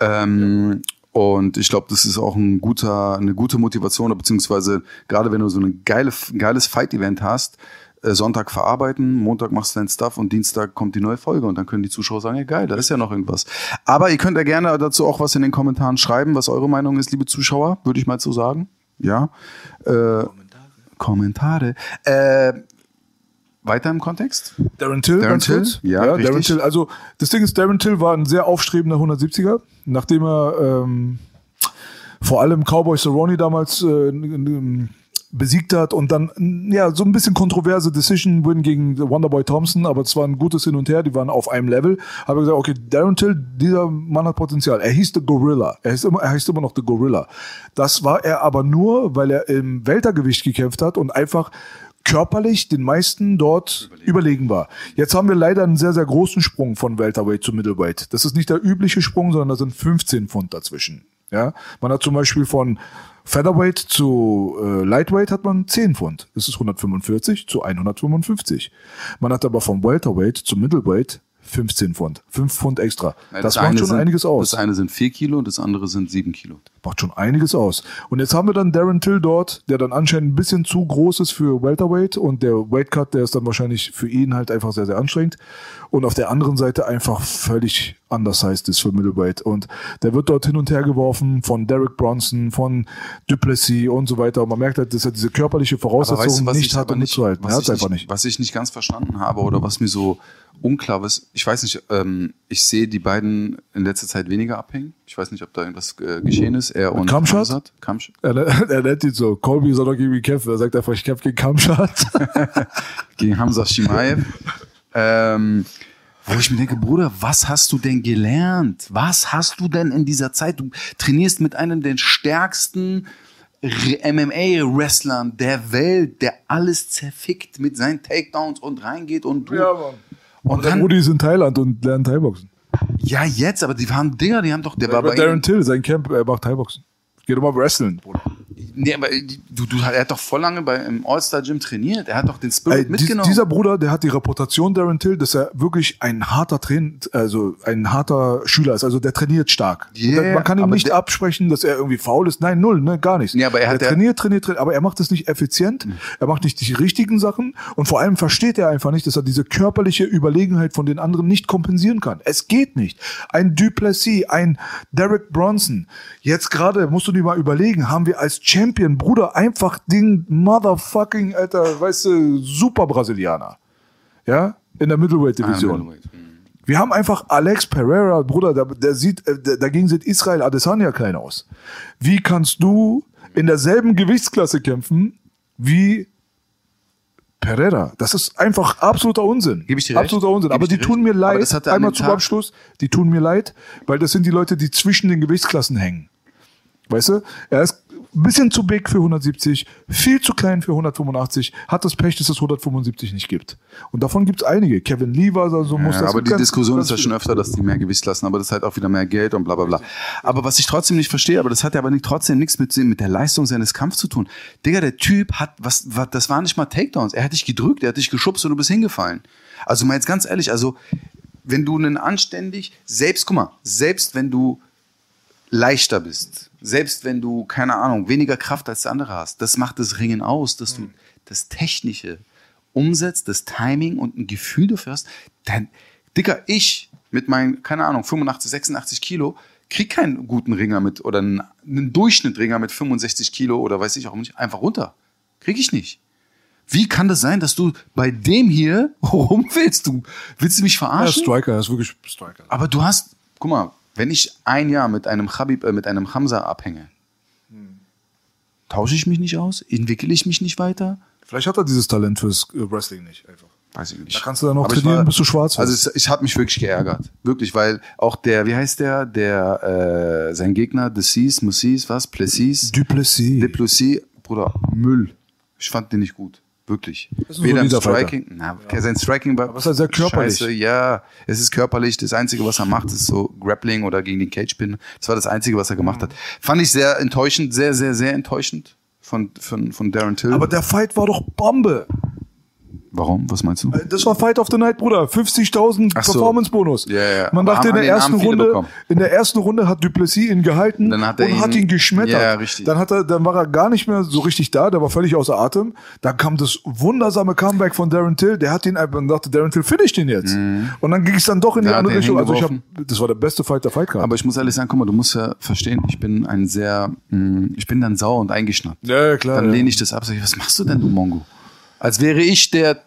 [SPEAKER 4] Ähm, und ich glaube, das ist auch ein guter, eine gute Motivation, beziehungsweise gerade wenn du so ein geile, geiles Fight-Event hast, äh, Sonntag verarbeiten, Montag machst du dein Stuff und Dienstag kommt die neue Folge und dann können die Zuschauer sagen, ja geil, da ist ja noch irgendwas. Aber ihr könnt ja gerne dazu auch was in den Kommentaren schreiben, was eure Meinung ist, liebe Zuschauer, würde ich mal so sagen. Ja. Äh, Kommentare. Äh, weiter im Kontext?
[SPEAKER 3] Darren Till,
[SPEAKER 4] Darren
[SPEAKER 3] ganz
[SPEAKER 4] Till?
[SPEAKER 3] kurz.
[SPEAKER 4] Ja,
[SPEAKER 3] Darren
[SPEAKER 4] richtig.
[SPEAKER 3] Till. Also das Ding ist, Darren Till war ein sehr aufstrebender 170er, nachdem er ähm, vor allem Cowboy Cerrone damals äh, besiegt hat und dann ja so ein bisschen kontroverse Decision Win gegen Wonderboy Thompson, aber es war ein gutes Hin und Her, die waren auf einem Level. Habe gesagt, okay, Darren Till, dieser Mann hat Potenzial. Er hieß The Gorilla. Er ist immer, er heißt immer noch The Gorilla. Das war er aber nur, weil er im Weltergewicht gekämpft hat und einfach körperlich den meisten dort überlegen. war. Jetzt haben wir leider einen sehr, sehr großen Sprung von Welterweight zu Middleweight. Das ist nicht der übliche Sprung, sondern da sind 15 Pfund dazwischen. Ja, man hat zum Beispiel von Featherweight zu äh, Lightweight hat man 10 Pfund. Das ist 145 zu 155. Man hat aber vom Welterweight zu Middleweight 15 Pfund. 5 Pfund extra.
[SPEAKER 4] Ja,
[SPEAKER 3] das, macht schon
[SPEAKER 4] sind,
[SPEAKER 3] einiges aus.
[SPEAKER 4] Das eine sind vier Kilo, das andere sind sieben Kilo.
[SPEAKER 3] macht schon einiges aus. Und jetzt haben wir dann Darren Till dort, der dann anscheinend ein bisschen zu groß ist für Welterweight und der Weight Cut, der ist dann wahrscheinlich für ihn halt einfach sehr, sehr anstrengend. Und auf der anderen Seite einfach völlig undersized ist für Middleweight. Und der wird dort hin und her geworfen von Derek Bronson, von Duplessis und so weiter. Und man merkt halt, dass er diese körperliche Voraussetzung nicht
[SPEAKER 4] ich
[SPEAKER 3] hat,
[SPEAKER 4] aber
[SPEAKER 3] um mitzuhalten. Er hat einfach
[SPEAKER 4] nicht,
[SPEAKER 3] nicht.
[SPEAKER 4] Was ich nicht ganz verstanden habe oder was mir so unklar ist, ich weiß nicht, ähm, ich sehe die beiden in letzter Zeit weniger abhängen. Ich weiß nicht, ob da irgendwas äh, geschehen ist. Er und
[SPEAKER 3] Kamschat? Er, er nennt ihn so, Colby soll doch gegen mich kämpfen. Er sagt einfach, ich kämpfe gegen Kamschat.
[SPEAKER 4] gegen Hamza Shimaev. ähm, wo ich mir denke, Bruder, was hast du denn gelernt? Was hast du denn in dieser Zeit? Du trainierst mit einem der stärksten MMA-Wrestlern der Welt, der alles zerfickt mit seinen Takedowns und reingeht und du.
[SPEAKER 3] Mann.
[SPEAKER 4] Und
[SPEAKER 3] Der
[SPEAKER 4] dann,
[SPEAKER 3] Rudi ist in Thailand und lernt Thai-Boxen.
[SPEAKER 4] ja, jetzt, aber die waren Dinger, die haben doch, der war bei
[SPEAKER 3] Darren Till, sein Camp, er macht Thai-Boxen. Geht immer wresteln, Bruder.
[SPEAKER 4] nee, aber du, du, er hat doch voll lange bei, im All-Star-Gym trainiert. Er hat doch den Spirit
[SPEAKER 3] dies,
[SPEAKER 4] mitgenommen.
[SPEAKER 3] dieser Bruder, der hat die Reputation, Darren Till, dass er wirklich ein harter Train, also ein harter Schüler ist. Also der trainiert stark.
[SPEAKER 4] Yeah,
[SPEAKER 3] Man kann ihm nicht absprechen, dass er irgendwie faul ist. Nein, null, ne, gar nicht.
[SPEAKER 4] Nee, aber er hat
[SPEAKER 3] der trainiert, trainiert, trainiert, aber er macht es nicht effizient. Er macht nicht die richtigen Sachen und vor allem versteht er einfach nicht, dass er diese körperliche Überlegenheit von den anderen nicht kompensieren kann. Es geht nicht. Ein Duplessis, ein Derek Bronson. Jetzt gerade musst du dir mal überlegen, haben wir als Champion, Bruder, einfach den motherfucking, alter, weißt du, super Brasilianer. Ja? In der Middleweight
[SPEAKER 4] Ah. Middleweight. Hm.
[SPEAKER 3] Wir haben einfach Alex Pereira, Bruder, der, der sieht, äh, der, dagegen sieht Israel Adesanya klein aus. Wie kannst du in derselben Gewichtsklasse kämpfen wie Pereira? Das ist einfach absoluter Unsinn.
[SPEAKER 4] Geb ich dir recht.
[SPEAKER 3] Absoluter Unsinn.
[SPEAKER 4] Geb
[SPEAKER 3] Aber die
[SPEAKER 4] dir
[SPEAKER 3] tun
[SPEAKER 4] recht.
[SPEAKER 3] mir leid,
[SPEAKER 4] das hat an
[SPEAKER 3] einmal zum Abschluss, die tun mir leid, weil das sind die Leute, die zwischen den Gewichtsklassen hängen. Weißt du? Er ist ein bisschen zu big für 170, viel zu klein für 185, hat das Pech, dass es 175 nicht gibt. Und davon gibt es einige. Kevin Lee war so, so muss
[SPEAKER 4] Ja,
[SPEAKER 3] das
[SPEAKER 4] aber die
[SPEAKER 3] ganz-
[SPEAKER 4] Diskussion
[SPEAKER 3] ganz
[SPEAKER 4] ist ja schon öfter, dass die mehr Gewicht lassen, aber das ist halt auch wieder mehr Geld und bla bla bla. Aber was ich trotzdem nicht verstehe, aber das hat ja aber nicht, trotzdem nichts mit, mit der Leistung seines Kampfs zu tun. Digga, der Typ hat, was, was, das war nicht mal Takedowns. Er hat dich gedrückt, er hat dich geschubst und du bist hingefallen. Also mal jetzt ganz ehrlich, also wenn du einen anständig, selbst, guck mal, selbst wenn du leichter bist, selbst wenn du, keine Ahnung, weniger Kraft als der andere hast, das macht das Ringen aus, dass du das Technische umsetzt, das Timing und ein Gefühl dafür hast, dann, Dicker, ich mit meinen, keine Ahnung, 85, 86 Kilo, krieg keinen guten Ringer mit oder einen, einen Durchschnittringer mit 65 Kilo oder weiß ich auch nicht, einfach runter. Krieg ich nicht. Wie kann das sein, dass du bei dem hier rum willst? Du willst du mich
[SPEAKER 3] Ja,
[SPEAKER 4] verarschen?
[SPEAKER 3] Striker, er ist wirklich Striker.
[SPEAKER 4] Aber du hast, guck mal, wenn ich ein Jahr mit einem Khabib, äh, mit einem Hamza abhänge, tausche ich mich nicht aus? Entwickle ich mich nicht weiter?
[SPEAKER 3] Vielleicht hat er dieses Talent fürs äh, Wrestling nicht einfach.
[SPEAKER 4] Weiß ich nicht.
[SPEAKER 3] Da kannst du dann noch
[SPEAKER 4] Aber
[SPEAKER 3] trainieren, bis du schwarz
[SPEAKER 4] Also
[SPEAKER 3] wirst.
[SPEAKER 4] es, ich habe mich wirklich geärgert. Wirklich, weil auch der, wie heißt der, der, äh, sein Gegner, Decis, Mussis, was, Plessis,
[SPEAKER 3] Duplessis.
[SPEAKER 4] Deplossi, Bruder, Müll. Ich fand den nicht gut. Wirklich.
[SPEAKER 3] ein
[SPEAKER 4] Weder
[SPEAKER 3] Fighter.
[SPEAKER 4] Striking, na, sein Striking war.
[SPEAKER 3] Aber es ist halt sehr körperlich.
[SPEAKER 4] Scheiße, ja, es ist körperlich. Das Einzige, was er macht, ist so Grappling oder gegen den Cage-Pin. Das war das Einzige, was er gemacht hat. Fand ich sehr enttäuschend, sehr, sehr, sehr enttäuschend von, von, von Darren Till.
[SPEAKER 3] Aber der Fight war doch Bombe.
[SPEAKER 4] Warum? Was meinst du?
[SPEAKER 3] Das war Fight of the Night, Bruder. 50.000
[SPEAKER 4] Ach so.
[SPEAKER 3] Performance-Bonus.
[SPEAKER 4] Ja, ja.
[SPEAKER 3] Man
[SPEAKER 4] Aber
[SPEAKER 3] dachte in der ersten Runde,
[SPEAKER 4] bekommen.
[SPEAKER 3] in der ersten Runde hat Duplessis ihn gehalten
[SPEAKER 4] Dann hat er
[SPEAKER 3] und hat
[SPEAKER 4] ihn-
[SPEAKER 3] ihn geschmettert.
[SPEAKER 4] Ja, richtig.
[SPEAKER 3] Dann hat er, dann war er gar nicht mehr so richtig da. Der war völlig außer Atem. Dann kam das wundersame Comeback von Darren Till. Der hat ihn einfach und dachte, Darren Till finish den jetzt. Und dann ging es dann doch in die
[SPEAKER 4] Mhm. Ja, hat
[SPEAKER 3] andere Richtung. Also ich hab, das war der beste Fight der Fight Card.
[SPEAKER 4] Aber ich muss ehrlich sagen, guck mal, du musst ja verstehen, ich bin ein sehr, mh, ich bin dann sauer und eingeschnappt.
[SPEAKER 3] Ja, ja, klar,
[SPEAKER 4] Dann
[SPEAKER 3] ja.
[SPEAKER 4] lehne ich das ab, sag ich, was machst du denn, du Mongo? Als wäre ich der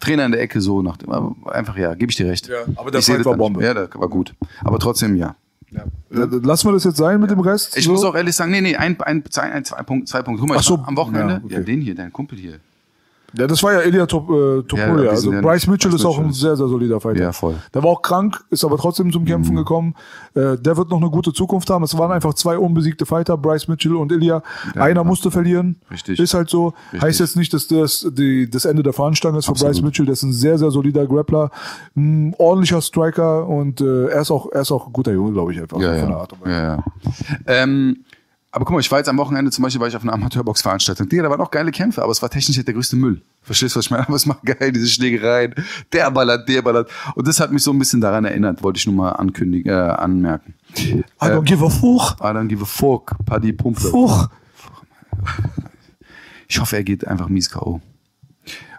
[SPEAKER 4] Trainer in der Ecke so nach dem, einfach ja, gebe ich dir recht.
[SPEAKER 3] Ja, aber der Fight
[SPEAKER 4] das
[SPEAKER 3] war. Bombe.
[SPEAKER 4] Ja, der war gut. Aber trotzdem ja.
[SPEAKER 3] Ja, Lassen wir das jetzt sein mit dem Rest?
[SPEAKER 4] Ich
[SPEAKER 3] so?
[SPEAKER 4] muss auch ehrlich sagen, nee, nee, ein, ein, zwei, ein, zwei Punkte, zwei Punkte. Guck mal,
[SPEAKER 3] so,
[SPEAKER 4] am Wochenende,
[SPEAKER 3] ja, okay.
[SPEAKER 4] ja, den hier, dein Kumpel hier.
[SPEAKER 3] Ja, das war ja Elia Top, äh, Topuria.
[SPEAKER 4] Ja,
[SPEAKER 3] also
[SPEAKER 4] ja
[SPEAKER 3] Bryce Mitchell ist auch ein
[SPEAKER 4] Mitchell
[SPEAKER 3] sehr, sehr solider Fighter.
[SPEAKER 4] Ja, voll. Mhm.
[SPEAKER 3] Der war auch krank, ist aber trotzdem zum Kämpfen gekommen. Äh, der wird noch eine gute Zukunft haben. Es waren einfach zwei unbesiegte Fighter, Bryce Mitchell und Ilya. Einer musste verlieren.
[SPEAKER 4] Richtig.
[SPEAKER 3] Ist halt so.
[SPEAKER 4] Richtig.
[SPEAKER 3] Heißt jetzt nicht, dass das die, das Ende der Fahnenstange ist für
[SPEAKER 4] Absolut.
[SPEAKER 3] Bryce Mitchell. Der ist ein sehr, sehr solider Grappler, ein ordentlicher Striker und äh, er ist auch, er ist auch ein guter Junge, glaube ich, einfach.
[SPEAKER 4] Ja,
[SPEAKER 3] von der
[SPEAKER 4] ja.
[SPEAKER 3] Art und Weise.
[SPEAKER 4] ja, ja. Ähm, Aber guck mal, ich war jetzt am Wochenende zum Beispiel, war ich auf einer Amateurbox-Veranstaltung. Digga, da waren auch geile Kämpfe, aber es war technisch halt der größte Müll. Verstehst du, was ich meine? Aber es war geil, diese Schlägereien. Der ballert, der ballert. Und das hat mich so ein bisschen daran erinnert, wollte ich nur mal ankündigen, äh, anmerken.
[SPEAKER 3] I don't give a fuck.
[SPEAKER 4] I don't give a fuck. Paddy Pumpe.
[SPEAKER 3] Fuck.
[SPEAKER 4] Ich hoffe, er geht einfach mies K.O.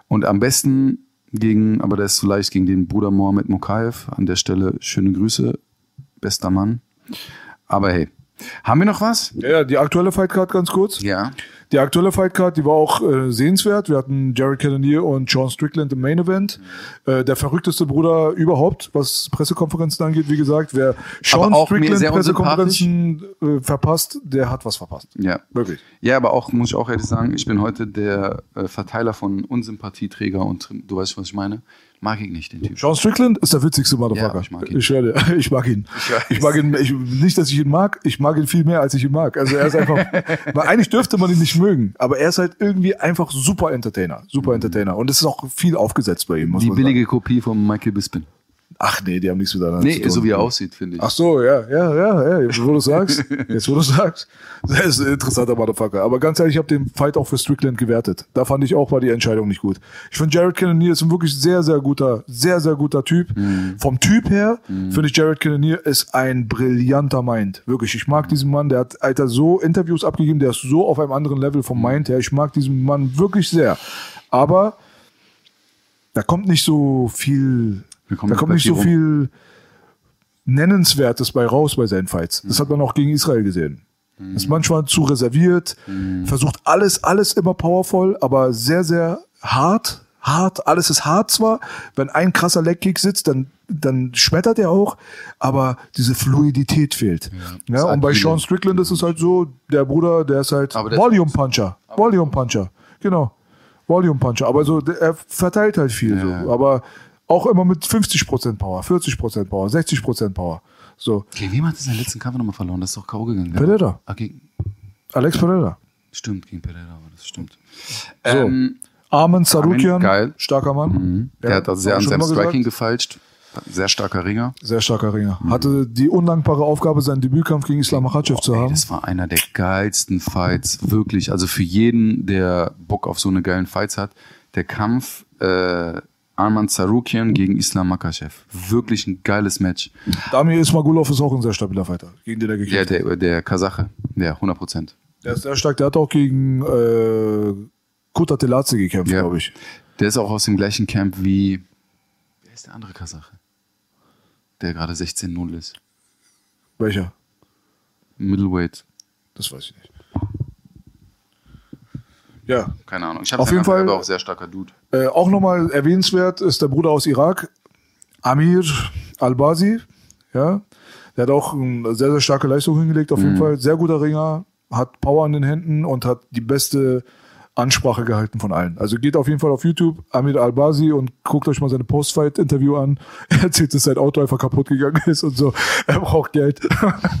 [SPEAKER 4] Und am besten gegen, aber der ist zu leicht, gegen den Bruder Mohamed Mokaev. An der Stelle schöne Grüße. Bester Mann. Aber hey, haben wir noch was?
[SPEAKER 3] Ja, die aktuelle Fightcard ganz kurz.
[SPEAKER 4] Ja.
[SPEAKER 3] Die aktuelle Fightcard, die war auch äh, sehenswert. Wir hatten Jared Cannonier und Sean Strickland im Main Event. Äh, der verrückteste Bruder überhaupt, was Pressekonferenzen angeht, wie gesagt. Wer Sean Strickland Pressekonferenzen äh, verpasst, der hat was verpasst.
[SPEAKER 4] Ja.
[SPEAKER 3] Wirklich.
[SPEAKER 4] Ja, aber auch, muss ich auch ehrlich sagen, ich bin heute der äh, Verteiler von Unsympathieträger und du weißt, was ich meine. Mag ich nicht, den Typ.
[SPEAKER 3] Sean Strickland ist der witzigste Motherfucker.
[SPEAKER 4] Ja, ich mag ihn.
[SPEAKER 3] Ich, ich mag ihn.
[SPEAKER 4] Ich.
[SPEAKER 3] Ich mag ihn. Ich, nicht, dass ich ihn mag. Ich mag ihn viel mehr, als ich ihn mag. Also er ist einfach. weil eigentlich dürfte man ihn nicht mögen, aber er ist halt irgendwie einfach super Entertainer. Super Entertainer. Und es ist auch viel aufgesetzt bei ihm. Muss
[SPEAKER 4] Die billige Kopie von Michael Bispin.
[SPEAKER 3] Ach nee, die haben nichts miteinander
[SPEAKER 4] Nee,
[SPEAKER 3] zu tun.
[SPEAKER 4] so wie er aussieht, finde ich.
[SPEAKER 3] Ach so, ja, ja, ja, ja. Jetzt, wo du sagst, jetzt, wo du sagst, das ist ein interessanter Motherfucker. Aber ganz ehrlich, ich habe den Fight auch für Strickland gewertet. Da fand ich auch, war die Entscheidung nicht gut. Ich finde, Jared Cannonier ist ein wirklich sehr, sehr guter, sehr, sehr guter Typ. Vom Typ her finde ich, Jared Cannonier ist ein brillanter Mind. Wirklich, ich mag diesen Mann. Der hat, Alter, so Interviews abgegeben. Der ist so auf einem anderen Level vom Mind her. Ich mag diesen Mann wirklich sehr. Aber da kommt nicht so viel, da kommt nicht so
[SPEAKER 4] rum.
[SPEAKER 3] viel Nennenswertes bei raus bei seinen Fights. Das hat man auch gegen Israel gesehen. Ist manchmal zu reserviert, versucht alles, alles immer powerful, aber sehr, sehr hart. Hart, alles ist hart zwar. Wenn ein krasser Legkick sitzt, dann, dann schmettert er auch, aber diese Fluidität fehlt. Ja,
[SPEAKER 4] das
[SPEAKER 3] und bei. Sean Strickland ist es halt so, der Bruder, der ist halt Volume Puncher. Volume Puncher. Genau. Volume Puncher. Aber so, er verteilt halt viel
[SPEAKER 4] Ja.
[SPEAKER 3] so. Aber auch immer mit 50% Power, 40% Power, 60% Power. So.
[SPEAKER 4] Gegen wem hat er seinen letzten Kampf nochmal verloren? Das ist doch K.O. gegangen.
[SPEAKER 3] Pereira.
[SPEAKER 4] Ah, gegen,
[SPEAKER 3] Alex Pereira.
[SPEAKER 4] stimmt, gegen Pereira, aber das stimmt.
[SPEAKER 3] So.
[SPEAKER 4] Ähm,
[SPEAKER 3] Armin Sarukian.
[SPEAKER 4] geil.
[SPEAKER 3] Starker Mann.
[SPEAKER 4] der
[SPEAKER 3] Ja,
[SPEAKER 4] hat also sehr an seinem
[SPEAKER 3] mal gesagt.
[SPEAKER 4] Striking gefeilscht. Sehr starker Ringer.
[SPEAKER 3] Sehr starker Ringer. Hatte die undankbare Aufgabe, seinen Debütkampf gegen Islam Makhachev zu
[SPEAKER 4] Ey,
[SPEAKER 3] haben.
[SPEAKER 4] das war einer der geilsten Fights, wirklich. Also für jeden, der Bock auf so eine geilen Fights hat, der Kampf äh, Arman Sarukian gegen Islam Makachev. Wirklich ein geiles Match.
[SPEAKER 3] Damir Ismagulov ist auch ein sehr stabiler Fighter, gegen den er
[SPEAKER 4] Der,
[SPEAKER 3] gekämpft hat.
[SPEAKER 4] der, der Kasache, der 100 Prozent.
[SPEAKER 3] Der ist sehr stark. Der hat auch gegen äh, Kuta gekämpft,
[SPEAKER 4] Ja.
[SPEAKER 3] glaube ich.
[SPEAKER 4] Der ist auch aus dem gleichen Camp wie, wer ist der andere Kasache? Der gerade 16-0 ist.
[SPEAKER 3] Welcher?
[SPEAKER 4] Middleweight.
[SPEAKER 3] Das weiß ich nicht. Ja,
[SPEAKER 4] Keine Ahnung. Ich habe
[SPEAKER 3] Auf jeden Fall-
[SPEAKER 4] aber auch sehr starker Dude.
[SPEAKER 3] Äh, auch nochmal erwähnenswert ist der Bruder aus Irak, Amir Al-Bazi. Ja, der hat auch eine sehr, sehr starke Leistung hingelegt, auf jeden Fall. Sehr guter Ringer, hat Power in den Händen und hat die beste Ansprache gehalten von allen. Also geht auf jeden Fall auf YouTube, Amir Al-Bazi und guckt euch mal seine Post-Fight-Interview an. Er erzählt, dass sein Auto einfach kaputt gegangen ist und so. Er braucht Geld.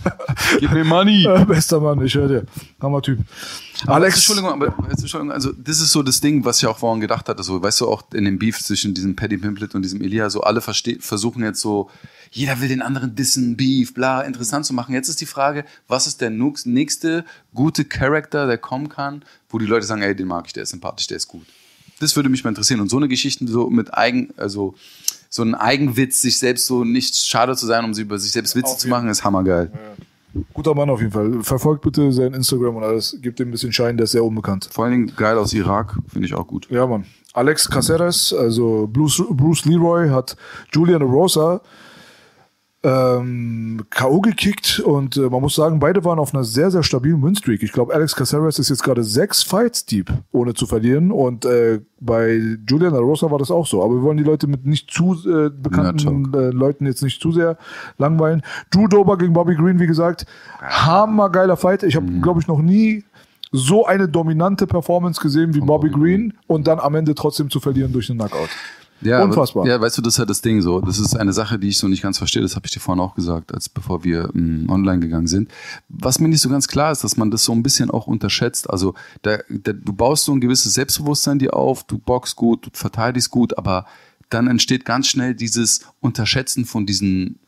[SPEAKER 4] Gib mir Money.
[SPEAKER 3] Äh, Bester Mann, ich höre dir. Hammer Typ.
[SPEAKER 4] Alex,
[SPEAKER 3] Alex,
[SPEAKER 4] Entschuldigung, aber Entschuldigung, also das ist so das Ding, was ich auch vorhin gedacht hatte, so, weißt du, auch in dem Beef zwischen diesem Paddy Pimplet und diesem Elia, so alle versuchen jetzt so, jeder will den anderen dissen, Beef, bla, interessant zu machen. Jetzt ist die Frage, was ist der nächste gute Charakter, der kommen kann, wo die Leute sagen, ey, den mag ich, der ist sympathisch, der ist gut. Das würde mich mal interessieren. Und so eine Geschichte so mit Eigen, also so ein Eigenwitz, sich selbst so nicht schade zu sein, um sie über sich selbst Witze zu machen, ist hammergeil.
[SPEAKER 3] guter Mann auf jeden Fall. Verfolgt bitte sein Instagram und alles. Gebt ihm ein bisschen Schein, der ist sehr unbekannt.
[SPEAKER 4] Vor allen Dingen geil aus Irak, finde ich auch gut.
[SPEAKER 3] Ja, Mann. Alex Caceres, also Bruce, Bruce Leroy, hat Julian Rosa ähm, K.O. gekickt und äh, man muss sagen, beide waren auf einer sehr, sehr stabilen Winstreak. Ich glaube, Alex Caceres ist jetzt gerade sechs Fights deep, ohne zu verlieren und äh, bei Julian Rosa war das auch so. Aber wir wollen die Leute mit nicht zu äh, bekannten äh, Leuten jetzt nicht zu sehr langweilen. Drew Dober gegen Bobby Green, wie gesagt, hammergeiler Fight. Ich habe, glaube ich, noch nie so eine dominante Performance gesehen wie Bobby Green und dann am Ende trotzdem zu verlieren durch einen Knockout.
[SPEAKER 4] Ja,
[SPEAKER 3] Unfassbar.
[SPEAKER 4] Aber, ja, weißt du, das ist halt das Ding so. Das ist eine Sache, die ich so nicht ganz verstehe. Das habe ich dir vorhin auch gesagt, als bevor wir mh, online gegangen sind. Was mir nicht so ganz klar ist, dass man das so ein bisschen auch unterschätzt. Also da, da, du baust so ein gewisses Selbstbewusstsein dir auf, du boxst gut, du verteidigst gut, aber dann entsteht ganz schnell dieses Unterschätzen von diesen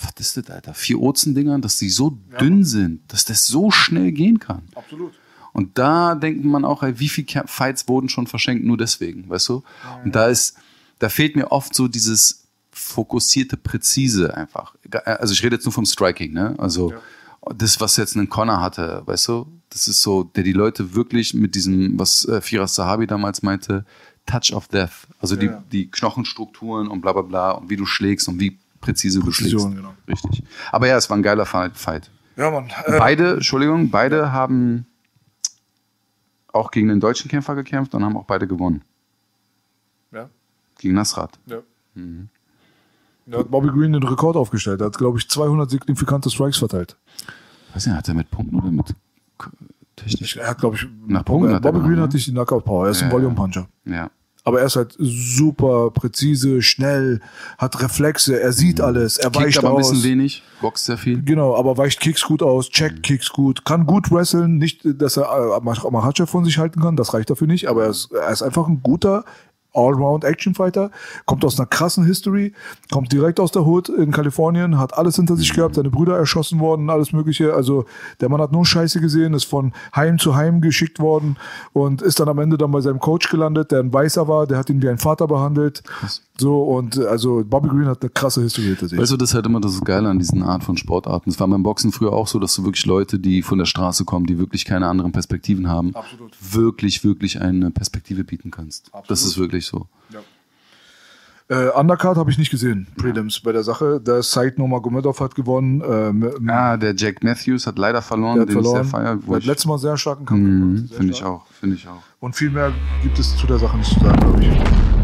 [SPEAKER 4] was ist das, Alter? Vier Ozen-Dingern, dass die so dünn sind, dass das so schnell gehen kann.
[SPEAKER 3] Absolut.
[SPEAKER 4] Und da denkt man auch, ey, wie viele Fights wurden schon verschenkt, nur deswegen, weißt du? Und da ist, da fehlt mir oft so dieses fokussierte, präzise einfach. Also ich rede jetzt nur vom Striking, ne? Also das, was jetzt ein Connor hatte, weißt du? Das ist so, der die Leute wirklich mit diesem, was äh, Firas Sahabi damals meinte, Touch of Death. Also die,
[SPEAKER 3] Ja.
[SPEAKER 4] die Knochenstrukturen und bla bla bla und wie du schlägst und wie präzise du schlägst.
[SPEAKER 3] Genau.
[SPEAKER 4] Richtig. Aber ja, es war ein geiler Fight. Fight.
[SPEAKER 3] Ja, Mann. Äh,
[SPEAKER 4] Beide, Entschuldigung, beide haben auch gegen den deutschen Kämpfer gekämpft und haben auch beide gewonnen. Gegen Nasrat.
[SPEAKER 3] Ja.
[SPEAKER 4] Mhm.
[SPEAKER 3] Da hat Bobby Green den Rekord aufgestellt. Er hat, glaube ich, 200 signifikante Strikes verteilt.
[SPEAKER 4] Weiß nicht, hat er mit Punkten oder mit Technik?
[SPEAKER 3] Er hat, glaube ich,
[SPEAKER 4] Nach Punkten
[SPEAKER 3] Bobby
[SPEAKER 4] gewonnen,
[SPEAKER 3] Green
[SPEAKER 4] ne?
[SPEAKER 3] hat nicht die Knockout Power. Er ist ein
[SPEAKER 4] Ja,
[SPEAKER 3] Volume Puncher.
[SPEAKER 4] Ja.
[SPEAKER 3] Aber er ist halt super präzise, schnell, hat Reflexe, er sieht alles, er
[SPEAKER 4] Mhm. Kickt
[SPEAKER 3] weicht
[SPEAKER 4] aber ein
[SPEAKER 3] aus.
[SPEAKER 4] bisschen wenig, boxt sehr viel.
[SPEAKER 3] Genau, aber weicht Kicks gut aus,
[SPEAKER 4] Mhm.
[SPEAKER 3] checkt Kicks gut, kann gut wresteln. Nicht, dass er äh, Makhachev von sich halten kann, das reicht dafür nicht, aber er ist, er ist einfach ein guter Allround-Action-Fighter, kommt aus einer krassen History, kommt direkt aus der Hood in Kalifornien, hat alles hinter sich gehabt, seine Brüder erschossen worden, alles Mögliche. Also der Mann hat nur Scheiße gesehen, ist von Heim zu Heim geschickt worden und ist dann am Ende dann bei seinem Coach gelandet, der ein Weißer war, der hat ihn wie ein Vater behandelt. So und also Bobby Green hat eine krasse History hinter sich.
[SPEAKER 4] Weißt du, das ist halt immer das Geile an diesen Art von Sportarten. Es war beim Boxen früher auch so, dass du wirklich Leute, die von der Straße kommen, die wirklich keine anderen Perspektiven haben,
[SPEAKER 3] Absolut.
[SPEAKER 4] wirklich, wirklich eine Perspektive bieten kannst. Das ist wirklich so.
[SPEAKER 3] Äh, Undercard habe ich nicht gesehen, Prelims bei der Sache. Der Said Nurmagomedov hat gewonnen. Äh, m-
[SPEAKER 4] Ah, der Jack Matthews hat leider verloren,
[SPEAKER 3] der hat
[SPEAKER 4] den
[SPEAKER 3] verloren.
[SPEAKER 4] feier. wo
[SPEAKER 3] Der hat letztes Mal sehr starken Kampf
[SPEAKER 4] Mhm, Finde ich auch, finde ich auch.
[SPEAKER 3] Und viel mehr gibt es zu der Sache nicht zu sagen, glaube ich.